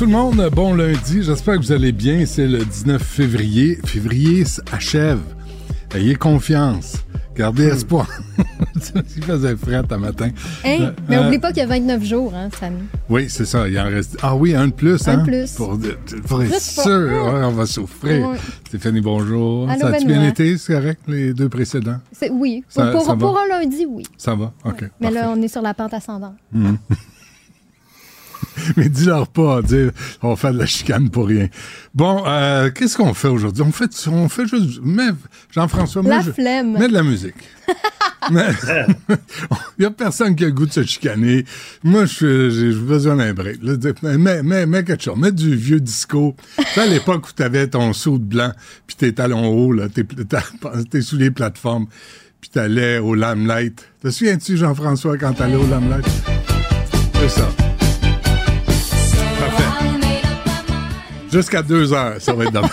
Bonjour tout le monde, bon lundi, j'espère que vous allez bien. C'est le 19 février. Février achève. Ayez confiance. Gardez hmm. espoir. Il faisait frais un matin. Hey, euh, mais n'oublie euh, pas qu'il y a 29 jours, hein, Samy. Oui, c'est ça. Il en reste. Ah oui, un de plus, un hein? Un de plus. Pour, pour être sûr, on va souffrir. Stéphanie, bonjour. ça a-tu bien été, c'est correct, les deux précédents? Oui. pour, pour, un lundi, oui. Ça va, OK. Mais là, on est sur la pente ascendante. Hmm. mais dis-leur pas, dire, on fait de la chicane pour rien. Bon, euh, qu'est-ce qu'on fait aujourd'hui? On fait, on fait juste, mais Jean-François, la flemme. mets de la musique. Il n'y a personne qui a le goût de se chicaner. Moi, j'ai besoin d'un break. mets, mets, mets, quelque chose. Mets du vieux disco. Tu à l'époque où tu avais ton saut de blanc, puis tes talons hauts, là, t'es sous les plateformes, puis t'allais au Lamelight. Te souviens-tu, Jean-François, quand t'allais au Lamelight? C'est ça. Jusqu'à deux heures, ça va être demain.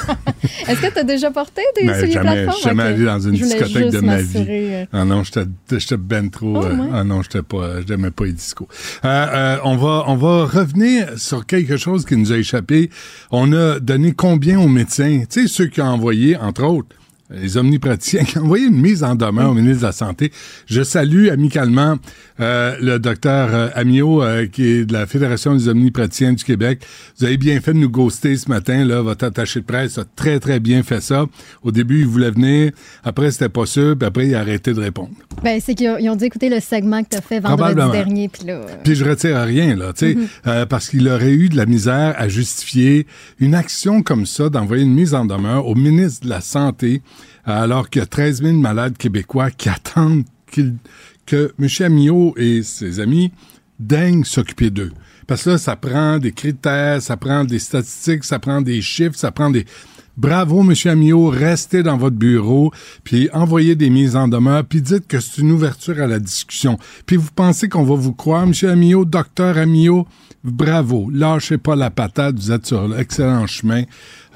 Est-ce que tu as déjà porté des ben, souliers jamais, plateforme? jamais allé dans une discothèque de ma vie. Euh. Ah non, j'étais ben trop... Oh, euh, ah non, j'étais pas... J'aimais pas les discos. Euh, on, va, on va revenir sur quelque chose qui nous a échappé. On a donné combien aux médecins? Tu sais, ceux qui ont envoyé, entre autres, les omnipraticiens qui ont envoyé une mise en demeure au ministre de la Santé. Je salue amicalement euh, le docteur euh, Amiot, euh, qui est de la Fédération des omnipraticiens du Québec. Vous avez bien fait de nous ghoster ce matin. Là, Votre attaché de presse a très, très bien fait ça. Au début, il voulait venir. Après, c'était pas sûr. Puis après, il a arrêté de répondre. Ben, c'est qu'ils ont, dû écouter le segment que tu as fait vendredi dernier. Puis là... Puis je retire rien, là, tu sais, mm-hmm. parce qu'il aurait eu de la misère à justifier une action comme ça, d'envoyer une mise en demeure au ministre de la Santé, alors qu'il y a 13 000 malades québécois qui attendent que M. Amiot et ses amis daignent s'occuper d'eux. Parce que là, ça prend des critères, ça prend des statistiques, ça prend des chiffres, ça prend des... Bravo, M. Amiot, restez dans votre bureau, puis envoyez des mises en demeure, puis dites que c'est une ouverture à la discussion. Puis vous pensez qu'on va vous croire, M. Amiot, docteur Amiot? Bravo, lâchez pas la patate, vous êtes sur l'excellent chemin.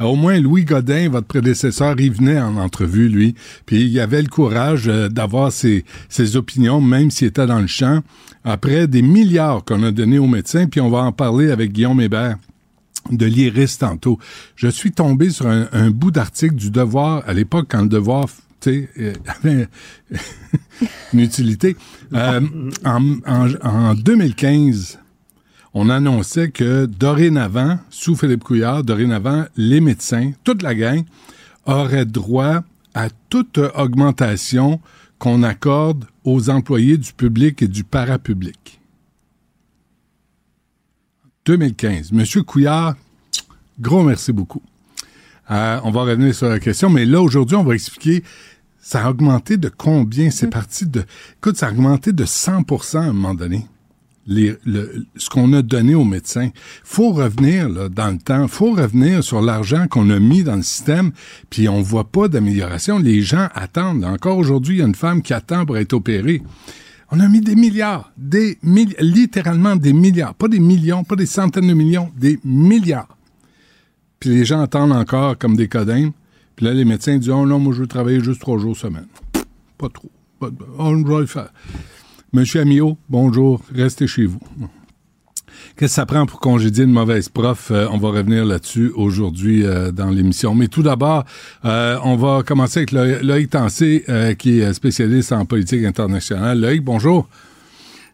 Euh, au moins, Louis Godin, votre prédécesseur, il venait en entrevue, lui, puis il avait le courage euh, d'avoir ses, opinions, même s'il était dans le champ. Après des milliards qu'on a donnés aux médecins, puis on va en parler avec Guillaume Hébert de l'IRIS tantôt. Je suis tombé sur un, bout d'article du Devoir, à l'époque, quand le Devoir euh, avait une utilité. en, en, en 2015, on annonçait que dorénavant, sous Philippe Couillard, dorénavant, les médecins, toute la gang, auraient droit à toute augmentation qu'on accorde aux employés du public et du parapublic. 2015. Monsieur Couillard, gros merci beaucoup. Euh, on va revenir sur la question, mais là, aujourd'hui, on va expliquer ça a augmenté de combien? C'est mm. parti de... Écoute, ça a augmenté de 100% à un moment donné ce qu'on a donné aux médecins. faut revenir dans le temps, faut revenir sur l'argent qu'on a mis dans le système, puis on voit pas d'amélioration. Les gens attendent. Encore aujourd'hui, il y a une femme qui attend pour être opérée. On a mis des milliards, des littéralement des milliards, pas des millions, pas des centaines de millions, des milliards. Puis les gens attendent encore comme des codins. Puis là, les médecins disent Oh non, moi je veux travailler juste trois jours semaine. Pas trop. On va le faire. Monsieur Amiot, bonjour, restez chez vous. Qu'est-ce que ça prend pour congédier une mauvaise prof? Euh, on va revenir là-dessus aujourd'hui euh, dans l'émission. Mais tout d'abord, euh, on va commencer avec Loïc Tancé, qui est spécialiste en politique internationale. Loïc, bonjour.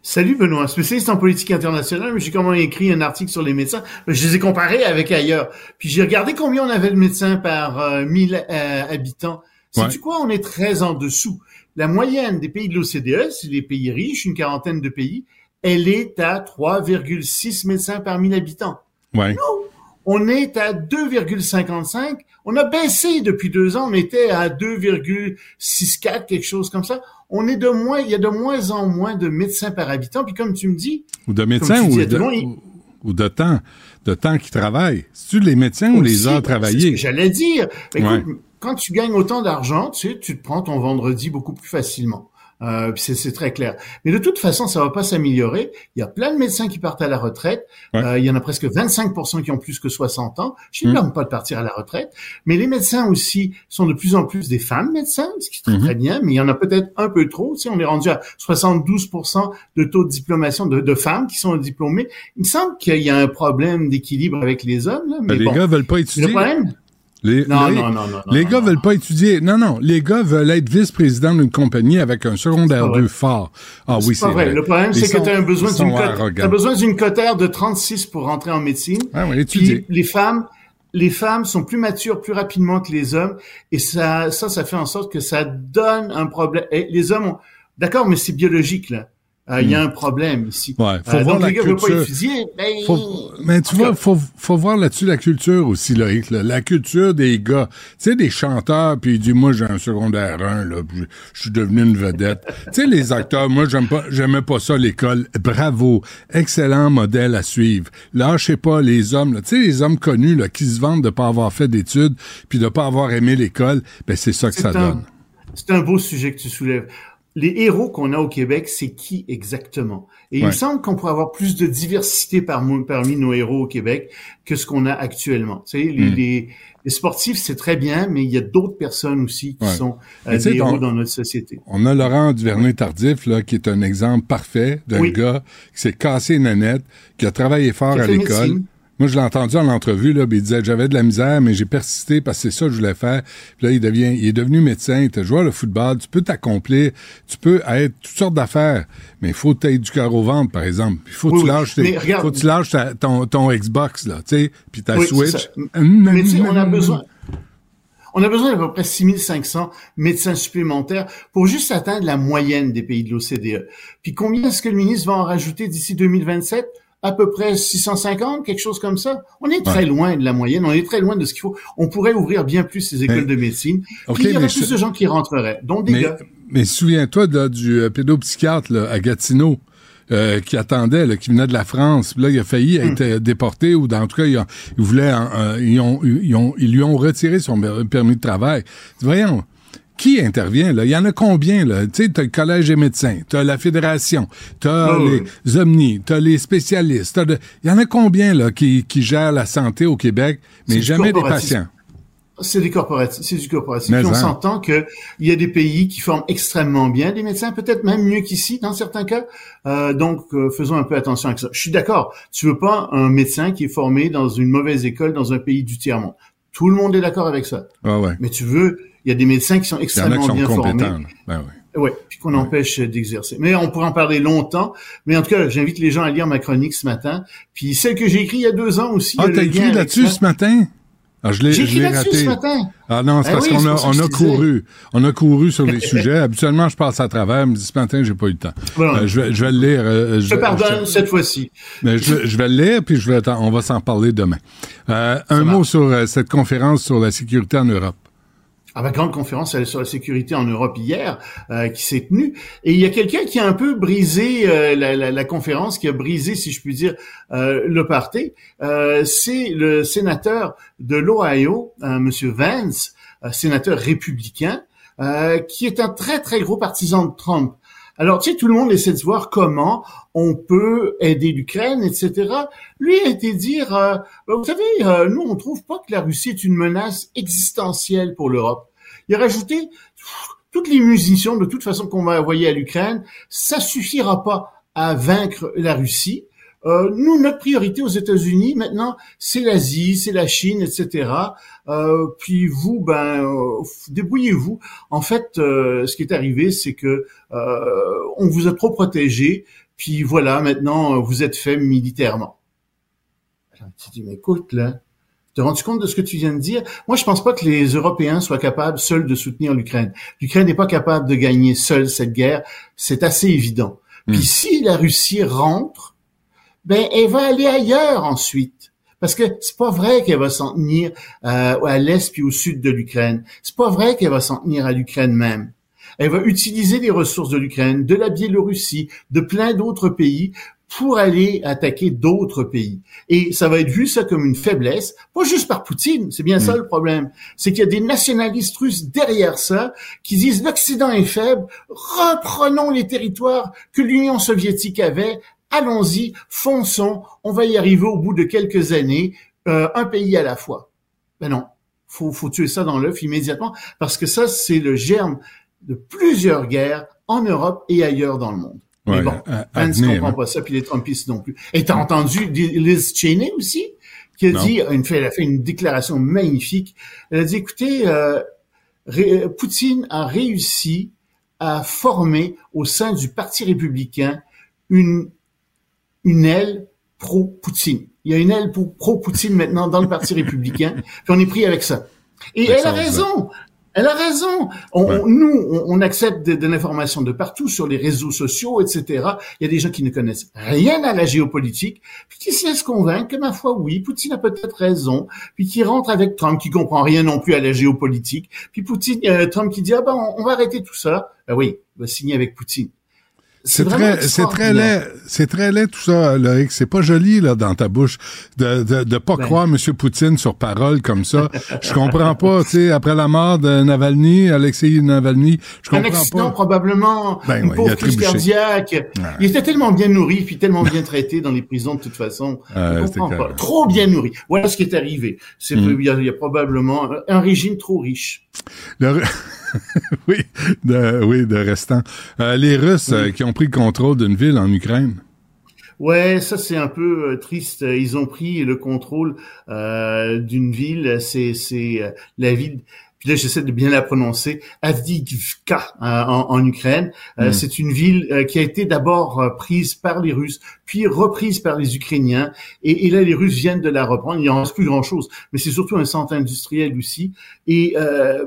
Salut Benoît, spécialiste en politique internationale, mais j'ai comment écrit un article sur les médecins. Je les ai comparés avec ailleurs. Puis j'ai regardé combien on avait de médecins par 1000 habitants. Sais-tu quoi? On est très en dessous la moyenne des pays de l'OCDE, c'est les pays riches, une quarantaine de pays, elle est à 3,6 médecins par 1000 habitants. Ouais. Nous, on est à 2,55. On a baissé depuis deux ans, on était à 2,64, quelque chose comme ça. On est de moins, il y a de moins en moins de médecins par habitant. Puis comme tu me dis, ou de médecins ou, de, ou, de temps, de temps qui travaillent. C'est-tu les médecins ou les heures travaillées? C'est ce que j'allais dire. Écoute, quand tu gagnes autant d'argent, tu sais, tu te prends ton vendredi beaucoup plus facilement. Euh, c'est très clair. Mais de toute façon, ça va pas s'améliorer. Il y a plein de médecins qui partent à la retraite. Euh, il y en a presque 25% qui ont plus que 60 ans. Je ne mmh. pas de partir à la retraite. Mais les médecins aussi sont de plus en plus des femmes médecins, ce qui est très, mmh. très bien. Mais il y en a peut-être un peu trop. Si on est rendu à 72% de taux de diplomation de, de, femmes qui sont diplômées, il me semble qu'il y a un problème d'équilibre avec les hommes. Là. Mais ben, les gars veulent pas étudier. Le problème, les, non, non, non, non, Les gars veulent pas étudier. Non, non. Les gars veulent être vice-président d'une compagnie avec un secondaire 2 fort. Ah oui, c'est vrai. Le problème, c'est que tu as besoin d'une as besoin d'une cotère de 36 pour rentrer en médecine. Ah oui, étudier. Puis les femmes, les femmes sont plus matures plus rapidement que les hommes et ça, ça, ça fait en sorte que ça donne un problème. Et les hommes ont, d'accord, mais c'est biologique là. Euh, il y a hmm. un problème ici. Ouais, faut euh, voir la culture. Ben, faut, mais tu vois, faut, faut voir là-dessus la culture aussi, Loïc. Là. La culture des gars. Tu sais, des chanteurs, puis il dit, moi, j'ai un secondaire 1, là, je suis devenu une vedette. tu sais, les acteurs, moi, j'aime pas, j'aimais pas ça, l'école. Bravo. Excellent modèle à suivre. Lâchez pas les hommes, Tu sais, les hommes connus, là, qui se vendent de pas avoir fait d'études, puis de pas avoir aimé l'école, ben, c'est ça que ça donne. C'est un beau sujet que tu soulèves les héros qu'on a au Québec, c'est qui exactement? Et il me semble qu'on pourrait avoir plus de diversité parmi, nos héros au Québec que ce qu'on a actuellement. Tu sais, les, hmm. sportifs, c'est très bien, mais il y a d'autres personnes aussi qui sont euh, des héros dans notre société. On a Laurent Duvernay-Tardif, là, qui est un exemple parfait d'un gars qui s'est cassé une nanette, qui a travaillé fort à l'école. Moi, je l'ai entendu en entrevue, là, il disait j'avais de la misère, mais j'ai persisté parce que c'est ça que je voulais faire. Puis là, il devient, il est devenu médecin, il était joueur de football, tu peux t'accomplir, tu peux être toutes sortes d'affaires, mais il faut que tu du cœur au ventre, par exemple. Il faut que tu lâches, faut tu lâches ton, ton Xbox, là, tu sais, puis ta Switch. Mais on a besoin. On a besoin d'à peu près 6500 médecins supplémentaires pour juste atteindre la moyenne des pays de l'OCDE. Puis combien est-ce que le ministre va en rajouter d'ici 2027? À peu près 650, quelque chose comme ça. On est très loin de la moyenne, on est très loin de ce qu'il faut. On pourrait ouvrir bien plus ces écoles de médecine. puis il y aurait plus de gens qui rentreraient, donc des mais, gars. Mais souviens-toi du euh, pédopsychiatre à Gatineau. Euh, qui attendait, qui venait de la France. là, il a failli hmm. être déporté ou en tout cas, il, voulait, ils, ont, ils, ont, ils lui ont retiré son permis de travail. Voyons, qui intervient là? Il y en a combien là? Tu sais, t'as le collège des médecins, t'as la fédération, t'as as les omnis, t'as les spécialistes. Il y en a combien là qui, qui gèrent la santé au Québec, mais jamais des patients? C'est des corporatifs, c'est du corporatif. on hein. s'entend que il y a des pays qui forment extrêmement bien des médecins, peut-être même mieux qu'ici dans certains cas. Euh, donc, euh, faisons un peu attention à ça. Je suis d'accord. Tu veux pas un médecin qui est formé dans une mauvaise école dans un pays du tiers monde. Tout le monde est d'accord avec ça. Ah ouais. Mais tu veux il y a des médecins qui sont extrêmement bien formés. Ben oui. Ouais, puis qu'on empêche d'exercer. Mais on pourrait en parler longtemps. Mais en tout cas, j'invite les gens à lire ma chronique ce matin. Puis celle que j'ai écrite il y a deux ans aussi. Ah, t'as écrit là-dessus ce matin? Ah, je l'ai, je l'ai raté. Ce matin. Ah non, c'est ben parce qu'on a, on a couru. On a couru sur les sujets. Habituellement, je passe à travers, mais ce matin, j'ai pas eu le temps. Euh, je, vais, je vais le lire. Euh, je, pardonne cette fois-ci. Mais je, je, vais le lire, puis je vais, on va s'en parler demain. Euh, un mot sur cette conférence sur la sécurité en Europe à la grande conférence sur la sécurité en Europe hier euh, qui s'est tenue. Et il y a quelqu'un qui a un peu brisé euh, la, la, la, conférence, qui a brisé, si je puis dire, euh, le parti. C'est le sénateur de l'Ohio, Monsieur Vance, sénateur républicain, qui est un très très gros partisan de Trump. Alors, tu sais, tout le monde essaie de voir comment on peut aider l'Ukraine, etc. Lui a été dire, euh, ben, vous savez, euh, nous, on trouve pas que la Russie est une menace existentielle pour l'Europe. Il a rajouté, toutes les munitions, de toute façon, qu'on va envoyer à l'Ukraine, ça suffira pas à vaincre la Russie. Euh, nous, notre priorité aux États-Unis maintenant, c'est l'Asie, c'est la Chine, etc. Euh, puis vous, ben, euh, débrouillez-vous. En fait, ce qui est arrivé, c'est que on vous a trop protégé. Puis voilà, maintenant, vous êtes fait militairement. Alors, tu dis, mais écoute, là, te rends-tu compte de ce que tu viens de dire? Moi, je pense pas que les Européens soient capables seuls de soutenir l'Ukraine. L'Ukraine n'est pas capable de gagner seule cette guerre. C'est assez évident. Puis hmm. si la Russie rentre, ben elle va aller ailleurs ensuite. Parce que c'est pas vrai qu'elle va s'en tenir euh, à l'est puis au sud de l'Ukraine. C'est pas vrai qu'elle va s'en tenir à l'Ukraine même. Elle va utiliser les ressources de l'Ukraine, de la Biélorussie, de plein d'autres pays pour aller attaquer d'autres pays. Et ça va être vu ça comme une faiblesse, pas juste par Poutine, c'est bien ça mm. le problème. C'est qu'il y a des nationalistes russes derrière ça qui disent l'Occident est faible, reprenons les territoires que l'Union soviétique avait, allons-y, fonçons, on va y arriver au bout de quelques années, euh, un pays à la fois. Ben non, faut, faut tuer ça dans l'œuf immédiatement, parce que ça, c'est le germe de plusieurs guerres en Europe et ailleurs dans le monde. Mais bon, Pence ne comprend pas ça, puis les Trumpistes non plus. Et t'as entendu Liz Cheney aussi, qui a dit, une, elle a fait une déclaration magnifique. Elle a dit, écoutez, euh, Poutine a réussi à former au sein du Parti républicain une, une aile pro-Poutine. Il y a une aile pro-Poutine maintenant dans le Parti républicain, puis on est pris avec ça. Et elle a raison. Elle a raison. Nous, on, accepte de, l'information de partout sur les réseaux sociaux, etc. Il y a des gens qui ne connaissent rien à la géopolitique, puis qui se laissent convaincre que, ma foi, oui, Poutine a peut-être raison, puis qui rentre avec Trump, qui comprend rien non plus à la géopolitique, puis Poutine, euh, Trump qui dit, ah ben, on, va arrêter tout ça. Ben oui, va signer avec Poutine. C'est très, c'est très laid, c'est très laid tout ça, Loïc. C'est pas joli là dans ta bouche de de, de pas ben. croire M. Poutine sur parole comme ça. je comprends pas, tu sais, après la mort de Navalny, Alexei Navalny, je comprends Un accident, pas. probablement, ben, une pauvre crise cardiaque. Il était tellement bien nourri puis tellement bien traité dans les prisons de toute façon. je comprends pas. Trop bien nourri. Voilà ce qui est arrivé. C'est mm. il, y a, probablement un régime trop riche. oui, de, oui, de restant. Euh, les Russes euh, qui ont pris le contrôle d'une ville en Ukraine? Ouais, ça c'est un peu euh, triste. Ils ont pris le contrôle d'une ville. C'est c'est la ville là j'essaie de bien la prononcer, Avdivka euh, en, Ukraine. Euh, hmm. C'est une ville euh, qui a été d'abord prise par les Russes, puis reprise par les Ukrainiens, et, là les Russes viennent de la reprendre. Il en reste plus grand chose, mais c'est surtout un centre industriel aussi. Et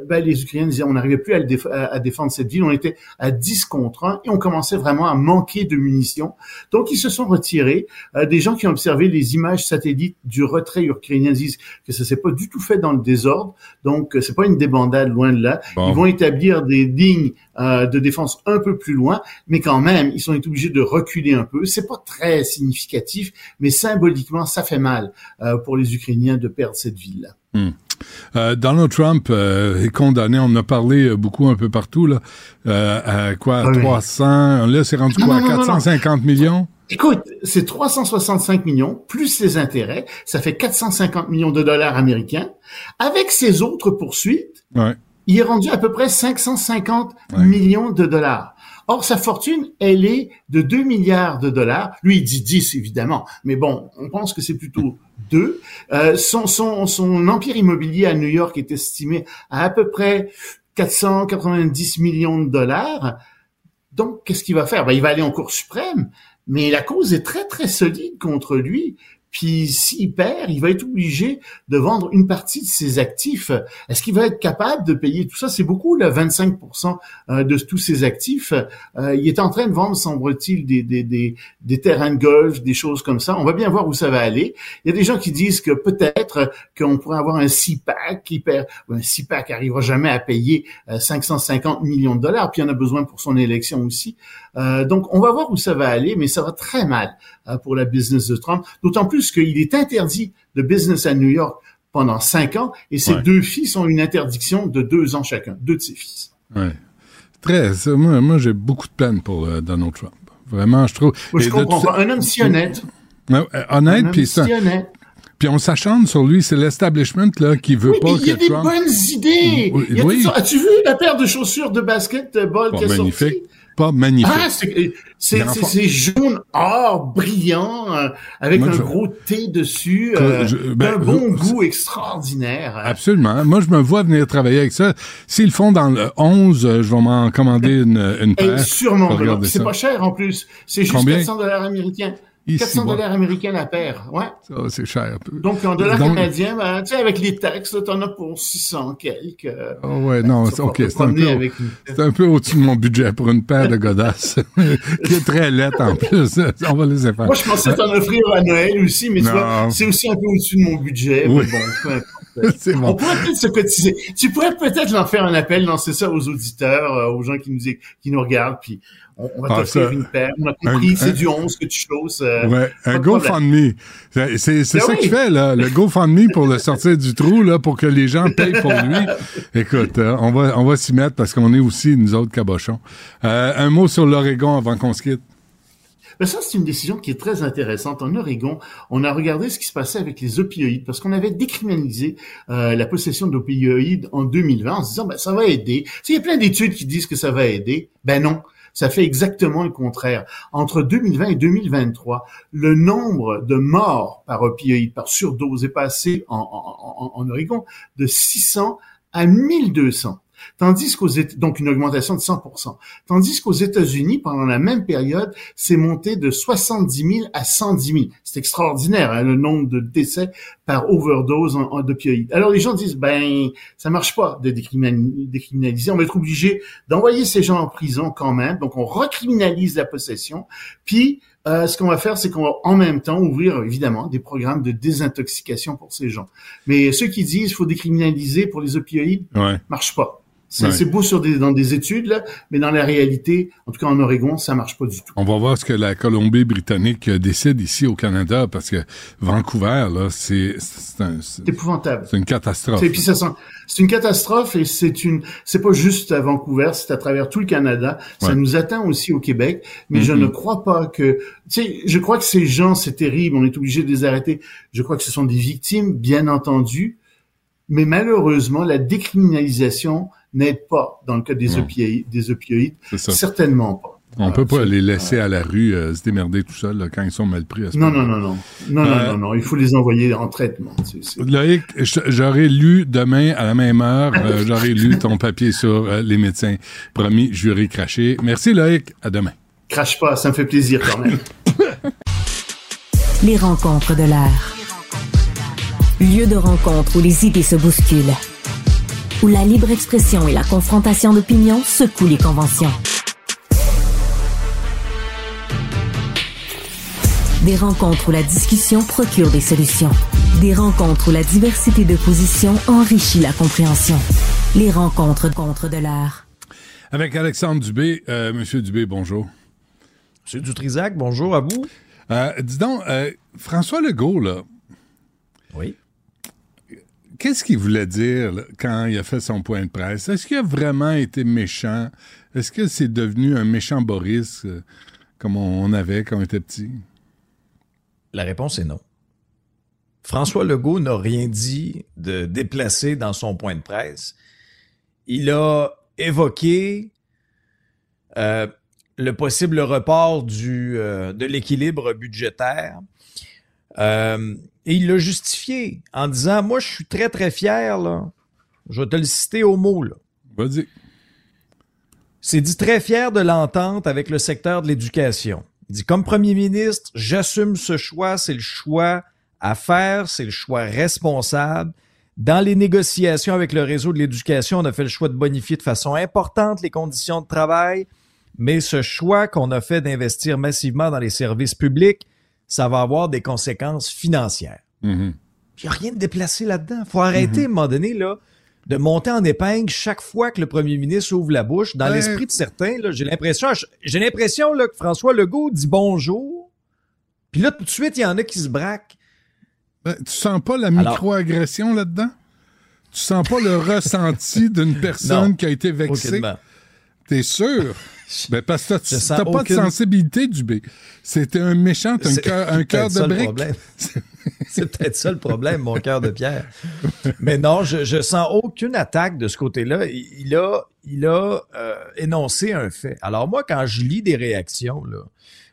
ben, les Ukrainiens disaient on n'arrivait plus à, à, défendre cette ville, on était à 10 contre 1 et on commençait vraiment à manquer de munitions. Donc ils se sont retirés. des gens qui ont observé les images satellites du retrait ukrainien disent que ça s'est pas du tout fait dans le désordre. Donc c'est pas une bandades loin de là. Ils vont établir des lignes euh, de défense un peu plus loin, mais quand même, ils sont obligés de reculer un peu. C'est pas très significatif, mais symboliquement, ça fait mal euh, pour les Ukrainiens de perdre cette ville-là. Hmm. Euh, Donald Trump est condamné, on en a parlé beaucoup un peu partout, là, à quoi, 300, là c'est rendu quoi, 450 millions? Écoute, c'est 365 millions plus les intérêts, ça fait 450 millions de dollars américains. Avec ces autres poursuites, il est rendu à peu près 550 millions de dollars. Or, sa fortune, elle est de 2 milliards de dollars. Lui, il dit 10, évidemment. Mais bon, on pense que c'est plutôt 2. Euh, son, son, son empire immobilier à New York est estimé à à peu près 490 millions de dollars. Donc, qu'est-ce qu'il va faire? Ben, il va aller en Cour suprême, mais la cause est très, très solide contre lui. Puis s'il perd, il va être obligé de vendre une partie de ses actifs. Est-ce qu'il va être capable de payer tout ça? C'est beaucoup, là, 25% euh, de tous ses actifs. Euh, il est en train de vendre, semble-t-il, des, des, des, des, terrains de golf, des choses comme ça. On va bien voir où ça va aller. Il y a des gens qui disent que peut-être qu'on pourrait avoir un CIPAC qui perd. Un CIPAC n'arrivera jamais à payer 550 euh, millions de dollars, puis il en a besoin pour son élection aussi. Donc, on va voir où ça va aller, mais ça va très mal pour la business de Trump. D'autant plus qu'il est interdit de business à New York pendant cinq ans et ses deux fils ont une interdiction de deux ans chacun, deux de ses fils. Ouais. Très. Moi, moi j'ai beaucoup de peine pour euh, Donald Trump. Vraiment, je trouve. je comprends pas. Un homme si honnête. Euh, honnête, puis ça. Puis on s'acharne sur lui, c'est l'establishment là qui veut pas que Trump. Il y a des bonnes idées. Oui. As-tu vu la paire de chaussures de basketball qui est magnifique magnifique. Ah, c'est jaune or brillant euh, avec un gros T dessus, euh, ben, un bon goût extraordinaire. Absolument. Moi, je me vois venir travailler avec ça. S'ils font dans le 11, euh, je vais m'en commander une, une paire. sûrement. C'est pas cher en plus. C'est juste 400 dollars américains. 400 dollars américains la paire, ouais. Ça, c'est cher. Donc, en dollars canadiens, ben, tu sais, avec les taxes, t'en as pour 600 quelques. Oh ouais, non, c'est ok. C'est un, peu, c'est un peu au-dessus de mon budget pour une paire de godasses, qui est très laite en plus. On va laisser faire. Moi, je pensais t'en offrir à Noël aussi, mais tu vois, c'est aussi un peu au-dessus de mon budget. Oui. Mais bon, On pourrait peut-être se cotiser. Tu pourrais peut-être en faire un appel, lancer ça aux auditeurs, euh, aux gens qui nous qui nous regardent, puis on, va ah, t'offrir une paire. On a compris, c'est du 11 que tu choses. Euh, ouais, un GoFundMe. C'est c'est ben ça qu'il fait là, le GoFundMe pour le sortir du trou là, pour que les gens payent pour lui. Écoute, euh, on va on va s'y mettre parce qu'on est aussi nous autres cabochons. un mot sur l'Oregon avant qu'on se quitte. Ben ça, c'est une décision qui est très intéressante. En Oregon, on a regardé ce qui se passait avec les opioïdes parce qu'on avait décriminalisé euh, la possession d'opioïdes en 2020 en se disant ben, ça va aider. Il y a plein d'études qui disent que ça va aider. Ben non. Ça fait exactement le contraire. Entre 2020 et 2023, le nombre de morts par opioïdes, par surdose est passé en, en, Oregon de 600 à 1200. Tandis qu'aux donc une augmentation de 100%. Tandis qu'aux États-Unis, pendant la même période, c'est monté de 70 000 à 110 000. C'est extraordinaire hein, le nombre de décès par overdose en, en d'opioïdes. Alors les gens disent ben ça marche pas de décriminaliser, on va être obligé d'envoyer ces gens en prison quand même. Donc on recriminalise la possession, puis euh, ce qu'on va faire, c'est qu'on va en même temps ouvrir évidemment des programmes de désintoxication pour ces gens. Mais ceux qui disent qu'il faut décriminaliser pour les opioïdes, ouais. marche pas. C'est beau sur des, dans des études, là, mais dans la réalité, en tout cas en Oregon, ça marche pas du tout. On va voir ce que la Colombie-Britannique décide ici au Canada, parce que Vancouver, là, c'est c'est épouvantable. C'est une catastrophe. Et puis ça c'est une catastrophe et c'est une, c'est pas juste à Vancouver, c'est à travers tout le Canada. Ça nous atteint aussi au Québec, mais je mm-hmm. ne crois pas que, tu sais, je crois que ces gens, c'est terrible, on est obligé de les arrêter. Je crois que ce sont des victimes, bien entendu, mais malheureusement, la décriminalisation n'aide pas dans le cas des, hmm. opioïdes, des opioïdes. Certainement pas. On peut pas euh, les laisser à la rue euh, se démerder tout seuls quand ils sont mal pris. non, non, non, non, non, non, non, Il faut les envoyer en traitement. Loïc, j'aurais lu demain à la même heure, j'aurais lu ton papier sur les médecins. Promis, juré, craché. Merci Loïc, à demain. Crache pas, ça me fait plaisir quand même. les rencontres de l'air. Lieu de rencontre où les idées se bousculent où la libre expression et la confrontation d'opinions secouent les conventions. Des rencontres où la discussion procure des solutions. Des rencontres où la diversité de positions enrichit la compréhension. Les rencontres contre de l'art. Avec Alexandre Dubé. Euh, Monsieur Dubé, bonjour. Monsieur Dutrisac, bonjour à vous. Euh, dis donc, euh, François Legault, là. Oui qu'est-ce qu'il voulait dire quand il a fait son point de presse? Est-ce qu'il a vraiment été méchant? Est-ce que c'est devenu un méchant Boris euh, comme on avait quand on était petit? La réponse est non. François Legault n'a rien dit de déplacé dans son point de presse. Il a évoqué euh, le possible report du, euh, de l'équilibre budgétaire. Et il l'a justifié en disant Moi, je suis très, très fier, là. Je vais te le citer au mot, là. Vas-y. C'est dit très fier de l'entente avec le secteur de l'éducation. Il dit Comme premier ministre, j'assume ce choix, c'est le choix à faire, c'est le choix responsable. Dans les négociations avec le réseau de l'éducation, on a fait le choix de bonifier de façon importante les conditions de travail, mais ce choix qu'on a fait d'investir massivement dans les services publics, ça va avoir des conséquences financières. Mm-hmm. Il n'y a rien de déplacé là-dedans. faut arrêter, à un moment donné, là, de monter en épingle chaque fois que le premier ministre ouvre la bouche. Dans l'esprit de certains, j'ai l'impression, j'ai l'impression que François Legault dit bonjour. Puis là, tout de suite, il y en a qui se braquent. Ben, tu sens pas la microagression là-dedans? Tu sens pas le ressenti d'une personne qui a été vexée? T'es sûr? Ben, parce que t'as pas de sensibilité, Dubé. C'était un méchant, un cœur de brique. C'est peut-être ça le problème, mon cœur de pierre. Mais non, je, je sens aucune attaque de ce côté-là. Il, a, il a euh, énoncé un fait. Alors moi, quand je lis des réactions là,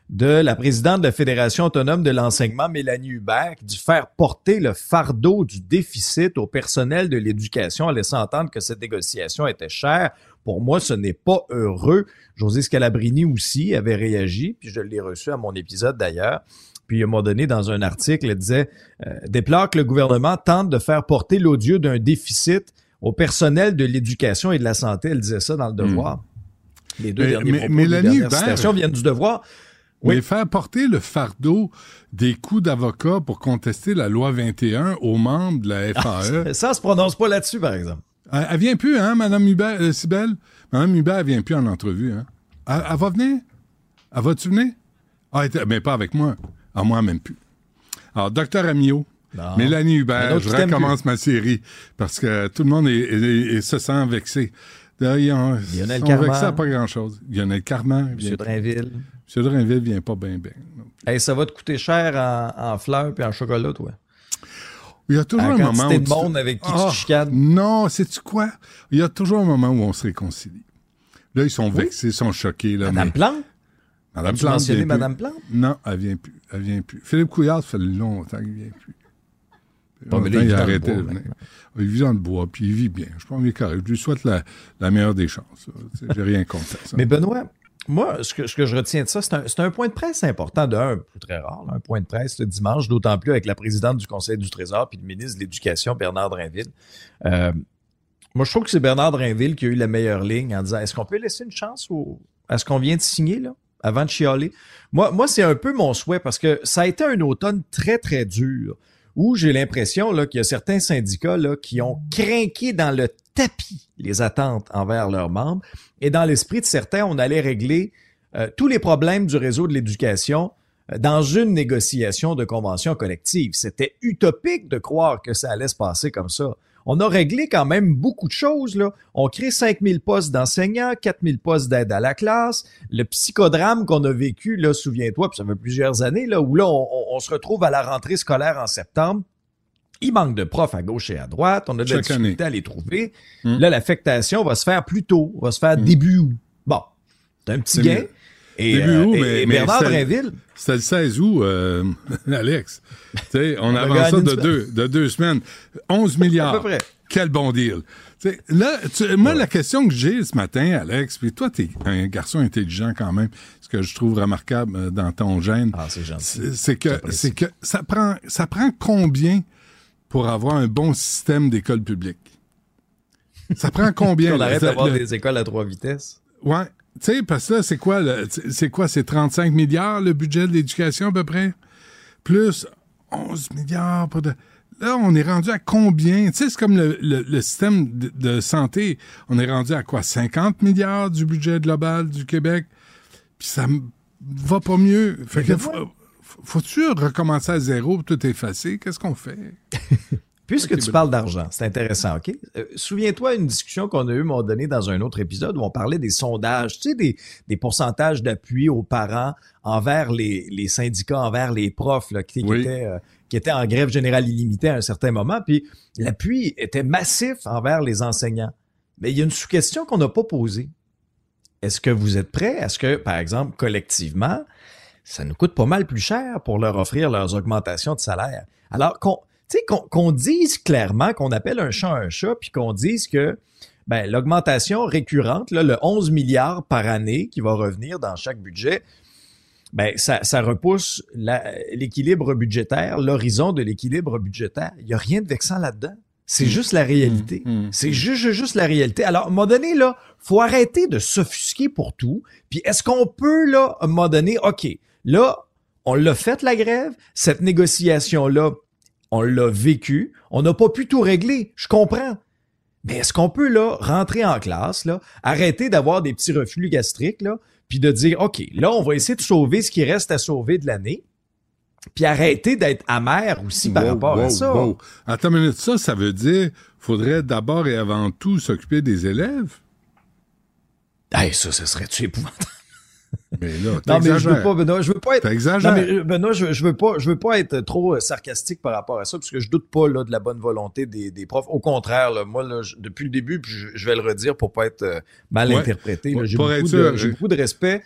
de la présidente de la Fédération autonome de l'enseignement, Mélanie Hubert, qui dit faire porter le fardeau du déficit au personnel de l'éducation en laissant entendre que cette négociation était chère. Pour moi, ce n'est pas heureux. José Scalabrini aussi avait réagi, puis je l'ai reçu à mon épisode d'ailleurs. Puis à un moment donné, dans un article, elle disait euh, déplore que le gouvernement tente de faire porter l'odieux d'un déficit au personnel de l'éducation et de la santé. Elle disait ça dans le hmm. devoir. Les deux derniers propos de viennent du devoir. Mais faire porter le fardeau des coûts d'avocat pour contester la loi 21 aux membres de la FAE. Ah, ça, se prononce pas là-dessus, par exemple. Elle, vient plus, hein, Mme Hubert, euh, Sibelle? Mme Hubert, elle vient plus en entrevue, hein. Elle, va venir? Elle va-tu venir? Ah, mais pas avec moi. À moi, même plus. Alors, docteur Amiot, Mélanie Hubert, je recommence ma série parce que tout le monde est, se sent vexé. Lionel Carman. vexé à pas grand-chose. Lionel Carman. M. Drainville. M. Drainville vient pas bien, bien. Hey, ça va te coûter cher en, fleurs et en chocolat, toi. Il y a toujours un moment où. de monde avec qui tu ah, chicanes. Non, sais-tu quoi? Il y a toujours un moment où on se réconcilie. Là, ils sont vexés, ils sont choqués. Là, Madame Plante? Madame Plante. mentionné Madame Plante? Non, elle vient plus. Elle vient plus. Philippe Couillard, ça fait longtemps qu'il vient plus. Bon, mais là, il, a arrêté de venir. Il vit dans le bois, puis il vit bien. Je pense qu'il est correct. Je lui souhaite la, la meilleure des chances. J'ai rien contre ça. Mais Benoît, moi, ce que, je retiens de ça, c'est un, point de presse important, d'un, très rare, un point de presse le dimanche, d'autant plus avec la présidente du Conseil du Trésor puis le ministre de l'Éducation, Bernard Drinville. Euh, moi, je trouve que c'est Bernard Drinville qui a eu la meilleure ligne en disant est-ce qu'on peut laisser une chance à ce qu'on vient de signer, là, avant de chialer? Moi, moi c'est un peu mon souhait parce que ça a été un automne très, très dur où j'ai l'impression qu'il y a certains syndicats là, qui ont craqué dans le tapis les attentes envers leurs membres. Et dans l'esprit de certains, on allait régler euh, tous les problèmes du réseau de l'éducation euh, dans une négociation de convention collective. C'était utopique de croire que ça allait se passer comme ça on a réglé quand même beaucoup de choses. Là. On crée 5000 postes d'enseignants, 4000 postes d'aide à la classe. Le psychodrame qu'on a vécu, souviens-toi, puis ça fait plusieurs années, là, où là, on, se retrouve à la rentrée scolaire en septembre. Il manque de profs à gauche et à droite. On a de la difficulté à les trouver. Hmm. Là, l'affectation va se faire plus tôt, va se faire hmm. début août. Bon, c'est un petit gain. Et, Début euh, août, mais, Bernard Drinville. C'était le 16 août, euh, Alex. on avance ça de deux, de deux semaines. 11 milliards. À peu près. Quel bon deal. là, moi, la question que j'ai ce matin, Alex, puis toi, tu es un garçon intelligent quand même, ce que je trouve remarquable euh, dans ton gène. Ah, c'est gentil. C'est que, que ça prend, ça prend combien pour avoir un bon système d'école publique? Ça prend combien? on arrête d'avoir des écoles à trois vitesses. Ouais. Tu sais, parce que là, c'est quoi, c'est quoi, c'est 35 milliards le budget de l'éducation à peu près? Plus 11 milliards pour de... Là, on est rendu à combien? Tu sais, c'est comme le, système de, santé. On est rendu à quoi? 50 milliards du budget global du Québec? Puis ça va pas mieux. Fait que, faut-tu recommencer à zéro, tout effacer? Qu'est-ce qu'on fait? Puisque tu parles d'argent, c'est intéressant, OK? Euh, souviens-toi une discussion qu'on a eue, m'ont donné dans un autre épisode où on parlait des sondages, tu sais, des, des pourcentages d'appui aux parents envers les, les syndicats, envers les profs là, qui, étaient, euh, qui étaient en grève générale illimitée à un certain moment. Puis l'appui était massif envers les enseignants. Mais il y a une sous-question qu'on n'a pas posée. Est-ce que vous êtes prêts? Est-ce que, par exemple, collectivement, ça nous coûte pas mal plus cher pour leur offrir leurs augmentations de salaire? Alors, qu'on dise clairement, qu'on appelle un chat un chat, puis qu'on dise que ben, l'augmentation récurrente, là, le 11 milliards par année qui va revenir dans chaque budget, ben, ça, ça repousse l'équilibre budgétaire, l'horizon de l'équilibre budgétaire. Il n'y a rien de vexant là-dedans. C'est mmh. juste la réalité. Mmh. Mmh. C'est juste, juste la réalité. Alors, à un moment donné, là, faut arrêter de s'offusquer pour tout. Puis, est-ce qu'on peut, là, à un moment donné, OK, là, on l'a fait, la grève. Cette négociation-là, on l'a vécu, on n'a pas pu tout régler, je comprends. Mais est-ce qu'on peut là rentrer en classe, là, arrêter d'avoir des petits reflux gastriques, là, puis de dire OK, là, on va essayer de sauver ce qui reste à sauver de l'année, puis arrêter d'être amer aussi par rapport à ça? Attends une minute, ça, ça veut dire faudrait d'abord et avant tout s'occuper des élèves? Hey, ça, ce serait-tu épouvantable? Mais là, non, mais je veux pas, Benoît, je veux pas être. Non, mais euh, Benoît, je, je, veux pas, je veux pas être trop euh, sarcastique par rapport à ça, parce que je doute pas là, de la bonne volonté des, des profs. Au contraire, là, moi, là, depuis le début, puis je, vais le redire pour pas être euh, mal interprété. J'ai beaucoup, beaucoup, de respect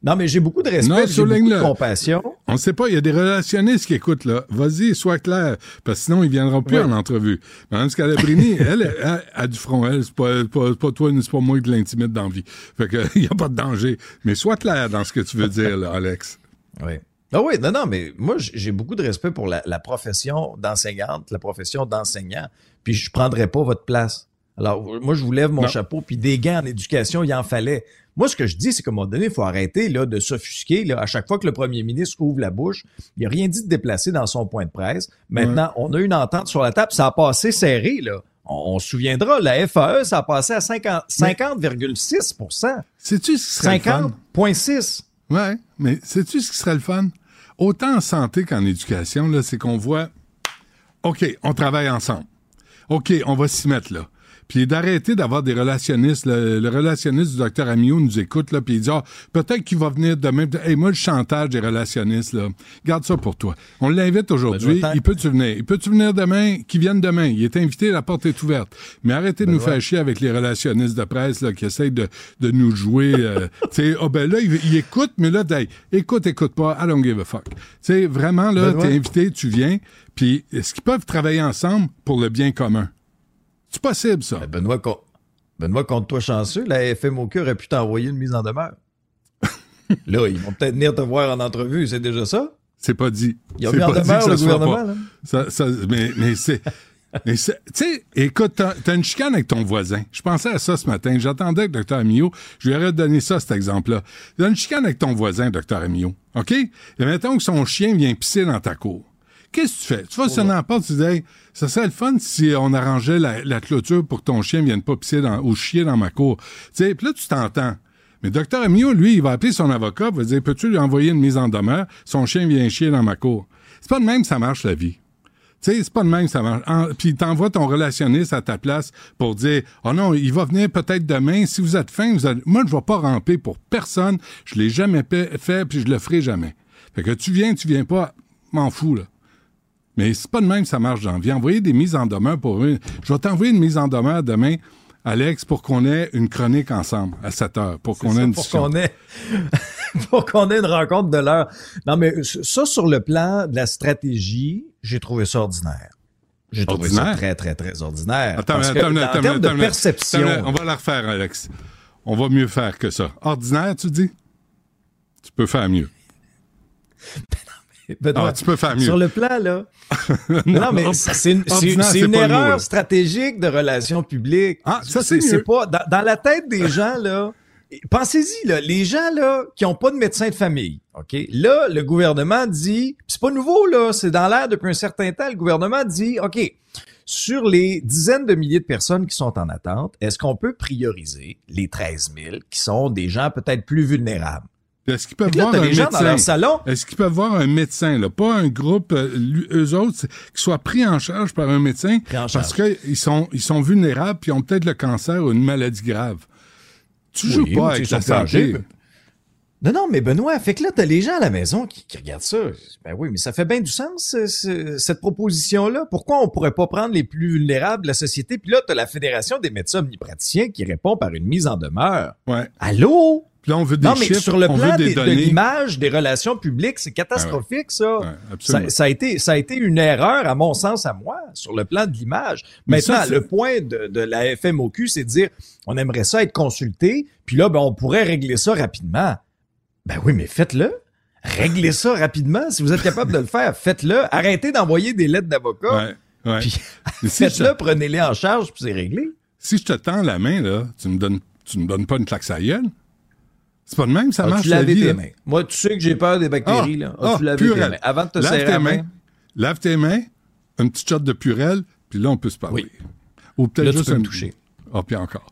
non, mais j'ai beaucoup de respect, j'ai beaucoup de compassion. On ne sait pas, il y a des relationnistes qui écoutent, là. Vas-y, sois clair, parce que sinon, ils viendront plus en entrevue. Mme Scalabrini, elle, elle, a du front, elle, c'est pas, pas, pas toi, c'est pas moi qui l'intimide dans la vie. Fait que, il n'y a pas de danger. Mais sois clair dans ce que tu veux dire, là, Alex. Oui. Ah oui, non, non, mais moi, j'ai beaucoup de respect pour la, la profession d'enseignante, la profession d'enseignant, puis je prendrais pas votre place. Alors, moi, je vous lève mon chapeau, puis des gants en éducation, il en fallait. Moi, ce que je dis, c'est qu'à un moment donné, il faut arrêter là, de s'offusquer. À chaque fois que le premier ministre ouvre la bouche, il n'a rien dit de déplacer dans son point de presse. Maintenant, on a une entente sur la table. Ça a passé serré. Là. On, se souviendra, la FAE, ça a passé à 50,6 50, Sais-tu ce qui serait 50,6 Ouais, mais sais-tu ce qui serait le fun? Autant en santé qu'en éducation, là, c'est qu'on voit, OK, on travaille ensemble. OK, on va s'y mettre là puis d'arrêter d'avoir des relationnistes. Le, relationniste du docteur Amiot nous écoute, là, puis il dit ah, peut-être qu'il va venir demain. Hey, moi, le chantage des relationnistes, là, garde ça pour toi. On l'invite aujourd'hui. Il peut-tu venir? Il peut-tu venir demain? Qu'il vienne demain. Il est invité, la porte est ouverte. Mais arrêtez de nous faire chier avec les relationnistes de presse là, qui essayent de, de nous jouer. Euh, tu sais, oh ben là, il, écoute, mais là, écoute, écoute pas, I don't give a fuck. Tu sais, vraiment, là, t'es invité, tu viens, puis est-ce qu'ils peuvent travailler ensemble pour le bien commun? C'est possible, ça. Ben, Benoît, Benoît, compte-toi chanceux, la FMOQ aurait pu t'envoyer une mise en demeure. là, ils vont peut-être venir te voir en entrevue, c'est déjà ça? C'est pas dit. Ils ont mis en demeure le gouvernement, là. Ça, ça, mais, mais c'est... tu sais, écoute, t'as, as une chicane avec ton voisin. Je pensais à ça ce matin. J'attendais que Dr. Amio, je lui aurais donné ça, cet exemple-là. T'as une chicane avec ton voisin, Dr. Amio. OK? Et mettons que son chien vient pisser dans ta cour. Qu'est-ce que tu fais? Tu vas sur la porte, tu dis, ça serait le fun si on arrangeait la, clôture pour que ton chien vienne pas pisser dans, ou chier dans ma cour. Tu sais, puis là, tu t'entends. Mais docteur Amio, lui, il va appeler son avocat, il va dire, peux-tu lui envoyer une mise en demeure? Son chien vient chier dans ma cour. C'est pas de même que ça marche, la vie. Tu sais, c'est pas de même que ça marche. puis t'envoies ton relationniste à ta place pour dire, oh non, il va venir peut-être demain. Si vous êtes vous moi, je vais pas ramper pour personne. Je l'ai jamais fait, puis je le ferai jamais. Fait que tu viens, tu viens pas, m'en fous, là. Mais c'est pas de même que ça marche dans vie. Envoyer des mises en demeure pour eux. Je vais t'envoyer une mise en demeure demain, Alex, pour qu'on ait une chronique ensemble à 7 heures, pour qu'on ait une pour qu'on ait pour qu'on ait une rencontre de l'heure. Non, mais ça, sur le plan de la stratégie, j'ai trouvé ça ordinaire. J'ai trouvé ça très, très, très ordinaire. Attends, parce attends, attends, en termes de perception... on va la refaire, Alex. On va mieux faire que ça. Ordinaire, tu dis? Tu peux faire mieux. ah, tu peux faire mieux. Sur le plan, là. non, mais c'est une, une erreur stratégique de relations publiques. Ah, ça, c'est pas. Dans, la tête des gens, là. Pensez-y, là, les gens là qui ont pas de médecin de famille, ok? Là, le gouvernement dit, c'est pas nouveau là, c'est dans l'air depuis un certain temps. Le gouvernement dit, ok, sur les dizaines de milliers de personnes qui sont en attente, est-ce qu'on peut prioriser les 13 000 qui sont des gens peut-être plus vulnérables? Est-ce qu'ils peuvent voir un médecin? Est-ce qu'ils peuvent voir un médecin, là? Pas un groupe, euh, eux autres, qui soient pris en charge par un médecin parce qu'ils sont, ils sont vulnérables puis ont peut-être le cancer ou une maladie grave. Tu joues pas avec la santé. Non, non, mais Benoît, fait que là, t'as les gens à la maison qui, regardent ça. Ben oui, mais ça fait bien du sens, cette proposition-là. Pourquoi on pourrait pas prendre les plus vulnérables de la société? Puis là, t'as la Fédération des médecins omnipraticiens qui répond par une mise en demeure. Ouais. Allô? Non, mais sur le plan de l'image des relations publiques, c'est catastrophique, ça. ça. a été, ça a été une erreur, à mon sens, à moi, sur le plan de l'image. Maintenant, le point de, la FMOQ, c'est de dire, on aimerait ça être consulté, puis là, ben, on pourrait régler ça rapidement. Ben oui, mais faites-le. Réglez ça rapidement. Si vous êtes capable de le faire, faites-le. Arrêtez d'envoyer des lettres d'avocat. faites-le, prenez-les en charge, puis c'est réglé. Si je te tends la main, là, tu me donnes, tu me donnes pas une claque à gueule? C'est pas de même, ça marche. Tu laves tes mains? Moi, tu sais que j'ai peur des bactéries, ah, là. Ah, tu laves tes mains? Avant de te serrer la main. Lave tes mains, une petite shot de purelle, puis là, on peut se parler. Oui. Ou peut-être juste un toucher. Ah, puis encore.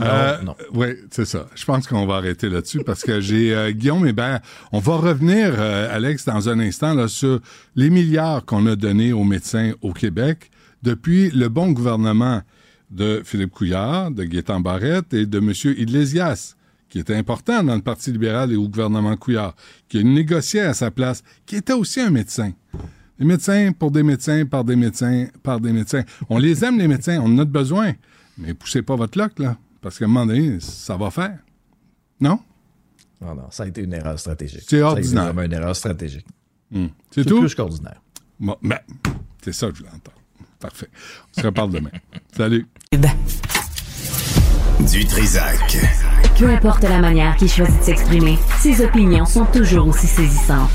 euh, non. Oui, c'est ça. Je pense qu'on va arrêter là-dessus parce que j'ai euh, Guillaume ben, on va revenir, euh, Alex, dans un instant là sur les milliards qu'on a donnés aux médecins au Québec depuis le bon gouvernement de Philippe Couillard, de Gaétan Barrette et de M. Iglesias qui était important dans le Parti libéral et au gouvernement Couillard, qui a négocié à sa place, qui était aussi un médecin. Les médecins pour des médecins, par des médecins, par des médecins. On les aime, les médecins, on en a besoin. Mais poussez pas votre loc, là, parce qu'à un moment donné, ça va faire. Non? Non, non, ça a été une erreur stratégique. C'est ordinaire. Été une erreur stratégique. Hmm. C'est tout? plus qu'ordinaire. Bon, ben, c'est ça que je voulais entendre. Parfait. On se reparle demain. Salut. Du Trisac. Peu importe la manière qu'il choisit de s'exprimer, ses opinions sont toujours aussi saisissantes.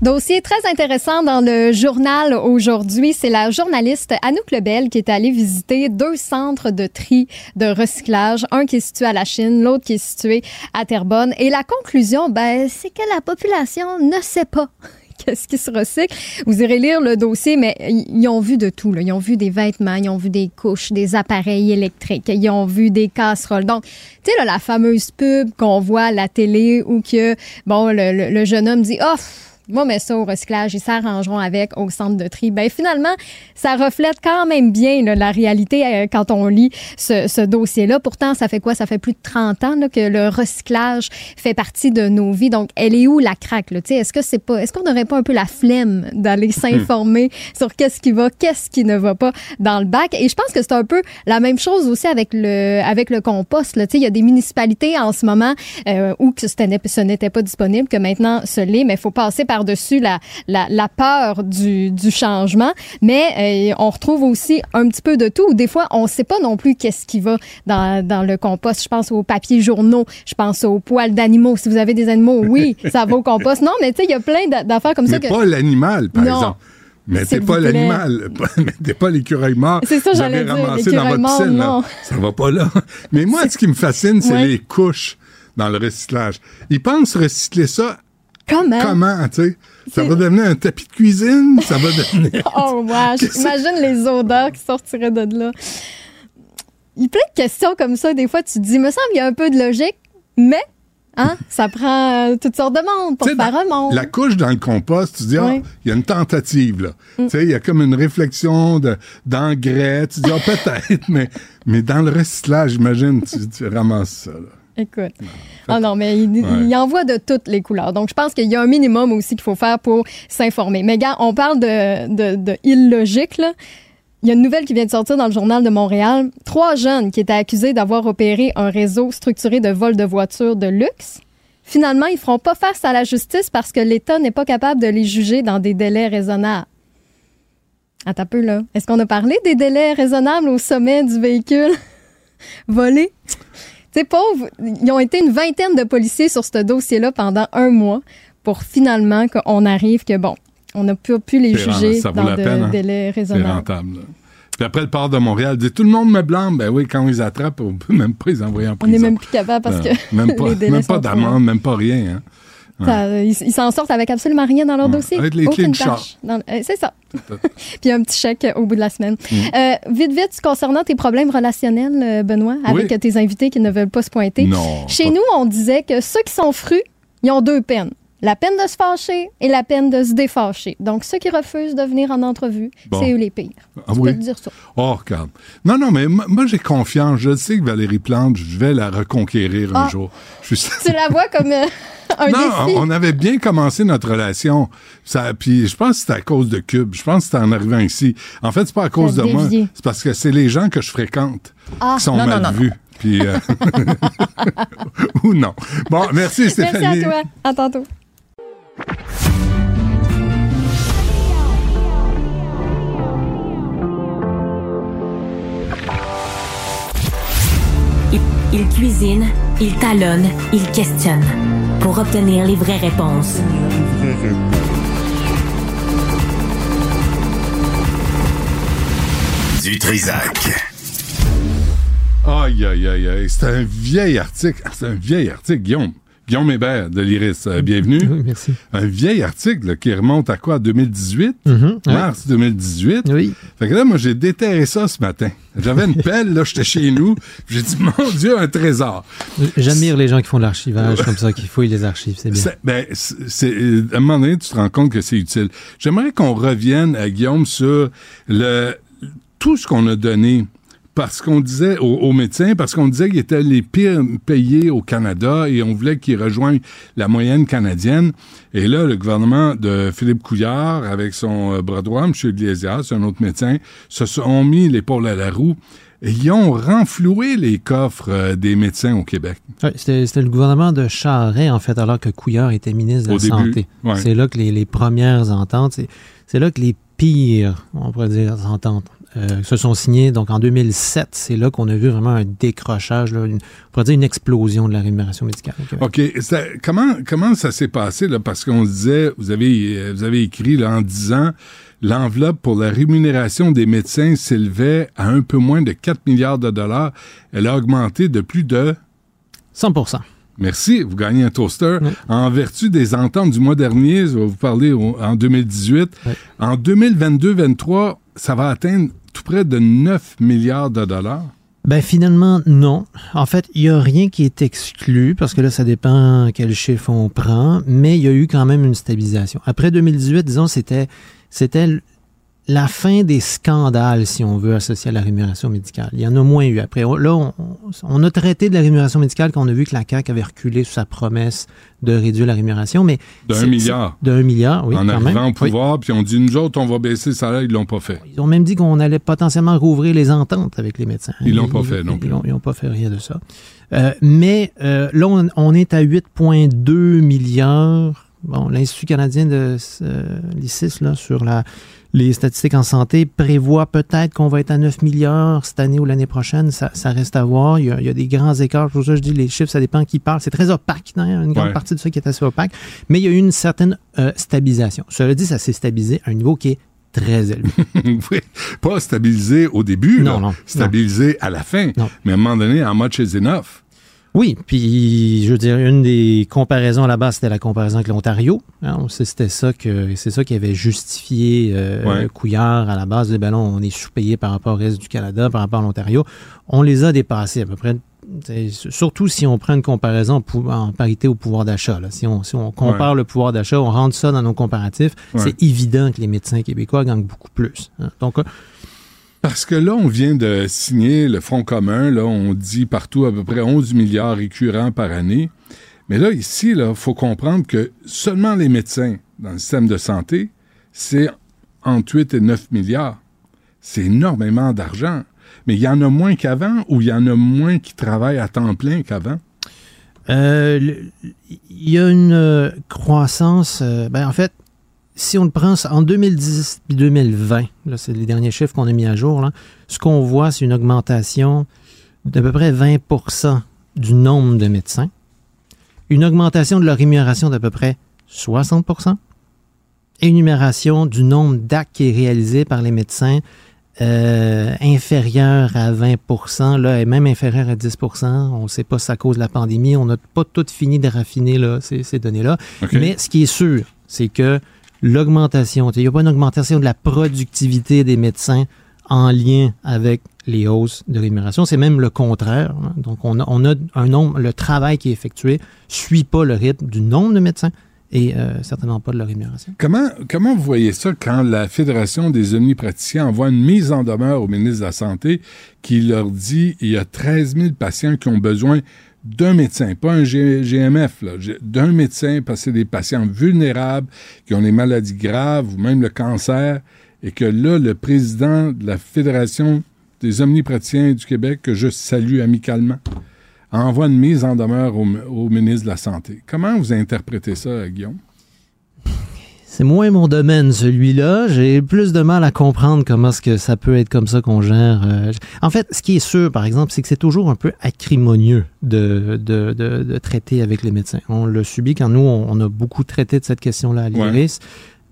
Dossier très intéressant dans le journal aujourd'hui. C'est la journaliste Anouk Lebel qui est allée visiter deux centres de tri de recyclage. Un qui est situé à la Chine, l'autre qui est situé à Terrebonne. Et la conclusion, ben, c'est que la population ne sait pas qu'est-ce qui se recycle. Vous irez lire le dossier, mais ils ont vu de tout. Là. Ils ont vu des vêtements, ils ont vu des couches, des appareils électriques, ils ont vu des casseroles. Donc, tu sais, la fameuse pub qu'on voit à la télé où que, bon, le, le jeune homme dit, oh, va mettre ça au recyclage, ils s'arrangeront avec au centre de tri. Ben finalement, ça reflète quand même bien la réalité euh, quand on lit ce, dossier-là. Pourtant, ça fait quoi? Ça fait plus de 30 ans que le recyclage fait partie de nos vies. Donc, elle est où la craque? Est-ce que c'est pas, est-ce qu'on n'aurait pas un peu la flemme d'aller hmm. s'informer sur qu'est-ce qui va, qu'est-ce qui ne va pas dans le bac? Et je pense que c'est un peu la même chose aussi avec le, avec le compost. Là. Il y a des municipalités en ce moment euh, où que ce n'était pas disponible, que maintenant ce l'est, mais il faut passer par par-dessus la, la, peur du, du changement, mais euh, on retrouve aussi un petit peu de tout. Des fois, on ne sait pas non plus qu'est-ce qui va dans, dans le compost. Je pense aux papiers journaux, je pense aux poils d'animaux. Si vous avez des animaux, oui, ça va au compost. Non, mais tu sais, il y a plein d'affaires comme mais ça. Mais pas l'animal, par exemple. Mais t'es pas l'animal, t'es pas l'écureuil mort. C'est ça, j'allais dire. ramassé dans votre piscine, là. Ça va pas là. Mais moi, ce qui me fascine, c'est les couches dans le recyclage. Ils pensent recycler ça Comment? Comment, tu sais? Ça va devenir un tapis de cuisine? Ça va devenir. oh, wow! J'imagine les odeurs qui sortiraient de là. Il y a plein de questions comme ça. Des fois, tu te dis, me semble qu'il y a un peu de logique, mais Hein? Ça prend euh, toutes sortes de monde pour faire un monde. La couche dans le compost, tu dis, ah, il y a une tentative, là. Mm. Tu sais, il y a comme une réflexion d'engrais. tu dis, ah, peut-être, mais, mais dans le recyclage, j'imagine, tu, tu ramasses ça, là. Écoute. Ah non, mais il, envoie de toutes les couleurs. Donc, je pense qu'il y a un minimum aussi qu'il faut faire pour s'informer. Mais gars, on parle de, de, illogique, là. Il y a une nouvelle qui vient de sortir dans le journal de Montréal. Trois jeunes qui étaient accusés d'avoir opéré un réseau structuré de vol de voitures de luxe. Finalement, ils feront pas face à la justice parce que l'État n'est pas capable de les juger dans des délais raisonnables. Attends un peu, là. Est-ce qu'on a parlé des délais raisonnables au sommet du véhicule? Volé? Sais, pauvre, ils ont été une vingtaine de policiers sur ce dossier-là pendant un mois pour finalement qu'on arrive que, bon, on n'a pu, pu les juger dans des hein? délais raisonnables. C'est rentable. Puis après, le port de Montréal dit tout le monde me blâme. Ben oui, quand ils attrapent, on peut même pas les envoyer en prison. On n'est même plus capable parce que. Même pas, même pas d'amende, même pas rien. Hein ils s'en sortent avec absolument rien dans leur dossier. Avec les Aucune tâche. Euh, c'est ça. Puis un petit chèque au bout de la semaine. Mm. Euh, vite, vite, concernant tes problèmes relationnels, euh, Benoît, avec tes invités qui ne veulent pas se pointer. Non, Chez nous, on disait que ceux qui sont frus, ils ont deux peines. La peine de se fâcher et la peine de se défâcher. Donc, ceux qui refusent de venir en entrevue, c'est eux les pires. Ah, peux te dire ça. Oh, regarde. Non, non, mais moi, j'ai confiance. Je sais que Valérie Plante, je vais la reconquérir un ah. jour. tu la vois comme euh, un non, on avait bien commencé notre relation. Ça, puis je pense que c'était à cause de Cube. Je pense que c'était en arrivant ici. En fait, c'est pas à cause de moi. C'est parce que c'est les gens que je fréquente ah. qui sont mal vus. Puis, euh, ou non. Bon, merci Stéphanie. Merci à toi. À tantôt. Il, cuisine, il talonne, il questionne pour obtenir les vraies réponses. Du Trisac. Aïe, aïe, aïe, aïe. C'est un vieil article. C'est un vieil article, Guillaume. Guillaume Hébert de l'Iris, euh, bienvenue. Oui, merci. Un vieil article qui remonte à quoi? 2018? Mm-hmm, mars 2018? Oui. Fait que là, moi, j'ai déterré ça ce matin. J'avais une pelle, là, j'étais chez nous. J'ai dit, mon Dieu, un trésor. J'admire les gens qui font de l'archivage comme ça, qui fouillent les archives, c'est bien. Ben, c'est, à un moment donné, tu te rends compte que c'est utile. J'aimerais qu'on revienne, à Guillaume, sur le, tout ce qu'on a donné parce qu'on disait aux, médecins, parce qu'on disait qu'ils étaient les pires payés au Canada et on voulait qu'ils rejoignent la moyenne canadienne. Et là, le gouvernement de Philippe Couillard, avec son euh, bras droit, M. Iglesias, un autre médecin, se sont mis l'épaule à la roue et ils ont renfloué les coffres euh, des médecins au Québec. Oui, c'était le gouvernement de Charret, en fait, alors que Couillard était ministre de la Santé. C'est là que les, les premières ententes, c'est là que les pires, on pourrait dire, ententes euh, se sont signés. Donc en 2007, c'est là qu'on a vu vraiment un décrochage, là, une, on pourrait dire une explosion de la rémunération médicale. OK. comment, comment ça s'est passé? Là? Parce qu'on disait, vous avez, vous avez écrit là, en disant l'enveloppe pour la rémunération des médecins s'élevait à un peu moins de 4 milliards de dollars. Elle a augmenté de plus de 100% Merci, vous gagnez un toaster. En vertu des ententes du mois dernier, je vais vous parler en 2018, en 2022-23, ça va atteindre tout près de 9 milliards de dollars? Ben finalement, non. En fait, il n'y a rien qui est exclu parce que là, ça dépend quel chiffre on prend, mais il y a eu quand même une stabilisation. Après 2018, disons, c'était c'était la fin des scandales, si on veut, associés à la rémunération médicale. Il y en a moins eu. Après, là, on, a traité de la rémunération médicale quand on a vu que la CAQ avait reculé sur sa promesse de réduire la rémunération, mais... D'un milliard. D'un milliard, oui, En arrivant au pouvoir, puis on dit, nous autres, on va baisser le salaire, ils l'ont pas fait. Ils ont même dit qu'on allait potentiellement rouvrir les ententes avec les médecins. Ils l'ont pas fait, non Ils n'ont pas fait rien de ça. Euh, mais euh, là, on, est à 8,2 milliards. Bon, l'Institut canadien de euh, l'ICIS, là, sur la les statistiques en santé prévoient peut-être qu'on va être à 9 milliards cette année ou l'année prochaine. Ça, reste à voir. Il y, a, des grands écarts. Pour ça, je dis les chiffres, ça dépend qui parle. C'est très opaque, une grande partie de ça qui est assez opaque. Mais il y a eu une certaine euh, stabilisation. Cela dit, ça s'est stabilisé à un niveau qui est très élevé. oui, pas stabilisé au début, non, non, stabilisé à la fin. Mais à un moment donné, how much is enough? Oui, puis je veux dire, une des comparaisons à la base, c'était la comparaison avec l'Ontario. Hein, c'était ça que c'est ça qui avait justifié euh, Couillard à la base. De, ben on est sous-payé par rapport au reste du Canada, par rapport à l'Ontario. On les a dépassés à peu près. Surtout si on prend une comparaison en parité au pouvoir d'achat. Si on, si on compare le pouvoir d'achat, on rentre ça dans nos comparatifs, c'est évident que les médecins québécois gagnent beaucoup plus. Hein. Donc, parce que là, on vient de signer le Front commun. Là, on dit partout à peu près 11 milliards récurrents par année. Mais là, ici, il faut comprendre que seulement les médecins dans le système de santé, c'est entre 8 et 9 milliards. C'est énormément d'argent. Mais il y en a moins qu'avant ou il y en a moins qui travaillent à temps plein qu'avant? Euh, il y a une euh, croissance. Euh, ben, en fait, si on le prend en 2010 et 2020, là, c'est les derniers chiffres qu'on a mis à jour, là, ce qu'on voit, c'est une augmentation d'à peu près 20% du nombre de médecins, une augmentation de leur rémunération d'à peu près 60% et une numération du nombre d'actes qui est réalisé par les médecins euh, inférieur à 20% là, et même inférieur à 10% On ne sait pas si c'est à cause de la pandémie. On n'a pas tout fini de raffiner là, ces, données-là. Mais ce qui est sûr, c'est que l'augmentation. Il n'y a pas une augmentation de la productivité des médecins en lien avec les hausses de rémunération. C'est même le contraire. Hein. Donc, on a, un nombre, le travail qui est effectué suit pas le rythme du nombre de médecins et euh, certainement pas de la rémunération. Comment, comment vous voyez ça quand la Fédération des omnipraticiens envoie une mise en demeure au ministre de la Santé qui leur dit il y a 13 000 patients qui ont besoin d'un médecin, pas un GMF, d'un médecin, parce que c'est des patients vulnérables qui ont des maladies graves ou même le cancer, et que là, le président de la Fédération des omnipraticiens du Québec, que je salue amicalement, envoie une mise en demeure au, au ministre de la Santé. Comment vous interprétez ça, Guillaume? C'est moins mon domaine, celui-là. J'ai plus de mal à comprendre comment est-ce que ça peut être comme ça qu'on gère. Euh, en fait, ce qui est sûr, par exemple, c'est que c'est toujours un peu acrimonieux de, de, de, traiter avec les médecins. On l'a subi quand nous, on, a beaucoup traité de cette question-là à l'IRIS.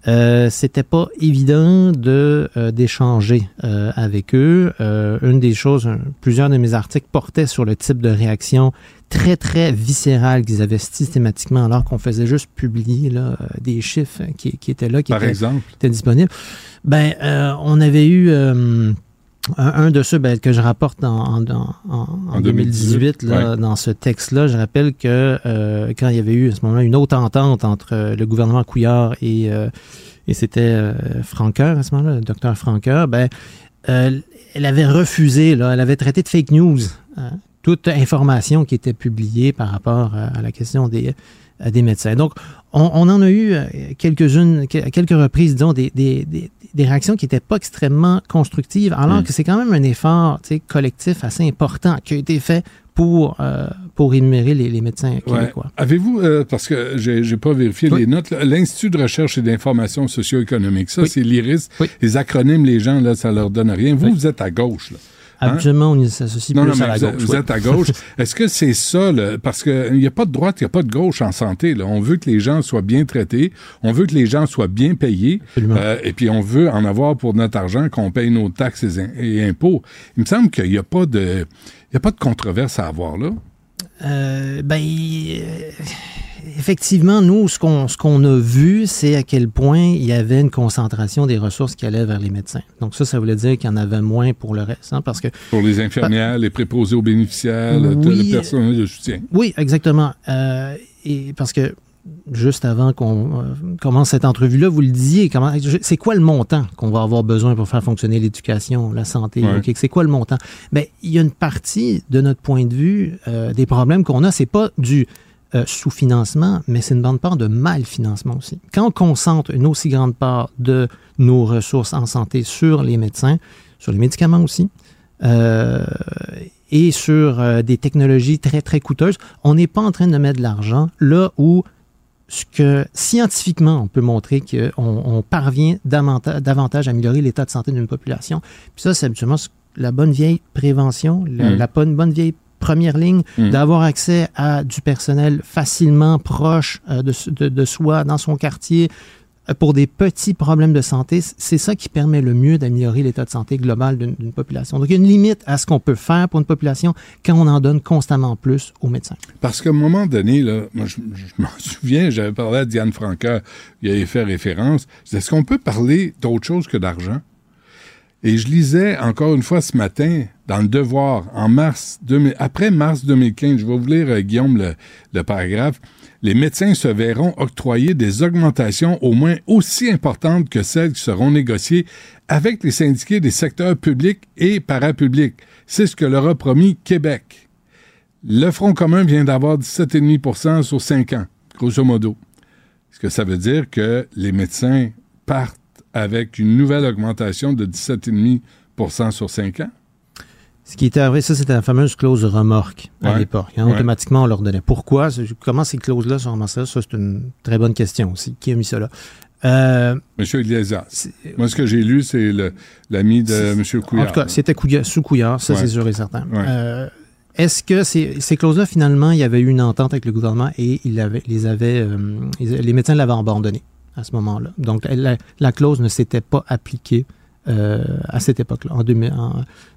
Euh, c'était pas évident de euh, d'échanger euh, avec eux. une des choses, plusieurs de mes articles portaient sur le type de réaction très très viscérale qu'ils avaient systématiquement, alors qu'on faisait juste publier là, des chiffres qui, qui étaient là, qui Par exemple? étaient disponibles. Ben, on avait eu un, de ceux ben, que je rapporte en, en, 2018, là, dans ce texte-là, je rappelle que euh, quand il y avait eu à ce moment-là une autre entente entre euh, le gouvernement Couillard et, euh, et c'était Franqueur à ce moment-là, le docteur Franqueur, ben, elle avait refusé, là, elle avait traité de fake news toute information qui était publiée par rapport à, la question des, des médecins. Donc, on, en a eu quelques-unes, quelques reprises, disons, des, des, des, réactions qui n'étaient pas extrêmement constructives, alors mm. que c'est quand même un effort collectif assez important qui a été fait pour, euh, pour énumérer les, médecins québécois. Avez-vous, euh, parce que j'ai n'ai pas vérifié les notes, l'Institut de recherche et d'information socio-économique, ça, c'est l'IRIS. Les acronymes, les gens, là, ça leur donne rien. Vous, vous êtes à gauche. Là. Hein? Habituellement, on s'associe plus non, à la vous, gauche. Vous êtes à gauche. Est-ce que c'est ça, parce qu'il n'y a pas de droite, il n'y a pas de gauche en santé. Là. On veut que les gens soient bien traités, on veut que les gens soient bien payés, euh, et puis on veut en avoir pour notre argent, qu'on paye nos taxes et, impôts. Il me semble qu'il n'y a pas de, il a pas de controverse à avoir là. Euh, ben, euh, effectivement, nous, ce qu'on ce qu'on a vu, c'est à quel point il y avait une concentration des ressources qui allaient vers les médecins. Donc ça, ça voulait dire qu'il y en avait moins pour le reste, hein, parce que pour les infirmières, les préposés aux bénéficiaires, oui, les personnel de soutien. Oui, exactement. Euh, et parce que juste avant qu'on euh, commence cette entrevue-là, vous le disiez, c'est quoi le montant qu'on va avoir besoin pour faire fonctionner l'éducation, la santé? c'est quoi le montant? Bien, il y a une partie de notre point de vue euh, des problèmes qu'on a, c'est pas du euh, sous-financement, mais c'est une grande part de mal-financement aussi. Quand on concentre une aussi grande part de nos ressources en santé sur les médecins, sur les médicaments aussi, euh, et sur euh, des technologies très, très coûteuses, on n'est pas en train de mettre de l'argent là où ce que scientifiquement on peut montrer qu'on on parvient davantage à améliorer l'état de santé d'une population. Puis ça, c'est habituellement la bonne vieille prévention, la, mm. la bonne, bonne vieille première ligne, mm. d'avoir accès à du personnel facilement proche euh, de, de, soi, dans son quartier, euh, pour des petits problèmes de santé, c'est ça qui permet le mieux d'améliorer l'état de santé global d'une population. Donc, il y a une limite à ce qu'on peut faire pour une population quand on en donne constamment plus aux médecins. Parce qu'à un moment donné, là, moi, je, m'en souviens, j'avais parlé à Diane Franca, il avait fait référence. Est-ce qu'on peut parler d'autre chose que d'argent? Et je lisais encore une fois ce matin dans le Devoir, en mars, après mars 2015, je vais vous lire, euh, Guillaume, le, paragraphe. Les médecins se verront octroyer des augmentations au moins aussi importantes que celles qui seront négociées avec les syndiqués des secteurs publics et parapublics. C'est ce que leur a promis Québec. Le Front commun vient d'avoir 17,5% sur 5 ans, grosso modo. Ce que ça veut dire que les médecins partent avec une nouvelle augmentation de 17,5% sur 5 ans? Ce qui était arrivé, ça, c'était la fameuse clause de remorque à l'époque. Hein. Automatiquement, on leur donnait. Pourquoi? Comment ces clauses-là sont ramassées? Ça, c'est une très bonne question aussi. Qui a mis ça là? Euh, Monsieur Iglesias. Moi, ce que j'ai lu, c'est l'ami de M. Couillard. En tout cas, c'était sous Couillard, ça, c'est sûr et certain. Euh, est-ce que ces, ces clauses-là, finalement, il y avait eu une entente avec le gouvernement et il avait, les, avait, euh, les médecins l'avaient abandonné? À ce moment-là. Donc, la, clause ne s'était pas appliquée euh, à cette époque-là. En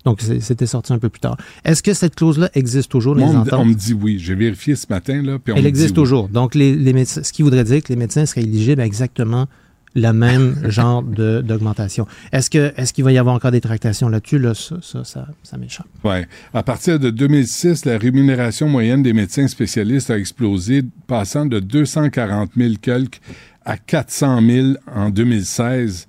donc, c'était sorti un peu plus tard. Est-ce que cette clause-là existe toujours? les on, on, me dit oui. J'ai vérifié ce matin. Là, puis on Elle existe toujours. Donc, les, les ce qui voudrait dire que les médecins seraient éligibles à exactement le même genre d'augmentation. Est-ce que est-ce qu'il va y avoir encore des tractations là-dessus? Là, ça, ça, ça, ça m'échappe. Oui. À partir de 2006, la rémunération moyenne des médecins spécialistes a explosé, passant de 240 000 quelques à 400 000 en 2016.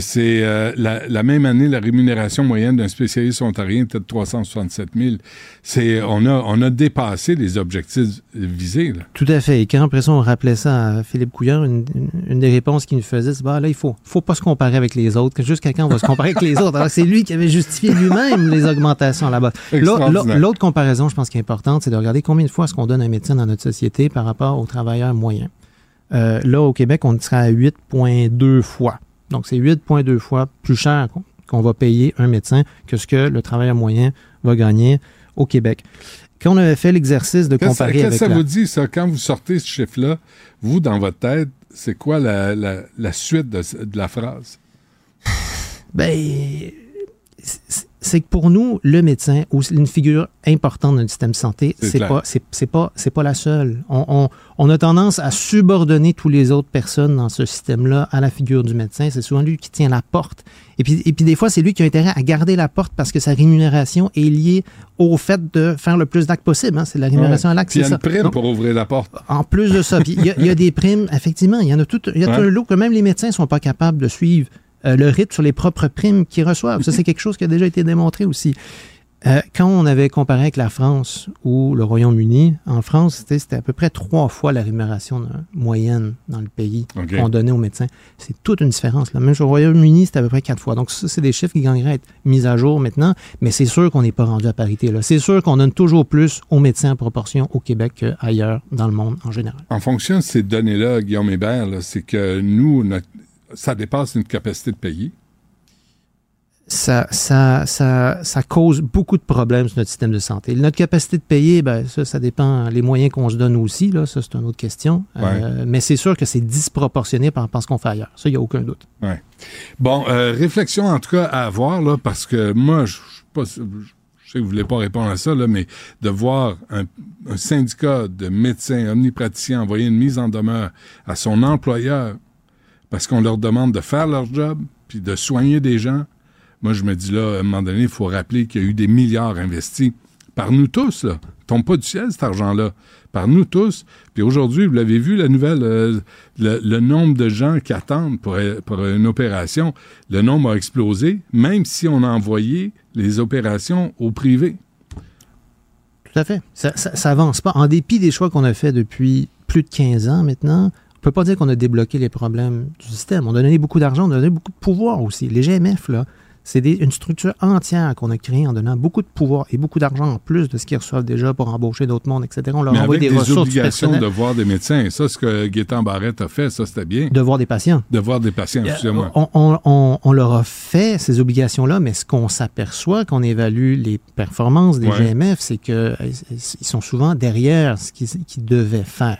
C'est euh, la, même année, la rémunération moyenne d'un spécialiste ontarien était de 367 000. C'est, on, a, on a dépassé les objectifs visés. Tout à fait. Et quand après ça, on rappelait ça à Philippe Couillard, une, des réponses qu'il nous faisait, c'est bah, là, il faut, faut pas se comparer avec les autres. Juste quelqu'un va se comparer avec les autres? Alors c'est lui qui avait justifié lui-même les augmentations là-bas. L'autre comparaison, je pense, qui est importante, c'est de regarder combien de fois est-ce qu'on donne un médecin dans notre société par rapport aux travailleurs moyens. Euh, là, au Québec, on sera à 8,2 fois. Donc, c'est 8,2 fois plus cher qu'on va payer un médecin que ce que le travailleur moyen va gagner au Québec. Quand on avait fait l'exercice de comparer Qu'est-ce que ça vous dit, ça? Quand vous sortez ce chiffre-là, vous, dans votre tête, c'est quoi la, la, suite de, de la phrase? Ben, c'est que pour nous, le médecin, ou une figure importante dans le système de santé, c'est pas, c'est, pas, c'est pas la seule. On, on, a tendance à subordonner toutes les autres personnes dans ce système-là à la figure du médecin. C'est souvent lui qui tient la porte. Et puis, et puis des fois, c'est lui qui a intérêt à garder la porte parce que sa rémunération est liée au fait de faire le plus d'actes possible. Hein. C'est la rémunération à l'acte. Il y a une prime pour ouvrir la porte. En plus de ça, il y, a des primes, effectivement, il y en a tout, il y a tout un lot que même les médecins ne sont pas capables de suivre. Euh, le rythme sur les propres primes qu'ils reçoivent. Ça, c'est quelque chose qui a déjà été démontré aussi. Euh, quand on avait comparé avec la France ou le Royaume-Uni, en France, c'était à peu près trois fois la rémunération moyenne dans le pays qu'on donnait aux médecins. C'est toute une différence. Là. Même au Royaume-Uni, c'était à peu près quatre fois. Donc, ça, c'est des chiffres qui gagneraient à être mis à jour maintenant, mais c'est sûr qu'on n'est pas rendu à parité. C'est sûr qu'on donne toujours plus aux médecins en proportion au Québec qu'ailleurs dans le monde en général. En fonction de ces données-là, Guillaume Hébert, c'est que nous, ça dépasse notre capacité de payer ça, ça, ça, ça, cause beaucoup de problèmes sur notre système de santé. Notre capacité de payer, ben, ça, ça dépend les moyens qu'on se donne aussi. Là, ça, c'est une autre question. Euh, mais c'est sûr que c'est disproportionné par rapport à ce qu'on fait ailleurs. Ça, il n'y a aucun doute. Ouais. Bon, euh, réflexion en tout cas à avoir, là, parce que moi, je ne sais que vous ne voulez pas répondre à ça, là, mais de voir un, un syndicat de médecins omnipraticiens envoyer une mise en demeure à son employeur parce qu'on leur demande de faire leur job puis de soigner des gens moi, je me dis là, à un moment donné, il faut rappeler qu'il y a eu des milliards investis par nous tous, là. tombe pas du ciel, cet argent-là. Par nous tous. Puis aujourd'hui, vous l'avez vu, la nouvelle, euh, le, nombre de gens qui attendent pour, une opération, le nombre a explosé, même si on a envoyé les opérations au privé. Tout à fait. Ça, ça, pas. En dépit des choix qu'on a fait depuis plus de 15 ans maintenant, on peut pas dire qu'on a débloqué les problèmes du système. On a donné beaucoup d'argent, on a donné beaucoup de pouvoir aussi. Les GMF, là, c'est une structure entière qu'on a créée en donnant beaucoup de pouvoir et beaucoup d'argent en plus de ce qu'ils reçoivent déjà pour embaucher d'autres mondes, etc. On leur Mais envoie des, des ressources obligations de voir des médecins. Ça, ce que Gaétan Barrette a fait, ça, c'était bien. De voir des patients. De voir des patients, excusez-moi. On, on, on, leur a fait ces obligations-là, mais ce qu'on s'aperçoit quand on évalue les performances des GMF, c'est qu'ils euh, sont souvent derrière ce qu'ils devaient faire.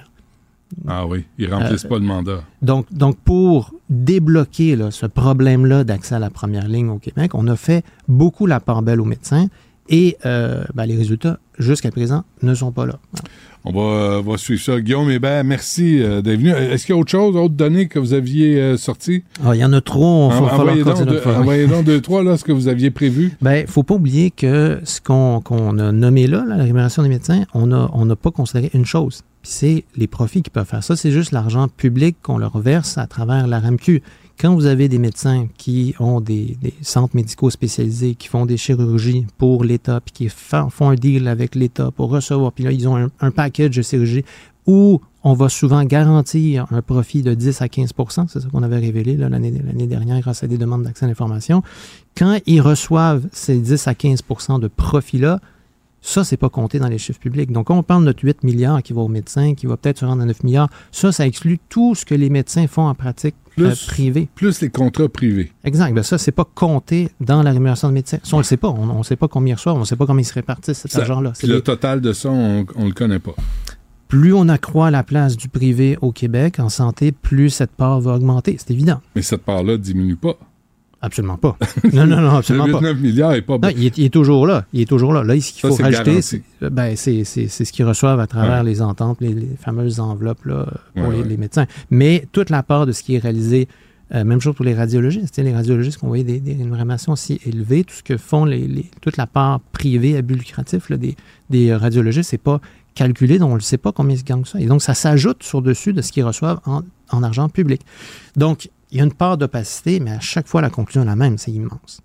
Ah oui, ils remplissent euh, pas le mandat. Donc, donc pour débloquer ce problème-là d'accès à la première ligne au Québec, on a fait beaucoup la part belle aux médecins et euh, ben, les résultats, jusqu'à présent, ne sont pas là. On va, va, suivre ça. Guillaume Hébert, merci euh, d'être venu. Est-ce qu'il y a autre chose, autre données que vous aviez euh, sorties? Ah, il y en a trop. On va envoyez, donc deux, envoyez donc deux, trois, là, ce que vous aviez prévu. Ben, il faut pas oublier que ce qu'on a nommé là, la rémunération des médecins, on n'a on pas considéré une chose. C'est les profits qui peuvent faire ça. C'est juste l'argent public qu'on leur verse à travers la RAMQ. Quand vous avez des médecins qui ont des, centres médicaux spécialisés, qui font des chirurgies pour l'État, puis qui font un deal avec l'État pour recevoir, puis là, ils ont un, package de chirurgie où on va souvent garantir un profit de 10 à 15% c'est ça qu'on avait révélé l'année dernière grâce à des demandes d'accès à l'information. Quand ils reçoivent ces 10 à 15% de profit-là, ça, c'est pas compté dans les chiffres publics. Donc, quand on parle de notre 8 milliards qui va aux médecins, qui va peut-être se rendre à 9 milliards, ça, ça exclut tout ce que les médecins font en pratique euh, privée. Plus les contrats privés. Exact. Ben ça, c'est pas compté dans la rémunération de médecins. Ça, on le sait pas. On ne sait pas combien ils reçoivent. On ne sait pas comment ils se répartissent cet argent-là. Le total de ça, on ne le connaît pas. Plus on accroît la place du privé au Québec en santé, plus cette part va augmenter. C'est évident. Mais cette part-là ne diminue pas. Absolument pas. Non, non, non, absolument pas. 9 milliards n'est pas non, il, est, toujours là. Il est toujours là. Là, ce qu'il faut rajouter, ben, c'est ce qu'ils reçoivent à travers les ententes, les, fameuses enveloppes là, pour les, médecins. Mais toute la part de ce qui est réalisé, euh, même chose pour les radiologistes. Les radiologistes qui ont des, des rémunérations si élevées, tout ce que font les, toute la part privée à but lucratif là, des, des radiologistes, c'est pas calculé, donc on ne sait pas combien ils gagnent ça. Et donc, ça s'ajoute sur dessus de ce qu'ils reçoivent en, en argent public. Donc, il y a une part d'opacité, mais à chaque fois, la conclusion est la même, c'est immense.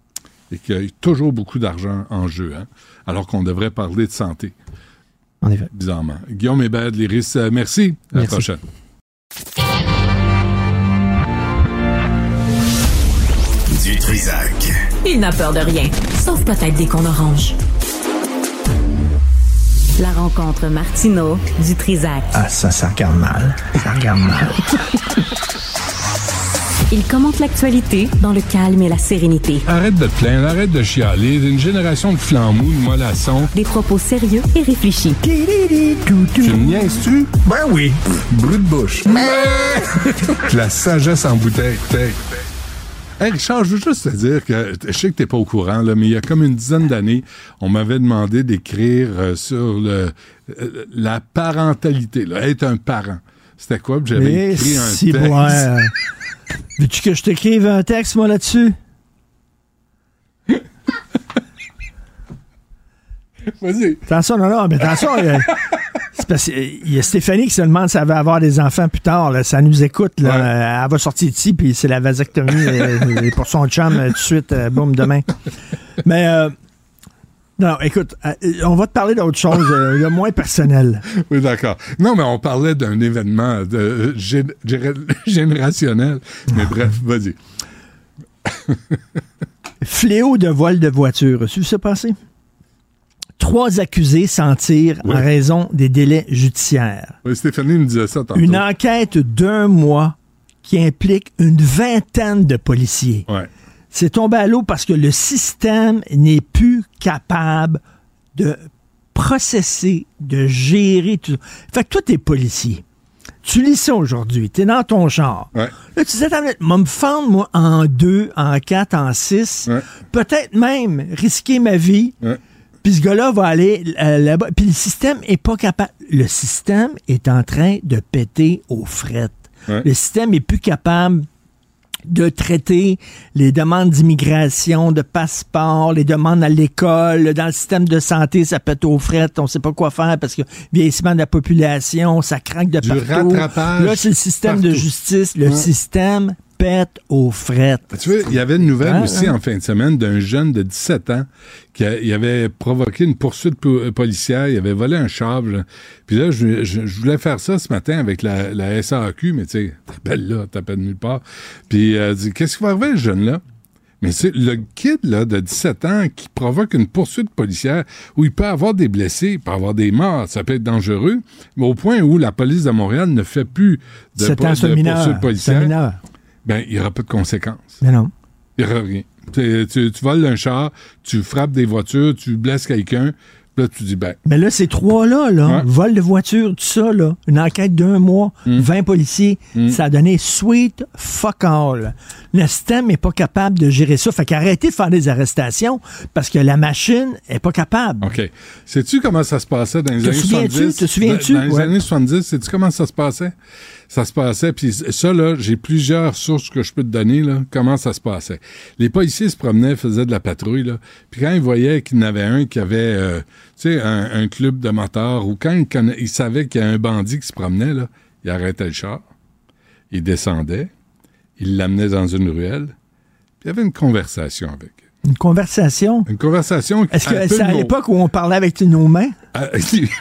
Et qu'il y a toujours beaucoup d'argent en jeu, hein, alors qu'on devrait parler de santé. En effet. Bizarrement. Guillaume Hébert, l'Iris, euh, merci. À la prochaine. Du Trisac. Il n'a peur de rien, sauf peut-être des qu'on orange. La rencontre Martino du Trisac. Ah, ça, ça regarde mal. Ça regarde mal. Il commente l'actualité dans le calme et la sérénité. Arrête de te plaindre, arrête de chialer. Une génération de flambous, de mollassons. Des propos sérieux et réfléchis. Tu me niaises-tu? Ben oui. Brut de bouche. la sagesse en bouteille. Hey Richard, je veux juste te dire que je sais que t'es pas au courant, là, mais il y a comme une dizaine d'années, on m'avait demandé d'écrire euh, sur le, euh, la parentalité, là, être un parent. C'était quoi? J'avais écrit un si texte. Veux-tu que je t'écrive un texte, moi, là-dessus? Vas-y. Attention, non, non, mais attention. il y a Stéphanie qui se demande si elle va avoir des enfants plus tard. Ça nous écoute. Elle va sortir ici, puis c'est la vasectomie. et pour son chum, tout de suite, boum, demain. Mais Non, écoute, euh, on va te parler d'autre chose, euh, moins personnel. Oui, d'accord. Non, mais on parlait d'un événement de, euh, gé- gé- générationnel. Mais bref, vas-y. Fléau de vol de voiture. As-tu vu ça passer? Trois accusés s'en tirent Oui. en raison des délais judiciaires. Oui, Stéphanie me disait ça tantôt. Une enquête d'un mois qui implique une vingtaine de policiers. Ouais. C'est tombé à l'eau parce que le système n'est plus capable de processer, de gérer tout. Fait que toi, t'es policier. Tu lis ça aujourd'hui, t'es dans ton. Ouais. Là, tu dis, attends, je vais me fendre, moi, en deux, en quatre, en six. Ouais. Peut-être même risquer ma vie. Ouais. Puis ce gars-là va aller euh, là-bas. Puis le système est pas capable. Le système est en train de péter aux frettes. Le système est plus capable de traiter les demandes d'immigration, de passeport, les demandes à l'école, dans le système de santé, ça pète aux frettes, on sait pas quoi faire parce que vieillissement de la population, ça craque de Du partout. rattrapage Là, c'est le système de justice, le Ouais. système pète aux frettes. Tu vois, il y avait une nouvelle aussi hein. en fin de semaine d'un jeune de 17 ans qui a- il avait provoqué une poursuite po- euh, policière, il avait volé un char. là. Puis là, je, je- je voulais faire ça ce matin avec la, la SAQ, mais tu sais, t'appelles là, t'appelles nulle part. Puis euh, dit, qu'est-ce qui va arriver ce jeune-là? Mais c'est le kid là, de 17 ans qui provoque une poursuite policière où il peut avoir des blessés, il peut avoir des morts, ça peut être dangereux, mais au point où la police de Montréal ne fait plus de, un de poursuite policière. Ben, il n'y aura pas de conséquences. Mais non. Il n'y aura rien. Tu, tu, voles un char, tu frappes des voitures, tu blesses quelqu'un, puis là, tu dis, ben, Mais là, ces trois-là, là, Ouais. vol de voiture, tout ça, là, une enquête d'un mois, Mm. 20 policiers, ça a donné sweet fuck all. Le système n'est pas capable de gérer ça. Fait qu'arrêtez de faire des arrestations parce que la machine est pas capable. OK. Sais-tu comment ça se passait dans les Te années souviens-tu? 70? Te souviens-tu? Dans, dans les Ouais. années 70, sais-tu comment ça se passait? Ça se passait, puis ça, là, j'ai plusieurs sources que je peux te donner, là, comment ça se passait. Les policiers se promenaient, faisaient de la patrouille, là, puis quand ils voyaient qu'il y en avait un qui avait, euh, tu sais, un, club de motards, ou quand ils, conna- ils savaient qu'il y a un bandit qui se promenait, là, ils arrêtaient le char, ils descendaient, ils l'amenaient dans une ruelle, puis il y avait une conversation avec. Une conversation. Une conversation Est-ce que c'est à l'époque où on parlait avec nos mains? Euh,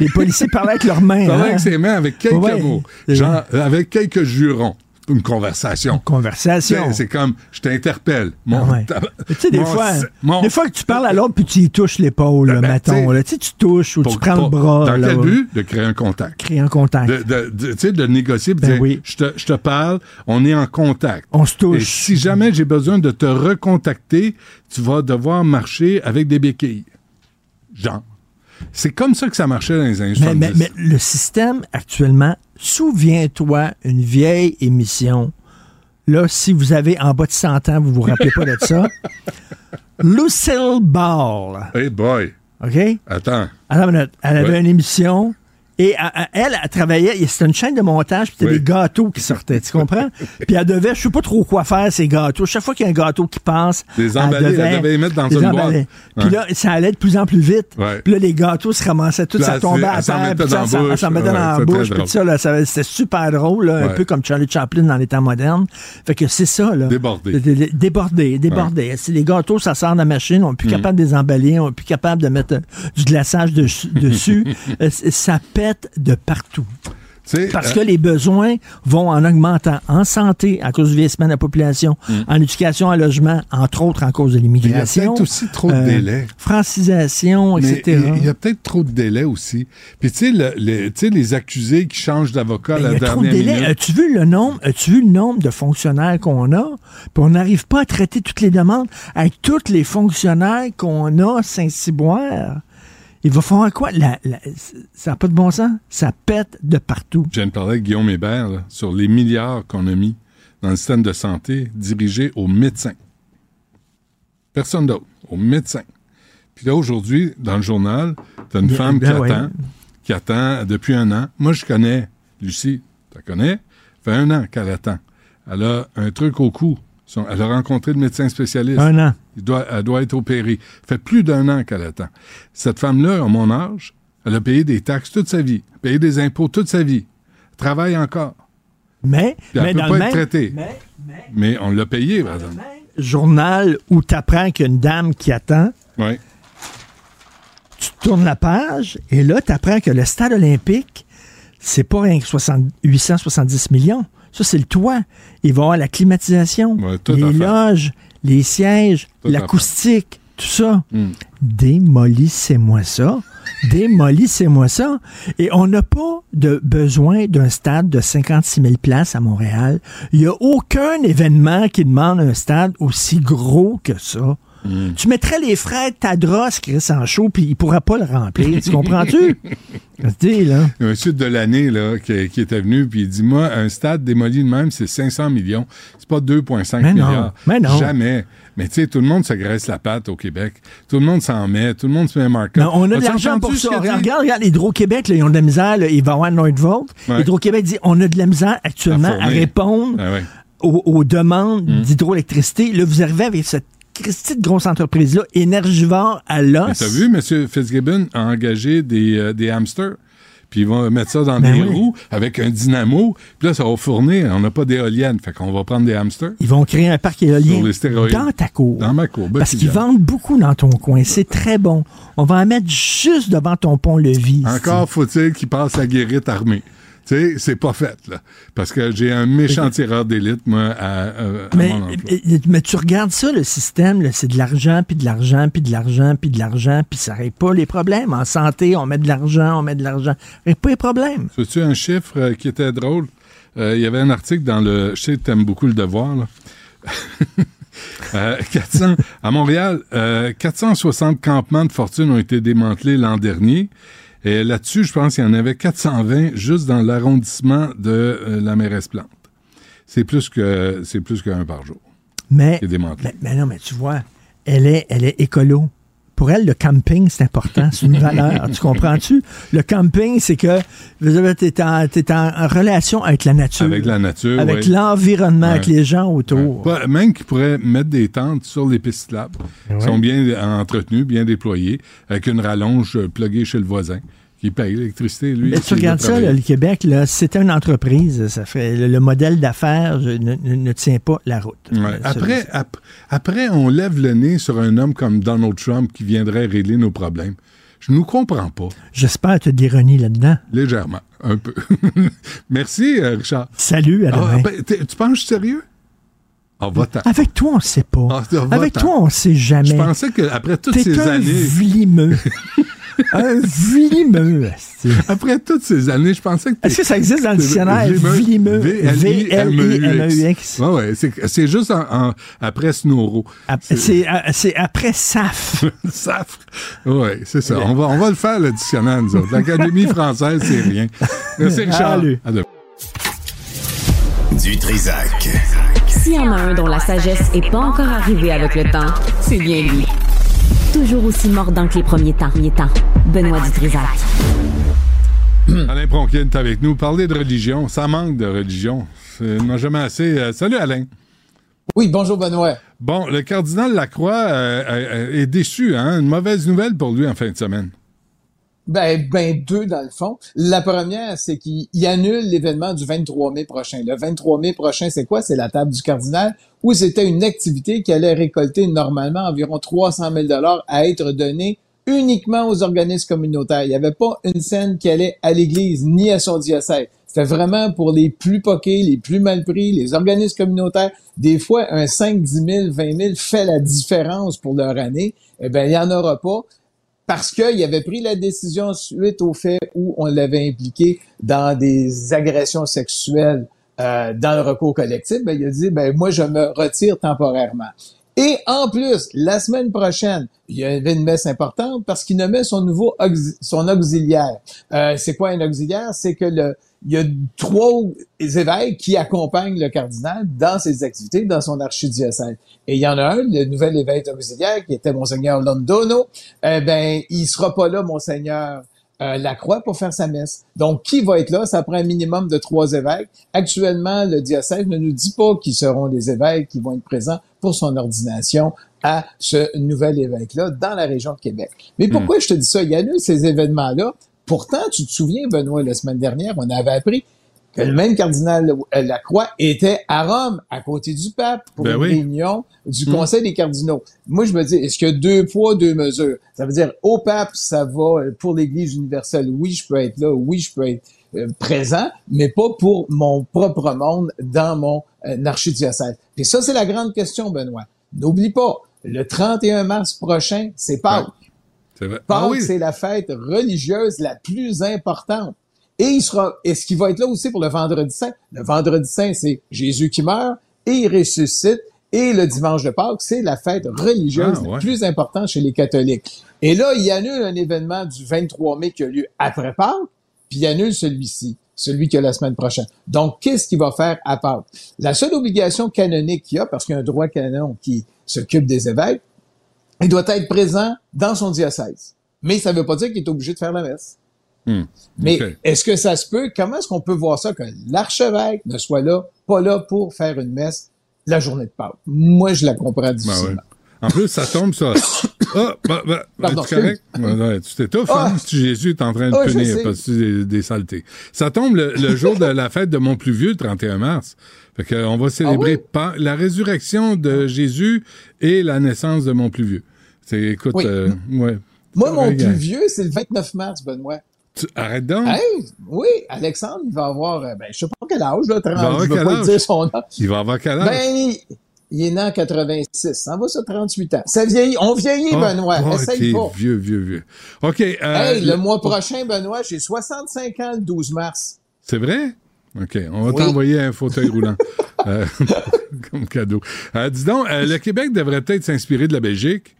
Les policiers parlaient avec leurs mains. parlait hein? avec ses mains avec quelques Ouais, mots. Genre, avec quelques jurons. Une conversation. Conversation. C'est comme, je t'interpelle. Mon, Ah ouais. tab- Tu sais, des mon fois, mon- des fois que tu parles à l'autre puis tu y touches l'épaule, là, Ben, mettons. là. Tu sais, tu touches ou pour- tu prends pour- le bras. Dans là, quel but? De créer un contact. Créer un contact. De, de, de- tu sais, de négocier, Ben dire, oui. je, te, je te parle, on est en contact. On se Et touche. si jamais j'ai besoin de te recontacter, tu vas devoir marcher avec des béquilles. Genre. C'est comme ça que ça marchait dans les années Mais, 70. mais- mais le système actuellement, souviens-toi, une vieille émission. Là, si vous avez en bas de 100 ans, vous vous rappelez pas de ça. Lucille Ball. Hey boy, OK? attends. Attends une minute. Elle avait Ouais. une émission. Et elle, elle, elle travaillait, c'était une chaîne de montage, puis c'était Oui. des gâteaux qui sortaient, tu comprends? puis elle devait, je sais pas trop quoi faire, ces gâteaux. Chaque fois qu'il y a un gâteau qui passe, Les emballer, elle devait les mettre dans les une emballer. boîte. Puis Ouais. là, ça allait de plus en plus vite. Ouais. Puis là, les gâteaux se ramassaient, tout ça tombait à terre, puis ça dans s'en- mettait dans la bouche, puis ça, là, ça- c'était super drôle, là, un peu comme Charlie Chaplin dans les temps modernes. Fait que c'est ça, là. Débordé. Dé- dé- Débordé, débordé. Si les gâteaux, ça sort de la machine, on n'est plus Mm. capable de les emballer, on n'est plus capable de mettre du glaçage de- dessus. Euh, ça pète de partout. Parce euh, que les besoins vont en augmentant en santé à cause du vieillissement de la population, en éducation, en logement, entre autres en cause de Mm. il y a l'immigration. peut-être aussi trop de euh, délais. Francisation, Mais etc. il y a peut-être trop de délais aussi. Puis tu sais, le- les, accusés qui changent d'avocat Ben, la il y a trop de dernière délais. As-tu vu le nombre, as-tu vu le nombre de fonctionnaires qu'on a? Puis on n'arrive pas à traiter toutes les demandes avec tous les fonctionnaires qu'on a à Saint-Cyboire. Il va falloir quoi? La- la- ça n'a pas de bon sens. Ça pète de partout. Je viens de parler avec Guillaume Hébert là, sur les milliards qu'on a mis dans le système de santé dirigé aux médecins. Personne d'autre, aux médecins. Puis là, aujourd'hui, dans le journal, tu as une Bien, femme qui ouais. attend, qui attend depuis un an. Moi, je connais Lucie, tu la connais? Ça fait un an qu'elle attend. Elle a un truc au cou. Son- Elle a rencontré le médecin spécialiste. Un an. Il doit, elle doit être opérée. Ça fait plus d'un an qu'elle attend. Cette femme-là, à mon âge, elle a payé des taxes toute sa vie, payé des impôts toute sa vie, travaille encore. Mais, Puis elle peut dans pas être traitée. mais- mais Mais on l'a payé, par exemple. journal où tu apprends qu'il y a une dame qui attend, Oui. tournes la page et là, tu apprends que le stade olympique, c'est pas rien que 60 870 millions. Ça, c'est le toit. Il va y avoir la climatisation, Ouais, les loges, les sièges, l'acoustique, tout ça. Hmm. Démolissez-moi ça. Démolissez-moi ça. Et on n'a pas de besoin d'un stade de 56 000 places à Montréal. Il n'y a aucun événement qui demande un stade aussi gros que ça. Hmm. Tu mettrais les frères Tadros, Chris, en show, puis il ne pourra pas le remplir. tu comprends-tu? A un monsieur de l'année là, qui, qui était venu, puis il dit Moi, un stade démoli de même, c'est 500 millions. C'est pas 2,5 Mais non, milliards. mais non. Jamais. Mais tu sais, tout le monde se graisse la patte au Québec. Tout le monde s'en met. Tout le monde se met un markup. Non, on a de l'argent pour ça? a dit? Regarde, regarde, Hydro-Québec, ils ont de la misère. là, il va y avoir Nordvolt. Ouais. Hydro-Québec dit on a de la misère actuellement À répondre Ah ouais. aux, aux demandes Mm. d'hydroélectricité. Là, vous arrivez avec cette petite grosse entreprise-là, énergivore à l'os. t'as vu, M. Fitzgibbon a engagé des, euh, des hamsters. Puis ils vont mettre ça dans Ben des oui. roues avec un dynamo. Puis là, ça va fournir. On n'a pas d'éolienne. Fait qu'on va prendre des hamsters Ils vont créer un parc éolien Sur les stéroïdes. dans ta cour. dans ma cour. Parce qu'ils vendent beaucoup dans ton coin. C'est très bon. On va en mettre juste devant ton pont-levis. Encore faut-il qu'il passe la guérite armée. Tu sais, c'est pas fait, là. Parce que j'ai un méchant tireur d'élite, moi, à, euh, à Mais, mon emploi. mais- tu regardes ça, le système, c'est de l'argent, puis de l'argent, puis de l'argent, puis de l'argent, puis ça règle pas les problèmes. En santé, on met de l'argent, on met de l'argent. Ça règle pas les problèmes. Veux-tu un chiffre euh, qui était drôle? Euh, Il y avait un article dans le... Je sais que t'aimes beaucoup le devoir, là. Euh, 400, à Montréal, euh, 460 campements de fortune ont été démantelés l'an dernier. Et là-dessus, je pense qu'il y en avait 420 juste dans l'arrondissement de euh, la mairesse Plante. C'est plus que c'est plus qu'un par jour Mais, mais, mais non, mais tu vois, elle est, elle est écolo. Pour elle, le camping, c'est important. C'est une valeur. tu comprends-tu? Le camping, c'est que tu es en, relation avec la nature. Avec la nature, Avec l'environnement, avec les gens autour. Même qu'ils pourraient mettre des tentes sur les pistes. Ouais. Ils sont bien entretenus, bien déployés, avec une rallonge euh, pluguée chez le voisin, qui paye l'électricité, lui. Mais tu regardes ça, là, le Québec, là, c'était une entreprise, ça fait le, le modèle d'affaires ne, ne- ne tient pas la route. Ouais. Euh, Après, ap- après, on lève le nez sur un homme comme Donald Trump qui viendrait régler nos problèmes. Je nous comprends pas, J'espère te d'ironie là-dedans. légèrement, un peu. Merci, euh, Richard. Salut, à Ah, demain. ben, tu penses sérieux? Ah. Avec toi, on sait pas. Ah. Avec toi, on sait jamais. Je pensais qu'après toutes T'es ces un années... vlimeux. un vlimeux. esti. Après toutes ces années, je pensais que Est-ce que ça existe dans le dictionnaire? Vlimeux. V-L-I-M-E-U-X. Ouais, ouais. C'est, juste en, en- après Snoro. C'est euh, c'est après SAF. Safre. Ouais, c'est ça. On va, on va le faire, le dictionnaire, nous autres. L'Académie française, c'est rien. Merci, Richard. Salut. À demain. Du Trisac. S'il y en a un dont la sagesse n'est pas encore arrivée avec le temps, c'est bien lui. Toujours aussi mordant que les premiers temps. Temps. Benoît Dutrisac. Alain Pronkin est avec nous. Parler de religion, ça manque de religion. C'est on n'a jamais assez. Euh, salut, Alain. Oui, bonjour Benoît. Bon, le cardinal Lacroix euh, euh, est déçu. Hein? Une mauvaise nouvelle pour lui en fin de semaine. Ben, ben deux dans le fond. La première, c'est qu'il il annule l'événement du 23 mai prochain. Le 23 mai prochain, c'est quoi? C'est la table du cardinal, où c'était une activité qui allait récolter normalement environ 300 000 dollars à être donnée uniquement aux organismes communautaires. Il n'y avait pas une scène qui allait à l'Église ni à son diocèse. C'était vraiment pour les plus poqués, les plus mal pris, les organismes communautaires. Des fois, un 5, 10 000, 20 000 fait la différence pour leur année. Eh bien, il n'y en aura pas parce qu'il avait pris la décision suite au fait où on l'avait impliqué dans des agressions sexuelles euh, dans le recours collectif, ben, il a dit, ben, moi, je me retire temporairement. Et en plus, la semaine prochaine, il y avait une messe importante parce qu'il nommait son nouveau auxiliaire. Euh, c'est quoi un auxiliaire? C'est que le, il y a trois évêques qui accompagnent le cardinal dans ses activités, dans son archidiocèse. Et il y en a un, le nouvel évêque auxiliaire, qui était Monseigneur Londono. Eh ben, il sera pas là, Monseigneur euh, Lacroix, pour faire sa messe. Donc, qui va être là? Ça prend un minimum de trois évêques. Actuellement, le diocèse ne nous dit pas qui seront les évêques qui vont être présents pour son ordination à ce nouvel évêque-là dans la région de Québec. Mais pourquoi je te dis ça? Il y a eu ces événements-là. Pourtant, tu te souviens, Benoît, la semaine dernière, on avait appris que le même cardinal Lacroix était à Rome, à côté du pape, pour Ben une oui. réunion du Mm. Conseil des cardinaux. Moi, je me dis, est-ce que deux poids, deux mesures? Ça veut dire, au pape, ça va euh, pour l'Église universelle. Oui, je peux être là. Oui, je peux être euh, présent, mais pas pour mon propre monde dans mon euh, archidiocèse. Et ça, c'est la grande question, Benoît. N'oublie pas, le 31 mars prochain, c'est Pâques. Vrai. Pâques, Ah oui. c'est la fête religieuse la plus importante. Et il sera, est-ce qu'il va être là aussi pour le vendredi saint? Le vendredi saint, c'est Jésus qui meurt et il ressuscite. Et le dimanche de Pâques, c'est la fête religieuse Ah, ouais. la plus importante chez les catholiques. Et là, il annule un événement du 23 mai qui a lieu après Pâques, puis il annule celui-ci, celui qui a la semaine prochaine. Donc, qu'est-ce qu'il va faire à Pâques? La seule obligation canonique qu'il y a, parce qu'il y a un droit canon qui s'occupe des évêques, il doit être présent dans son diocèse. Mais ça ne veut pas dire qu'il est obligé de faire la messe. Hmm. Mais est-ce que ça se peut? Comment est-ce qu'on peut voir ça que l'archevêque ne soit là, pas là pour faire une messe la journée de Pâques? Moi, je la comprends Ben ouais. En plus, ça tombe, ça. Ah, bah, bah, Pardon, es-tu correct? Ouais, ouais, tu t'étouffes, Ah! hein? Si Jésus est en train de Ah, punir parce que c'est des, des saletés. Ça tombe le, le jour de la fête de mon plus vieux, le 31 mars. Fait que, on va célébrer Ah oui? pas la résurrection de Jésus et la naissance de mon plus vieux. Écoute, Oui. euh, ouais. Moi, mon plus vieux, c'est le 29 mars, Benoît. Tu- arrête donc. Hey, oui, Alexandre, il va avoir, euh, ben, je sais pas quel âge, là, 30, va avoir je veux quel pas âge? dire son âge. Il va avoir quel âge? Ben, il, il est né en 86. Ça va, ça, 38 ans. Ça vieillit. On vieillit, Oh, Benoît. oh, Essaye pas. vieux, vieux, vieux. OK. euh, Hey, le le- mois prochain, Benoît, j'ai 65 ans le 12 mars. C'est vrai? OK. On va Oui. t'envoyer un fauteuil roulant euh, comme cadeau. Euh, dis donc, le Québec devrait peut-être s'inspirer de la Belgique.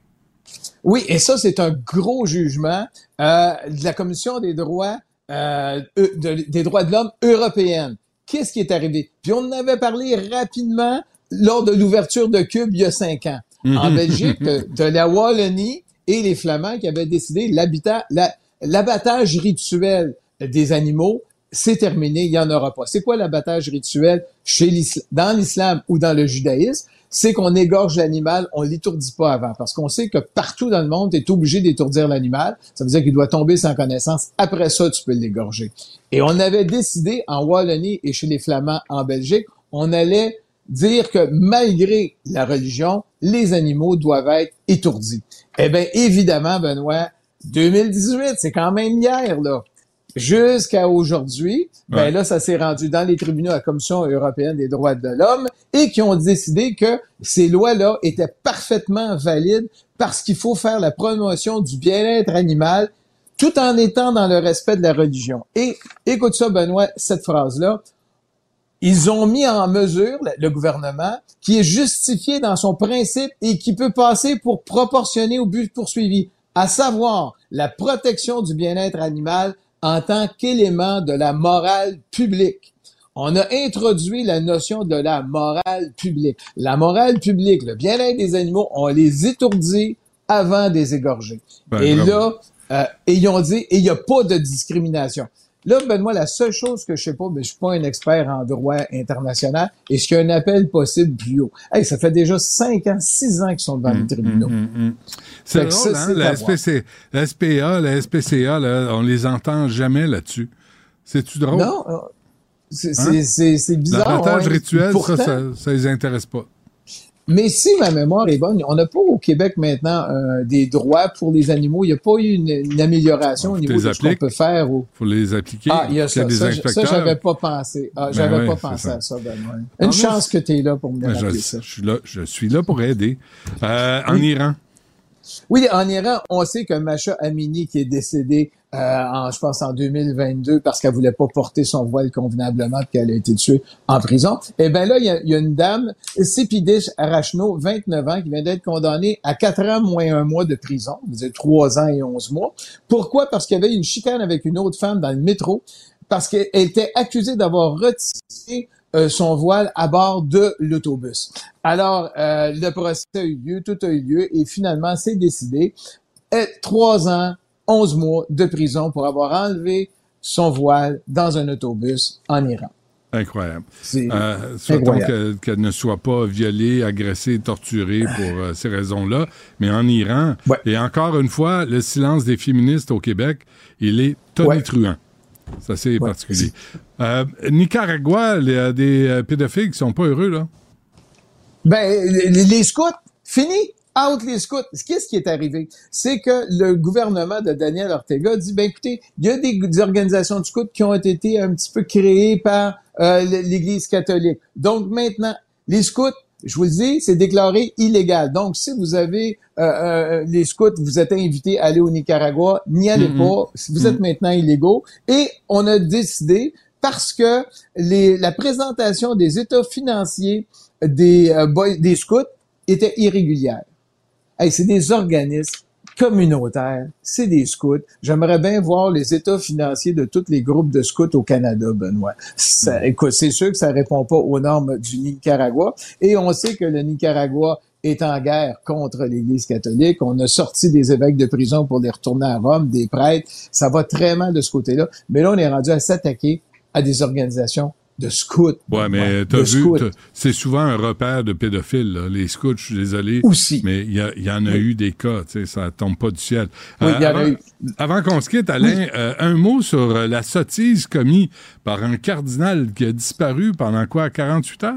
Oui, et ça, c'est un gros jugement euh, de la Commission des droits, euh, eu- de- des droits de l'homme européenne. Qu'est-ce qui est arrivé? Puis on en avait parlé rapidement lors de l'ouverture de Cube il y a cinq ans. En Belgique, de, la Wallonie et les Flamands qui avaient décidé l'habitat, la- l'abattage rituel des animaux, c'est terminé, il n'y en aura pas. C'est quoi l'abattage rituel chez dans l'islam ou dans le judaïsme? C'est qu'on égorge l'animal, on l'étourdit pas avant, parce qu'on sait que partout dans le monde, tu es obligé d'étourdir l'animal. Ça veut dire qu'il doit tomber sans connaissance. Après ça, tu peux l'égorger. Et on avait décidé en Wallonie et chez les Flamands en Belgique, on allait dire que malgré la religion, les animaux doivent être étourdis. Eh bien, évidemment, Benoît, 2018, c'est quand même hier, là. Jusqu'à aujourd'hui, ben Ouais. là, ça s'est rendu dans les tribunaux à la Commission européenne des droits de l'homme et qui ont décidé que ces lois-là étaient parfaitement valides parce qu'il faut faire la promotion du bien-être animal tout en étant dans le respect de la religion. Et écoute ça, Benoît, cette phrase-là. Ils ont mis en mesure, le- le gouvernement, qui est justifié dans son principe et qui peut passer pour proportionné au but poursuivi, à savoir la protection du bien-être animal en tant qu'élément de la morale publique. On a introduit la notion de la morale publique. La morale publique, le bien-être des animaux, on les étourdit avant de les égorger. Ben, et là, euh, et ils ont dit, et il n'y a pas de discrimination. Là, Benoît, la seule chose que je sais pas, mais je suis pas un expert en droit international, est-ce qu'il y a un appel possible plus haut? Hey, ça fait déjà cinq ans, six ans qu'ils sont devant les tribunaux. Hum, hum. C'est drôle, ça, hein? La. SPC, SPA, la SPCA, là, on les entend jamais là-dessus. C'est-tu drôle? Non, euh, c'est c'est bizarre. L'abattage ouais. rituel, Pourtant- ça, ça, ça les intéresse pas. Mais si ma mémoire est bonne, on n'a pas au Québec maintenant euh, des droits pour les animaux. Il n'y a pas eu une, une amélioration Bon, au niveau de ce qu'on peut faire. Au... Faut les appliquer. Ah, il y a ça. Ça, je- ça, j'avais pas pensé. Ah, j'avais Ben pas ouais, pensé ça. à ça, Benoît. Une Ah, chance que tu es là pour me Ben, je, ça. je suis là, je suis là pour aider. Euh, En Iran, Oui, en Iran, on sait que Masha Amini, qui est décédée, euh, en, je pense, en 2022, parce qu'elle voulait pas porter son voile convenablement, qu'elle a été tuée en prison. Eh ben là, il y a, y a une dame, Sepidish Arachno, 29 ans, qui vient d'être condamnée à 4 ans moins un mois de prison, vous dire 3 ans et 11 mois. Pourquoi? Parce qu'il y avait une chicane avec une autre femme dans le métro, parce qu'elle était accusée d'avoir retiré euh, son voile à bord de l'autobus. Alors, euh, le procès a eu lieu, tout a eu lieu, et finalement, c'est décidé. Euh, Trois ans, onze mois de prison pour avoir enlevé son voile dans un autobus en Iran. incroyable. C'est Euh, souhaitons que- qu'elle ne soit pas violée, agressée, torturée pour euh, ces raisons-là. Mais en Iran, Ouais. et encore une fois, le silence des féministes au Québec, il est tonitruant. C'est assez particulier. Euh, Nicaragua, il y a des euh, pédophiles qui sont pas heureux, là. Ben, les scouts, fini out les scouts. Qu'est-ce qui est arrivé? C'est que le gouvernement de Daniel Ortega dit, ben écoutez, il y a des, organisations de scouts qui ont été un petit peu créées par euh, l'Église catholique. Donc maintenant, les scouts, je vous le dis, c'est déclaré illégal. Donc, si vous avez euh, euh, les scouts, vous êtes invités à aller au Nicaragua, n'y allez mm-hmm. pas. Vous êtes mm-hmm. maintenant illégaux. Et on a décidé, parce que les, la présentation des états financiers des, des scouts était irrégulière. Hey, c'est des organismes communautaires, c'est des scouts. J'aimerais bien voir les états financiers de tous les groupes de scouts au Canada, Benoît. Ça, écoute, c'est sûr que ça répond pas aux normes du Nicaragua. Et on sait que le Nicaragua est en guerre contre l'Église catholique. On a sorti des évêques de prison pour les retourner à Rome, des prêtres. Ça va très mal de ce côté-là. Mais là, on est rendu à s'attaquer à des organisations de scouts. Ouais, mais t'as vu, c'est souvent un repère de pédophiles. Là. Les scouts, je suis désolé. Aussi. Mais il y, en a eu des cas, tu sais, ça tombe pas du ciel. Oui, y en a eu. avant qu'on se quitte, Alain, euh, un mot sur euh, la sottise commise par un cardinal qui a disparu pendant quoi, 48 heures?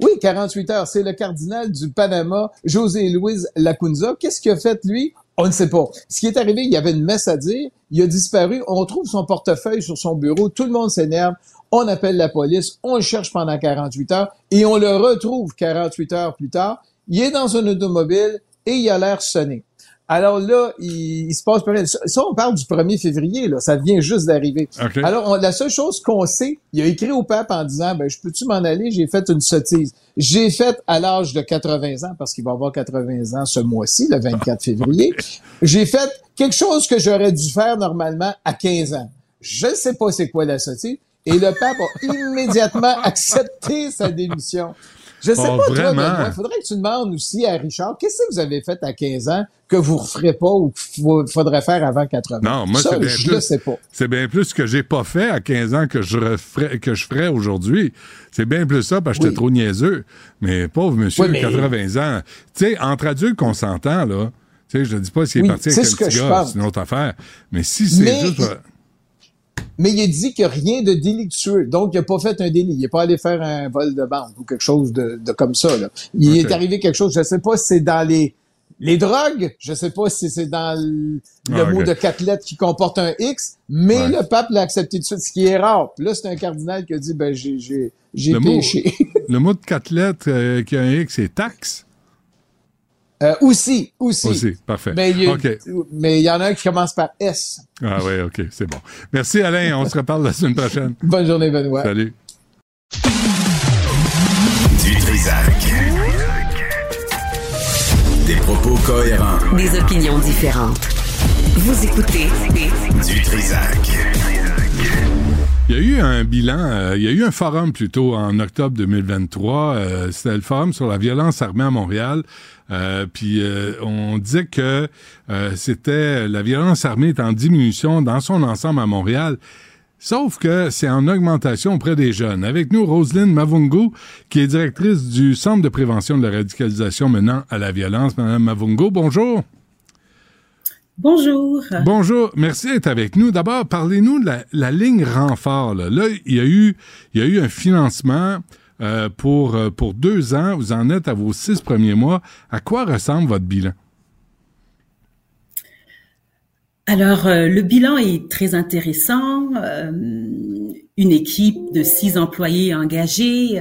Oui, 48 heures. C'est le cardinal du Panama, José Luis Lacunza. Qu'est-ce qu'il a fait, lui? On ne sait pas. Ce qui est arrivé, il y avait une messe à dire, il a disparu, on trouve son portefeuille sur son bureau, tout le monde s'énerve, on appelle la police, on le cherche pendant 48 heures et on le retrouve 48 heures plus tard. Il est dans un automobile et il a l'air sonné. Alors là, il, se passe rien. Ça, on parle du 1er février, là. Ça vient juste d'arriver. Alors, la seule chose qu'on sait, il a écrit au pape en disant, ben, je peux-tu m'en aller? J'ai fait une sottise. J'ai fait à l'âge de 80 ans, parce qu'il va avoir 80 ans ce mois-ci, le 24 février. J'ai fait quelque chose que j'aurais dû faire normalement à 15 ans. Je ne sais pas c'est quoi la sottise. Et le pape a immédiatement accepté sa démission. Je sais oh, pas, toi, il faudrait que tu demandes aussi à Richard, qu'est-ce que vous avez fait à 15 ans que vous ne referez pas ou qu'il faudrait faire avant 80 Non, moi, c'est bien je plus, sais pas. C'est bien plus ce que j'ai pas fait à 15 ans que je referais, que je ferais aujourd'hui. C'est bien plus ça parce que j'étais trop niaiseux. Mais pauvre monsieur, de 80 ans. Tu sais, entre adultes qu'on s'entend, là, tu sais, je ne dis pas s'il est parti avec un petit gars, c'est une autre affaire. Mais si c'est juste mais il a dit qu'il n'y a rien de délictueux. Donc, il n'a pas fait un délit. Il n'est pas allé faire un vol de banque ou quelque chose de, comme ça. Là. Il est arrivé quelque chose, je ne sais pas si c'est dans les, les drogues, je ne sais pas si c'est dans le, ah, mot de quatre lettres qui comporte un X, mais le pape l'a accepté tout de suite, ce qui est rare. Puis là, c'est un cardinal qui a dit, ben, j'ai, j'ai, j'ai péché. le mot de quatre lettres euh, qui a un X, c'est taxe? Euh, aussi, aussi. Aussi, parfait. Mais il, y en a un qui commence par S. Ah oui, OK, c'est bon. Merci Alain, on se reparle la semaine prochaine. Bonne journée, Benoît. Salut. Du Trisac. Des propos cohérents. Des opinions différentes. Vous écoutez Du Trisac. Il y a eu un bilan, euh, il y a eu un forum plutôt en octobre 2023. Euh, C'était le forum sur la violence armée à Montréal. Euh, puis euh, on disait que c'était la violence armée est en diminution dans son ensemble à Montréal. Sauf que c'est en augmentation auprès des jeunes. Avec nous, Roselyne Mavungo, qui est directrice du Centre de prévention de la radicalisation menant à la violence. Madame Mavungo, bonjour. Bonjour. Bonjour, merci d'être avec nous. D'abord, parlez-nous de la, ligne renfort. Là. il y a eu, il y a eu un financement euh, pour, euh, pour deux ans. Vous en êtes à vos six premiers mois. À quoi ressemble votre bilan? Alors, euh, le bilan est très intéressant. une équipe de six employés engagés,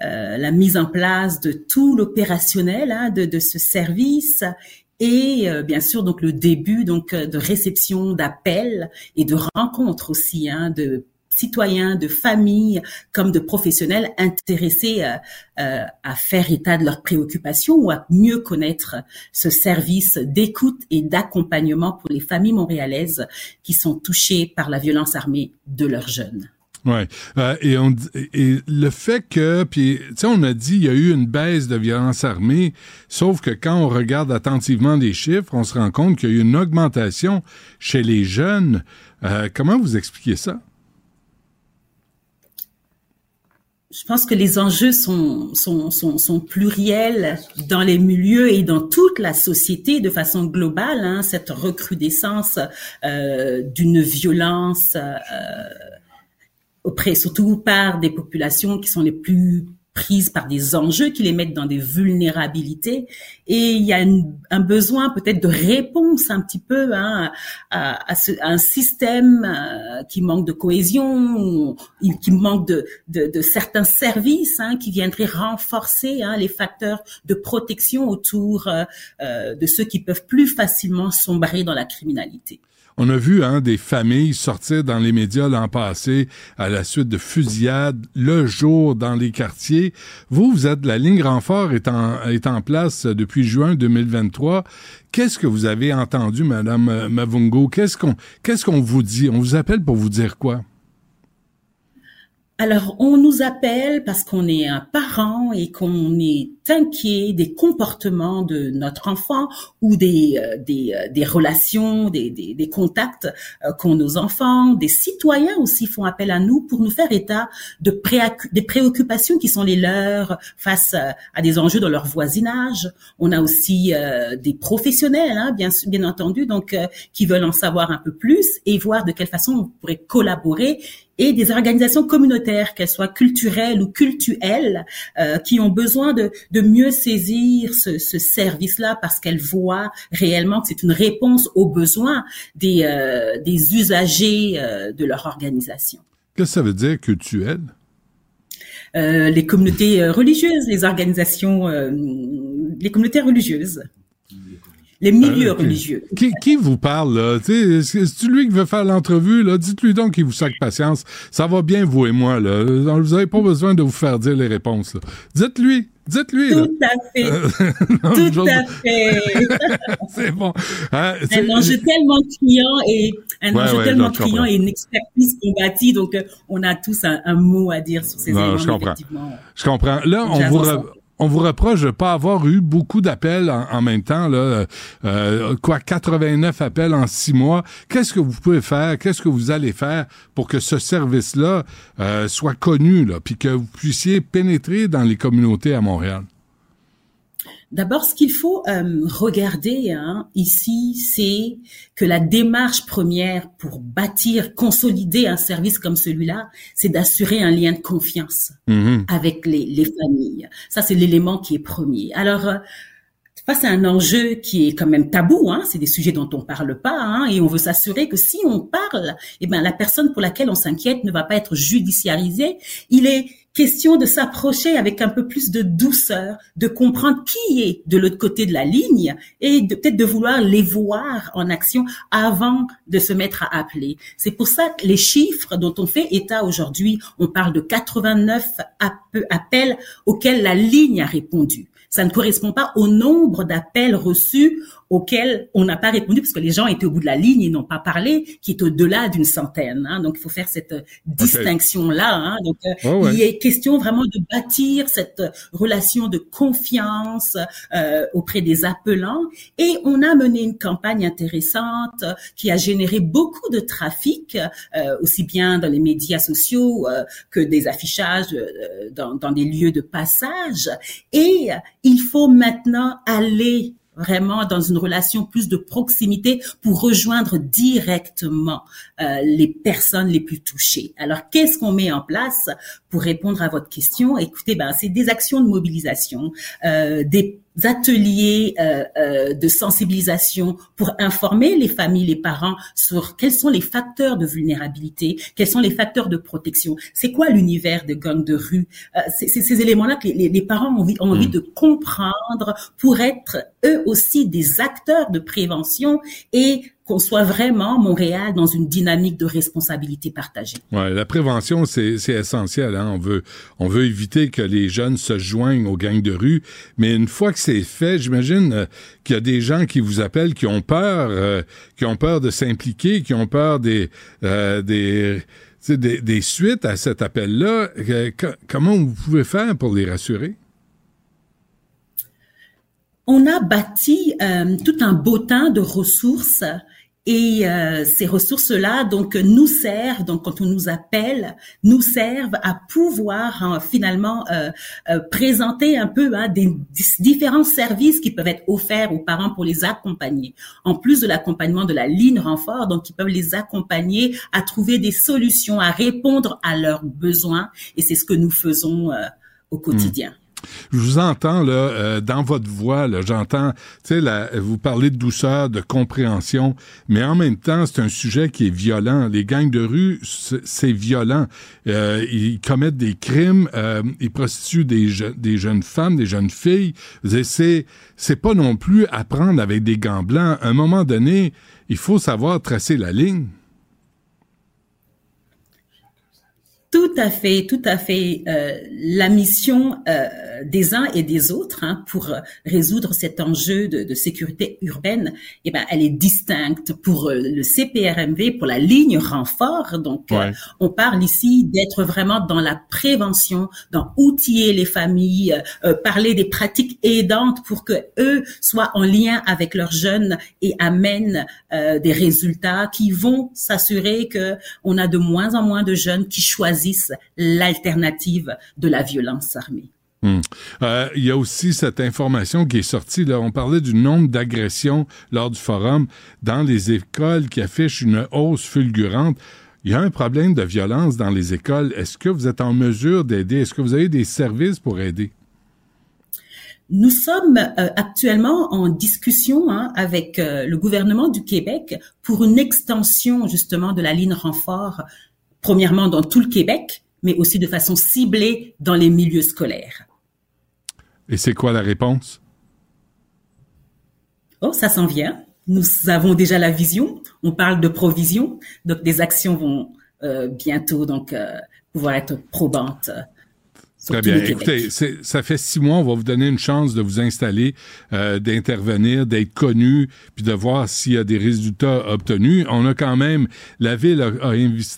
la mise en place de tout l'opérationnel hein, de, ce service et bien sûr donc le début donc de réception d'appels et de rencontres aussi hein, de citoyens, de familles comme de professionnels intéressés euh, à faire état de leurs préoccupations ou à mieux connaître ce service d'écoute et d'accompagnement pour les familles montréalaises qui sont touchées par la violence armée de leurs jeunes. Oui. Euh, et, on, et le fait que, puis, tu sais, on a dit il y a eu une baisse de violence armée, sauf que quand on regarde attentivement les chiffres, on se rend compte qu'il y a eu une augmentation chez les jeunes. Euh, comment vous expliquez ça? Je pense que les enjeux sont, sont, sont, sont, pluriels dans les milieux et dans toute la société de façon globale. Hein, cette recrudescence euh, d'une violence euh, auprès, surtout par des populations qui sont les plus prises par des enjeux qui les mettent dans des vulnérabilités et il y a un besoin peut-être de réponse un petit peu hein, à, à, ce, un système euh, qui manque de cohésion, qui manque de, de, de certains services hein, qui viendraient renforcer hein, les facteurs de protection autour euh, euh, de ceux qui peuvent plus facilement sombrer dans la criminalité. On a vu hein, des familles sortir dans les médias l'an passé à la suite de fusillades le jour dans les quartiers. Vous, vous êtes la ligne renfort est en, est en place depuis juin 2023. Qu'est-ce que vous avez entendu, Madame Mavungo? Qu'est-ce qu'on qu'est-ce qu'on vous dit? On vous appelle pour vous dire quoi? Alors, on nous appelle parce qu'on est un parent et qu'on est inquiet des comportements de notre enfant ou des, euh, des, euh, des, relations, des, des, des contacts euh, qu'ont nos enfants. Des citoyens aussi font appel à nous pour nous faire état de des préoccupations qui sont les leurs face à des enjeux dans leur voisinage. On a aussi des professionnels, hein, bien, bien entendu, donc qui veulent en savoir un peu plus et voir de quelle façon on pourrait collaborer et des organisations communautaires, qu'elles soient culturelles ou cultuelles, euh, qui ont besoin de, de mieux saisir ce, ce service-là parce qu'elles voient réellement que c'est une réponse aux besoins des, euh, des usagers euh, de leur organisation. Qu'est-ce que ça veut dire culturel? Euh, les communautés religieuses, les organisations, les communautés religieuses les milieux ah, religieux. Qui, qui, vous parle, là? C'est lui qui veut faire l'entrevue, là? Dites-lui donc qu'il vous sac patience. Ça va bien, vous et moi, là. Vous n'avez pas besoin de vous faire dire les réponses, là. Dites-lui. Dites-lui. Tout à fait. Tout à fait. c'est bon. Hein, un enjeu tellement criant et un enjeu tellement criant et une expertise qu'on bâtit. Donc, euh, on a tous un, mot à dire sur ces non, éléments. Je comprends. Je comprends. Là, on vous, on vous reproche de pas avoir eu beaucoup d'appels en, même temps, là, euh, quoi, 89 appels en six mois. Qu'est-ce que vous pouvez faire? Qu'est-ce que vous allez faire pour que ce service-là euh, soit connu, là, puis que vous puissiez pénétrer dans les communautés à Montréal? D'abord, ce qu'il faut euh, regarder hein, ici, c'est que la démarche première pour bâtir, consolider un service comme celui-là, c'est d'assurer un lien de confiance mm-hmm. avec les, les, familles. Ça, c'est l'élément qui est premier. Alors, euh, face à un enjeu qui est quand même tabou, hein, c'est des sujets dont on parle pas, hein, et on veut s'assurer que si on parle, eh ben la personne pour laquelle on s'inquiète ne va pas être judiciarisée. Il est question de s'approcher avec un peu plus de douceur, de comprendre qui est de l'autre côté de la ligne et de peut-être de vouloir les voir en action avant de se mettre à appeler. C'est pour ça que les chiffres dont on fait état aujourd'hui, on parle de 89 appels auxquels la ligne a répondu. Ça ne correspond pas au nombre d'appels reçus auxquels on n'a pas répondu parce que les gens étaient au bout de la ligne et n'ont pas parlé, qui est au-delà d'une centaine. Hein. Donc, il faut faire cette distinction-là. Hein. Donc, euh, il est question vraiment de bâtir cette relation de confiance euh, auprès des appelants. Et on a mené une campagne intéressante qui a généré beaucoup de trafic, euh, aussi bien dans les médias sociaux euh, que des affichages euh, dans, dans des lieux de passage. Et il faut maintenant aller vraiment dans une relation plus de proximité pour rejoindre directement euh, les personnes les plus touchées. Alors, qu'est-ce qu'on met en place pour répondre à votre question? Écoutez, ben, c'est des actions de mobilisation, euh, des ateliers euh, euh, de sensibilisation pour informer les familles, les parents sur quels sont les facteurs de vulnérabilité, quels sont les facteurs de protection, c'est quoi l'univers de gang de rue? Euh, c'est ces éléments-là que les, les, parents ont envie, ont envie mm. de comprendre pour être eux aussi des acteurs de prévention et qu'on soit vraiment Montréal dans une dynamique de responsabilité partagée. Ouais, la prévention c'est essentiel. Hein? On veut on veut éviter que les jeunes se joignent aux gangs de rue, mais une fois que c'est fait, j'imagine euh, qu'il y a des gens qui vous appellent qui ont peur, euh, qui ont peur de s'impliquer, qui ont peur des euh, des des, des, suites à cet appel-là. comment vous pouvez faire pour les rassurer? On a bâti tout un temps de ressources Et euh, ces ressources-là, donc, nous servent, donc quand on nous appelle, nous servent à pouvoir hein, finalement euh, euh, présenter un peu hein, des, différents services qui peuvent être offerts aux parents pour les accompagner. En plus de l'accompagnement de la ligne renfort, donc ils peuvent les accompagner à trouver des solutions, à répondre à leurs besoins. Et c'est ce que nous faisons au quotidien. Je vous entends là euh, dans votre voix, j'entends, tu sais, vous parlez de douceur, de compréhension, mais en même temps, c'est un sujet qui est violent. Les gangs de rue, c'est violent. Euh, ils commettent des crimes, euh, ils prostituent des, des jeunes femmes, des jeunes filles. C'est c'est pas non plus apprendre avec des gants blancs. À un moment donné, il faut savoir tracer la ligne. Tout à fait, tout à fait. Euh, la mission euh, des uns et des autres hein, pour résoudre cet enjeu de, de, sécurité urbaine, eh ben, elle est distincte pour euh, le CPRMV, pour la ligne renfort. Donc, euh, on parle ici d'être vraiment dans la prévention, dans outiller les familles, euh, parler des pratiques aidantes pour que eux soient en lien avec leurs jeunes et amènent des résultats qui vont s'assurer que on a de moins en moins de jeunes qui choisissent l'alternative de la violence armée. Hmm. Euh, il y a aussi cette information qui est sortie. Là, on parlait du nombre d'agressions lors du forum dans les écoles qui affiche une hausse fulgurante. Il y a un problème de violence dans les écoles. Est-ce que vous êtes en mesure d'aider? Est-ce que vous avez des services pour aider? Nous sommes euh, actuellement en discussion hein, avec euh, le gouvernement du Québec pour une extension justement de la ligne renfort, premièrement dans tout le Québec, mais aussi de façon ciblée dans les milieux scolaires. Et c'est quoi la réponse? Oh, ça s'en vient. Nous avons déjà la vision. On parle de provision. Donc, des actions vont euh, bientôt donc euh, pouvoir être probantes Très bien. Écoutez, ça fait six mois, on va vous donner une chance de vous installer, euh, d'intervenir, d'être connu, puis de voir s'il y a des résultats obtenus. On a quand même, la ville a,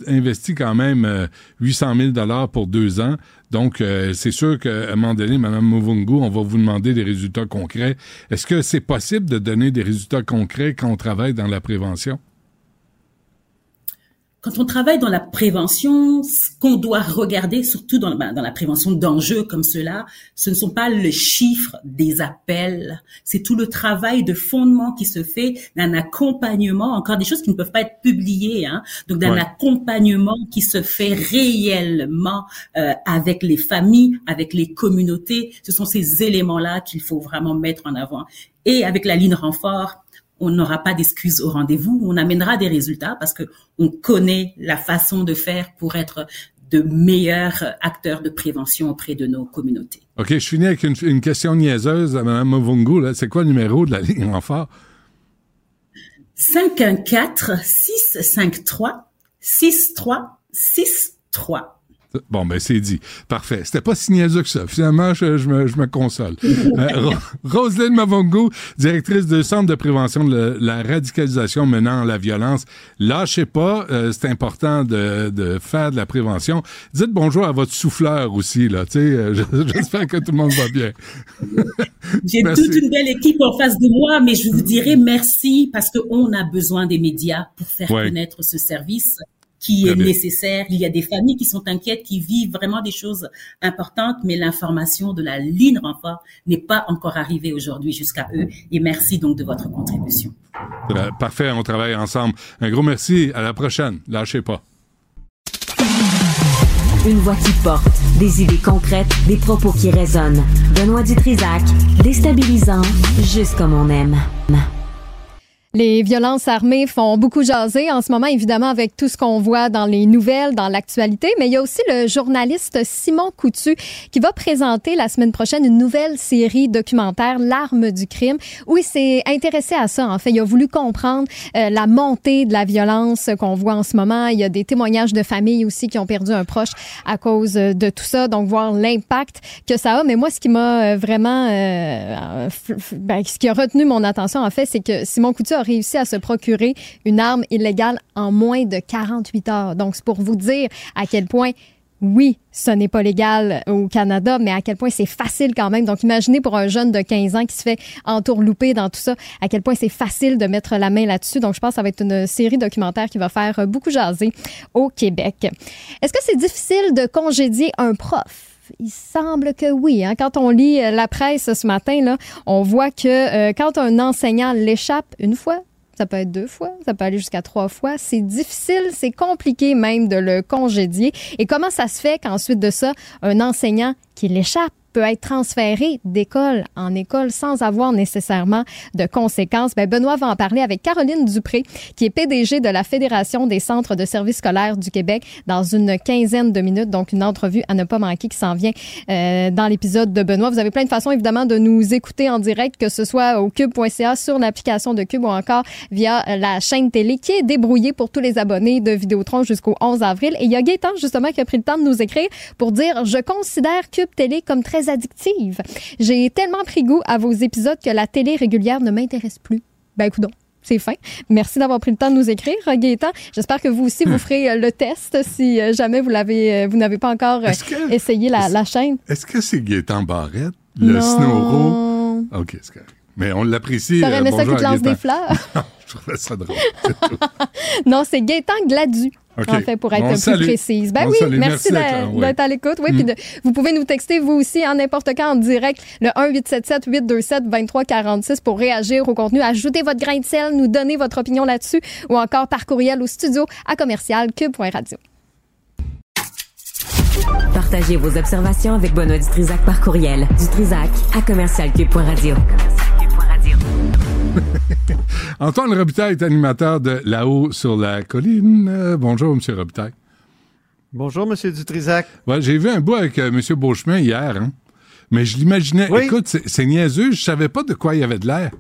investi quand même 800 000 dollars pour deux ans. Donc, euh, c'est sûr qu'à un moment donné, Mme Muvungu, on va vous demander des résultats concrets. Est-ce que c'est possible de donner des résultats concrets quand on travaille dans la prévention? Quand on travaille dans la prévention, ce qu'on doit regarder, surtout dans, ben, dans la prévention d'enjeux comme cela, ce ne sont pas les chiffres des appels, c'est tout le travail de fondement qui se fait d'un accompagnement, encore des choses qui ne peuvent pas être publiées, hein, donc d'un accompagnement qui se fait réellement euh, avec les familles, avec les communautés. Ce sont ces éléments-là qu'il faut vraiment mettre en avant. Et avec la ligne renfort, on n'aura pas d'excuses au rendez-vous, on amènera des résultats parce que on connaît la façon de faire pour être de meilleurs acteurs de prévention auprès de nos communautés. OK, je finis avec une, question niaiseuse à Mme Mvungu. C'est quoi le numéro de la ligne renfort? 514-653-6363. Bon, ben c'est dit. Parfait. C'était pas si niaiseux que ça. Finalement, je, me, je me, console. euh, Roselyne Mavongo, directrice du Centre de prévention de la radicalisation menant à la violence. Lâchez pas, euh, c'est important de, de, faire de la prévention. Dites bonjour à votre souffleur aussi, là. Tu sais, euh, j'espère que tout le monde va bien. J'ai toute une belle équipe en face de moi, mais je vous dirais merci parce qu'on a besoin des médias pour faire connaître ce service qui est nécessaire. Il y a des familles qui sont inquiètes, qui vivent vraiment des choses importantes, mais l'information de la ligne renfort n'est pas encore arrivée aujourd'hui jusqu'à eux. Et merci donc de votre contribution. Parfait, on travaille ensemble. Un gros merci. À la prochaine. Lâchez pas. Une voix qui porte, des idées concrètes, des propos qui résonnent. Benoît Dutrisac, déstabilisant, juste comme on aime. Les violences armées font beaucoup jaser en ce moment, évidemment, avec tout ce qu'on voit dans les nouvelles, dans l'actualité. Mais il y a aussi le journaliste Simon Coutu qui va présenter la semaine prochaine une nouvelle série documentaire, L'arme du crime, où il s'est intéressé à ça. En fait, il a voulu comprendre euh, la montée de la violence qu'on voit en ce moment. Il y a des témoignages de familles aussi qui ont perdu un proche à cause de tout ça. Donc, voir l'impact que ça a. Mais moi, ce qui m'a euh, vraiment, euh, ben, ce qui a retenu mon attention, en fait, c'est que Simon Coutu réussi à se procurer une arme illégale en moins de 48 heures. Donc, c'est pour vous dire à quel point oui, ce n'est pas légal au Canada, mais à quel point c'est facile quand même. Donc, imaginez pour un jeune de 15 ans qui se fait entourlouper dans tout ça, à quel point c'est facile de mettre la main là-dessus. Donc, je pense que ça va être une série documentaire qui va faire beaucoup jaser au Québec. Est-ce que c'est difficile de congédier un prof? Il semble que oui. Hein. Quand on lit la presse ce matin, on voit que euh, quand un enseignant l'échappe une fois, ça peut être deux fois, ça peut aller jusqu'à trois fois. C'est difficile, c'est compliqué même de le congédier. Et comment ça se fait qu'ensuite de ça, un enseignant qui l'échappe peut être transféré d'école en école sans avoir nécessairement de conséquences. Ben, Benoît va en parler avec Caroline Dupré, qui est PDG de la Fédération des centres de services scolaires du Québec dans une quinzaine de minutes. Donc, une entrevue à ne pas manquer qui s'en vient euh, dans l'épisode de Benoît. Vous avez plein de façons, évidemment, de nous écouter en direct, que ce soit au cube.ca, sur l'application de Cube ou encore via la chaîne télé qui est débrouillée pour tous les abonnés de Vidéotron jusqu'au 11 avril. Et il y a Gaëtan, justement, qui a pris le temps de nous écrire pour dire « Je considère Cube Télé comme très addictive. J'ai tellement pris goût à vos épisodes que la télé régulière ne m'intéresse plus. Ben, écoute c'est fin. Merci d'avoir pris le temps de nous écrire, Gaëtan. J'espère que vous aussi, vous ferez euh, le test si euh, jamais vous l'avez, euh, vous n'avez pas encore essayé la, chaîne. Est-ce que c'est Gaëtan Barrette, le Snowro? OK, c'est correct. Mais on l'apprécie. T'aurais aimé ça qui te lance des fleurs? Je trouvais ça drôle. non, c'est Gaëtan Gladu. En fait, pour être plus précise. Ben oui, merci, d'être à l'écoute. Oui, puis mm. vous pouvez nous texter, vous aussi, en n'importe quand, en direct, le 1-877-827-2346 pour réagir au contenu, ajouter votre grain de sel, nous donner votre opinion là-dessus ou encore par courriel au studio à commercial cube.radio. Partagez vos observations avec Benoît Dutrisac par courriel. Dutrisac à commercialcube.radio. Antoine Robitaille est animateur de Là-haut sur la colline. Euh, bonjour, M. Robitaille. Bonjour, M. Dutrisac. Ouais, j'ai vu un bout avec euh, M. Beauchemin hier, hein. mais je l'imaginais. Écoute, c'est niaiseux, je savais pas de quoi il avait de l'air.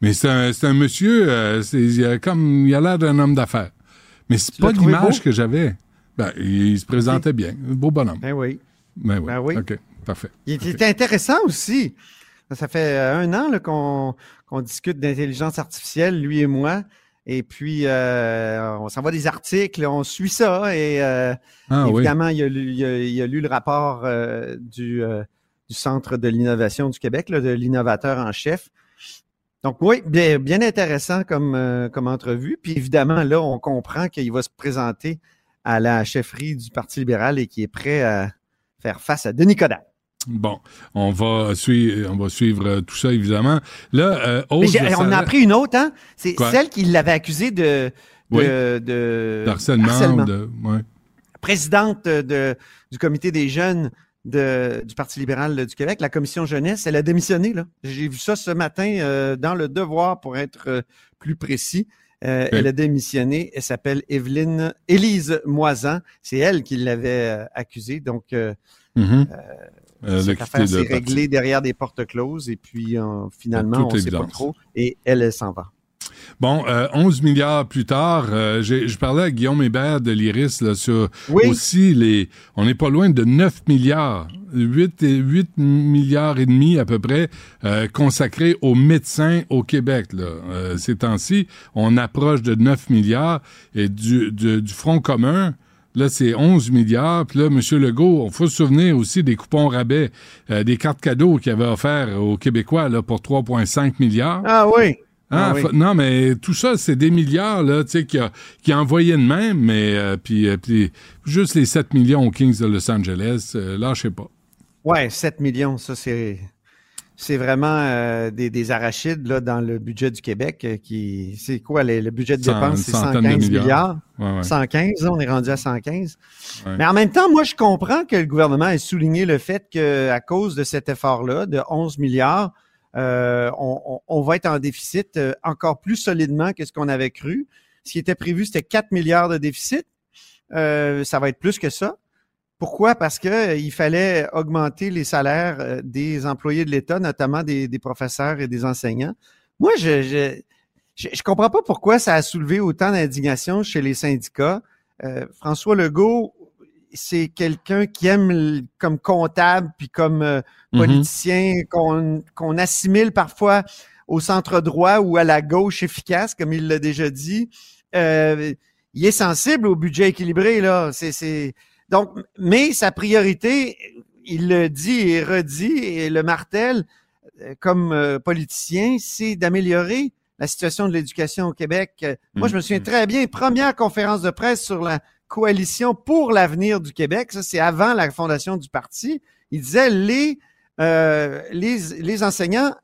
Mais c'est un, monsieur, euh, il a comme il a l'air d'un homme d'affaires. Mais c'est pas l'image que j'avais. Ben, il se présentait bien, un beau bonhomme. Ben oui. Ben oui. Ben oui. OK, parfait. Il était intéressant aussi. Ça fait un an qu'on discute d'intelligence artificielle, lui et moi. Et puis, euh, on s'envoie des articles, on suit ça. Et euh, ah évidemment, il, a lu, le rapport euh, du, du, Centre de l'innovation du Québec, de l'innovateur en chef. Donc oui, bien, bien intéressant comme, comme entrevue. Puis évidemment, là, on comprend qu'il va se présenter à la chefferie du Parti libéral et qu'il est prêt à faire face à Denis Coderre. Bon, on va suivre, on va suivre tout ça évidemment. Là, euh, on a appris une autre, hein? C'est celle qui l'avait accusée de de, de harcèlement, Présidente de, du comité des jeunes de, du Parti libéral du Québec, la commission jeunesse, elle a démissionné. Là, j'ai vu ça ce matin euh, dans le Devoir pour être euh, plus précis. Elle a démissionné. Elle s'appelle Evelyne Élise Moisan. C'est elle qui l'avait accusée. Donc, mm-hmm. Euh, Cette affaire s'est réglée derrière des portes closes et puis euh, finalement, on ne sait pas trop. Et elle, elle s'en va. Bon, 11 euh, milliards plus tard, je parlais à Guillaume Hébert de l'IRIS là, sur aussi les... On n'est pas loin de 9 milliards, 8, 8 milliards et demi à peu près consacrés aux médecins au Québec. Là. ces temps-ci, on approche de 9 milliards et du, du, du Front commun, Là, c'est 11 milliards. Puis là, M. Legault, il faut se souvenir aussi des coupons rabais, euh, des cartes cadeaux qu'il avait offerts aux Québécois là, pour 3,5 milliards. Ah oui. Hein, ah, non, mais tout ça, c'est des milliards là, tu sais, qui a, qui a envoyé de même, mais euh, puis, euh, puis, juste les 7 millions aux Kings de Los Angeles, là, je sais pas. Ouais, 7 millions, ça c'est c'est vraiment euh, des, arachides là, dans le budget du Québec. Euh, qui C'est quoi le budget de dépenses? C'est 115 milliards. 115, on est rendu à 115. Mais en même temps, moi, je comprends que le gouvernement ait souligné le fait qu'à cause de cet effort-là, de 11 milliards, euh, on, va être en déficit encore plus solidement que ce qu'on avait cru. Ce qui était prévu, c'était 4 milliards de déficit. ça va être plus que ça. Pourquoi? Parce qu'il euh, fallait augmenter les salaires euh, des employés de l'État, notamment des, professeurs et des enseignants. Moi, je, je, comprends pas pourquoi ça a soulevé autant d'indignation chez les syndicats. Euh, François Legault, c'est quelqu'un qui aime comme comptable puis comme mm-hmm. politicien qu'on assimile parfois au centre droit ou à la gauche efficace, comme il l'a déjà dit. il est sensible au budget équilibré là. C'est Donc, mais sa priorité, il le dit et redit et le martèle euh, comme euh, politicien, c'est d'améliorer la situation de l'éducation au Québec. Euh, moi, je me souviens mm. très bien, première conférence de presse sur la coalition pour l'avenir du Québec. Ça, c'est avant la fondation du parti. Il disait les, euh, les, les enseignants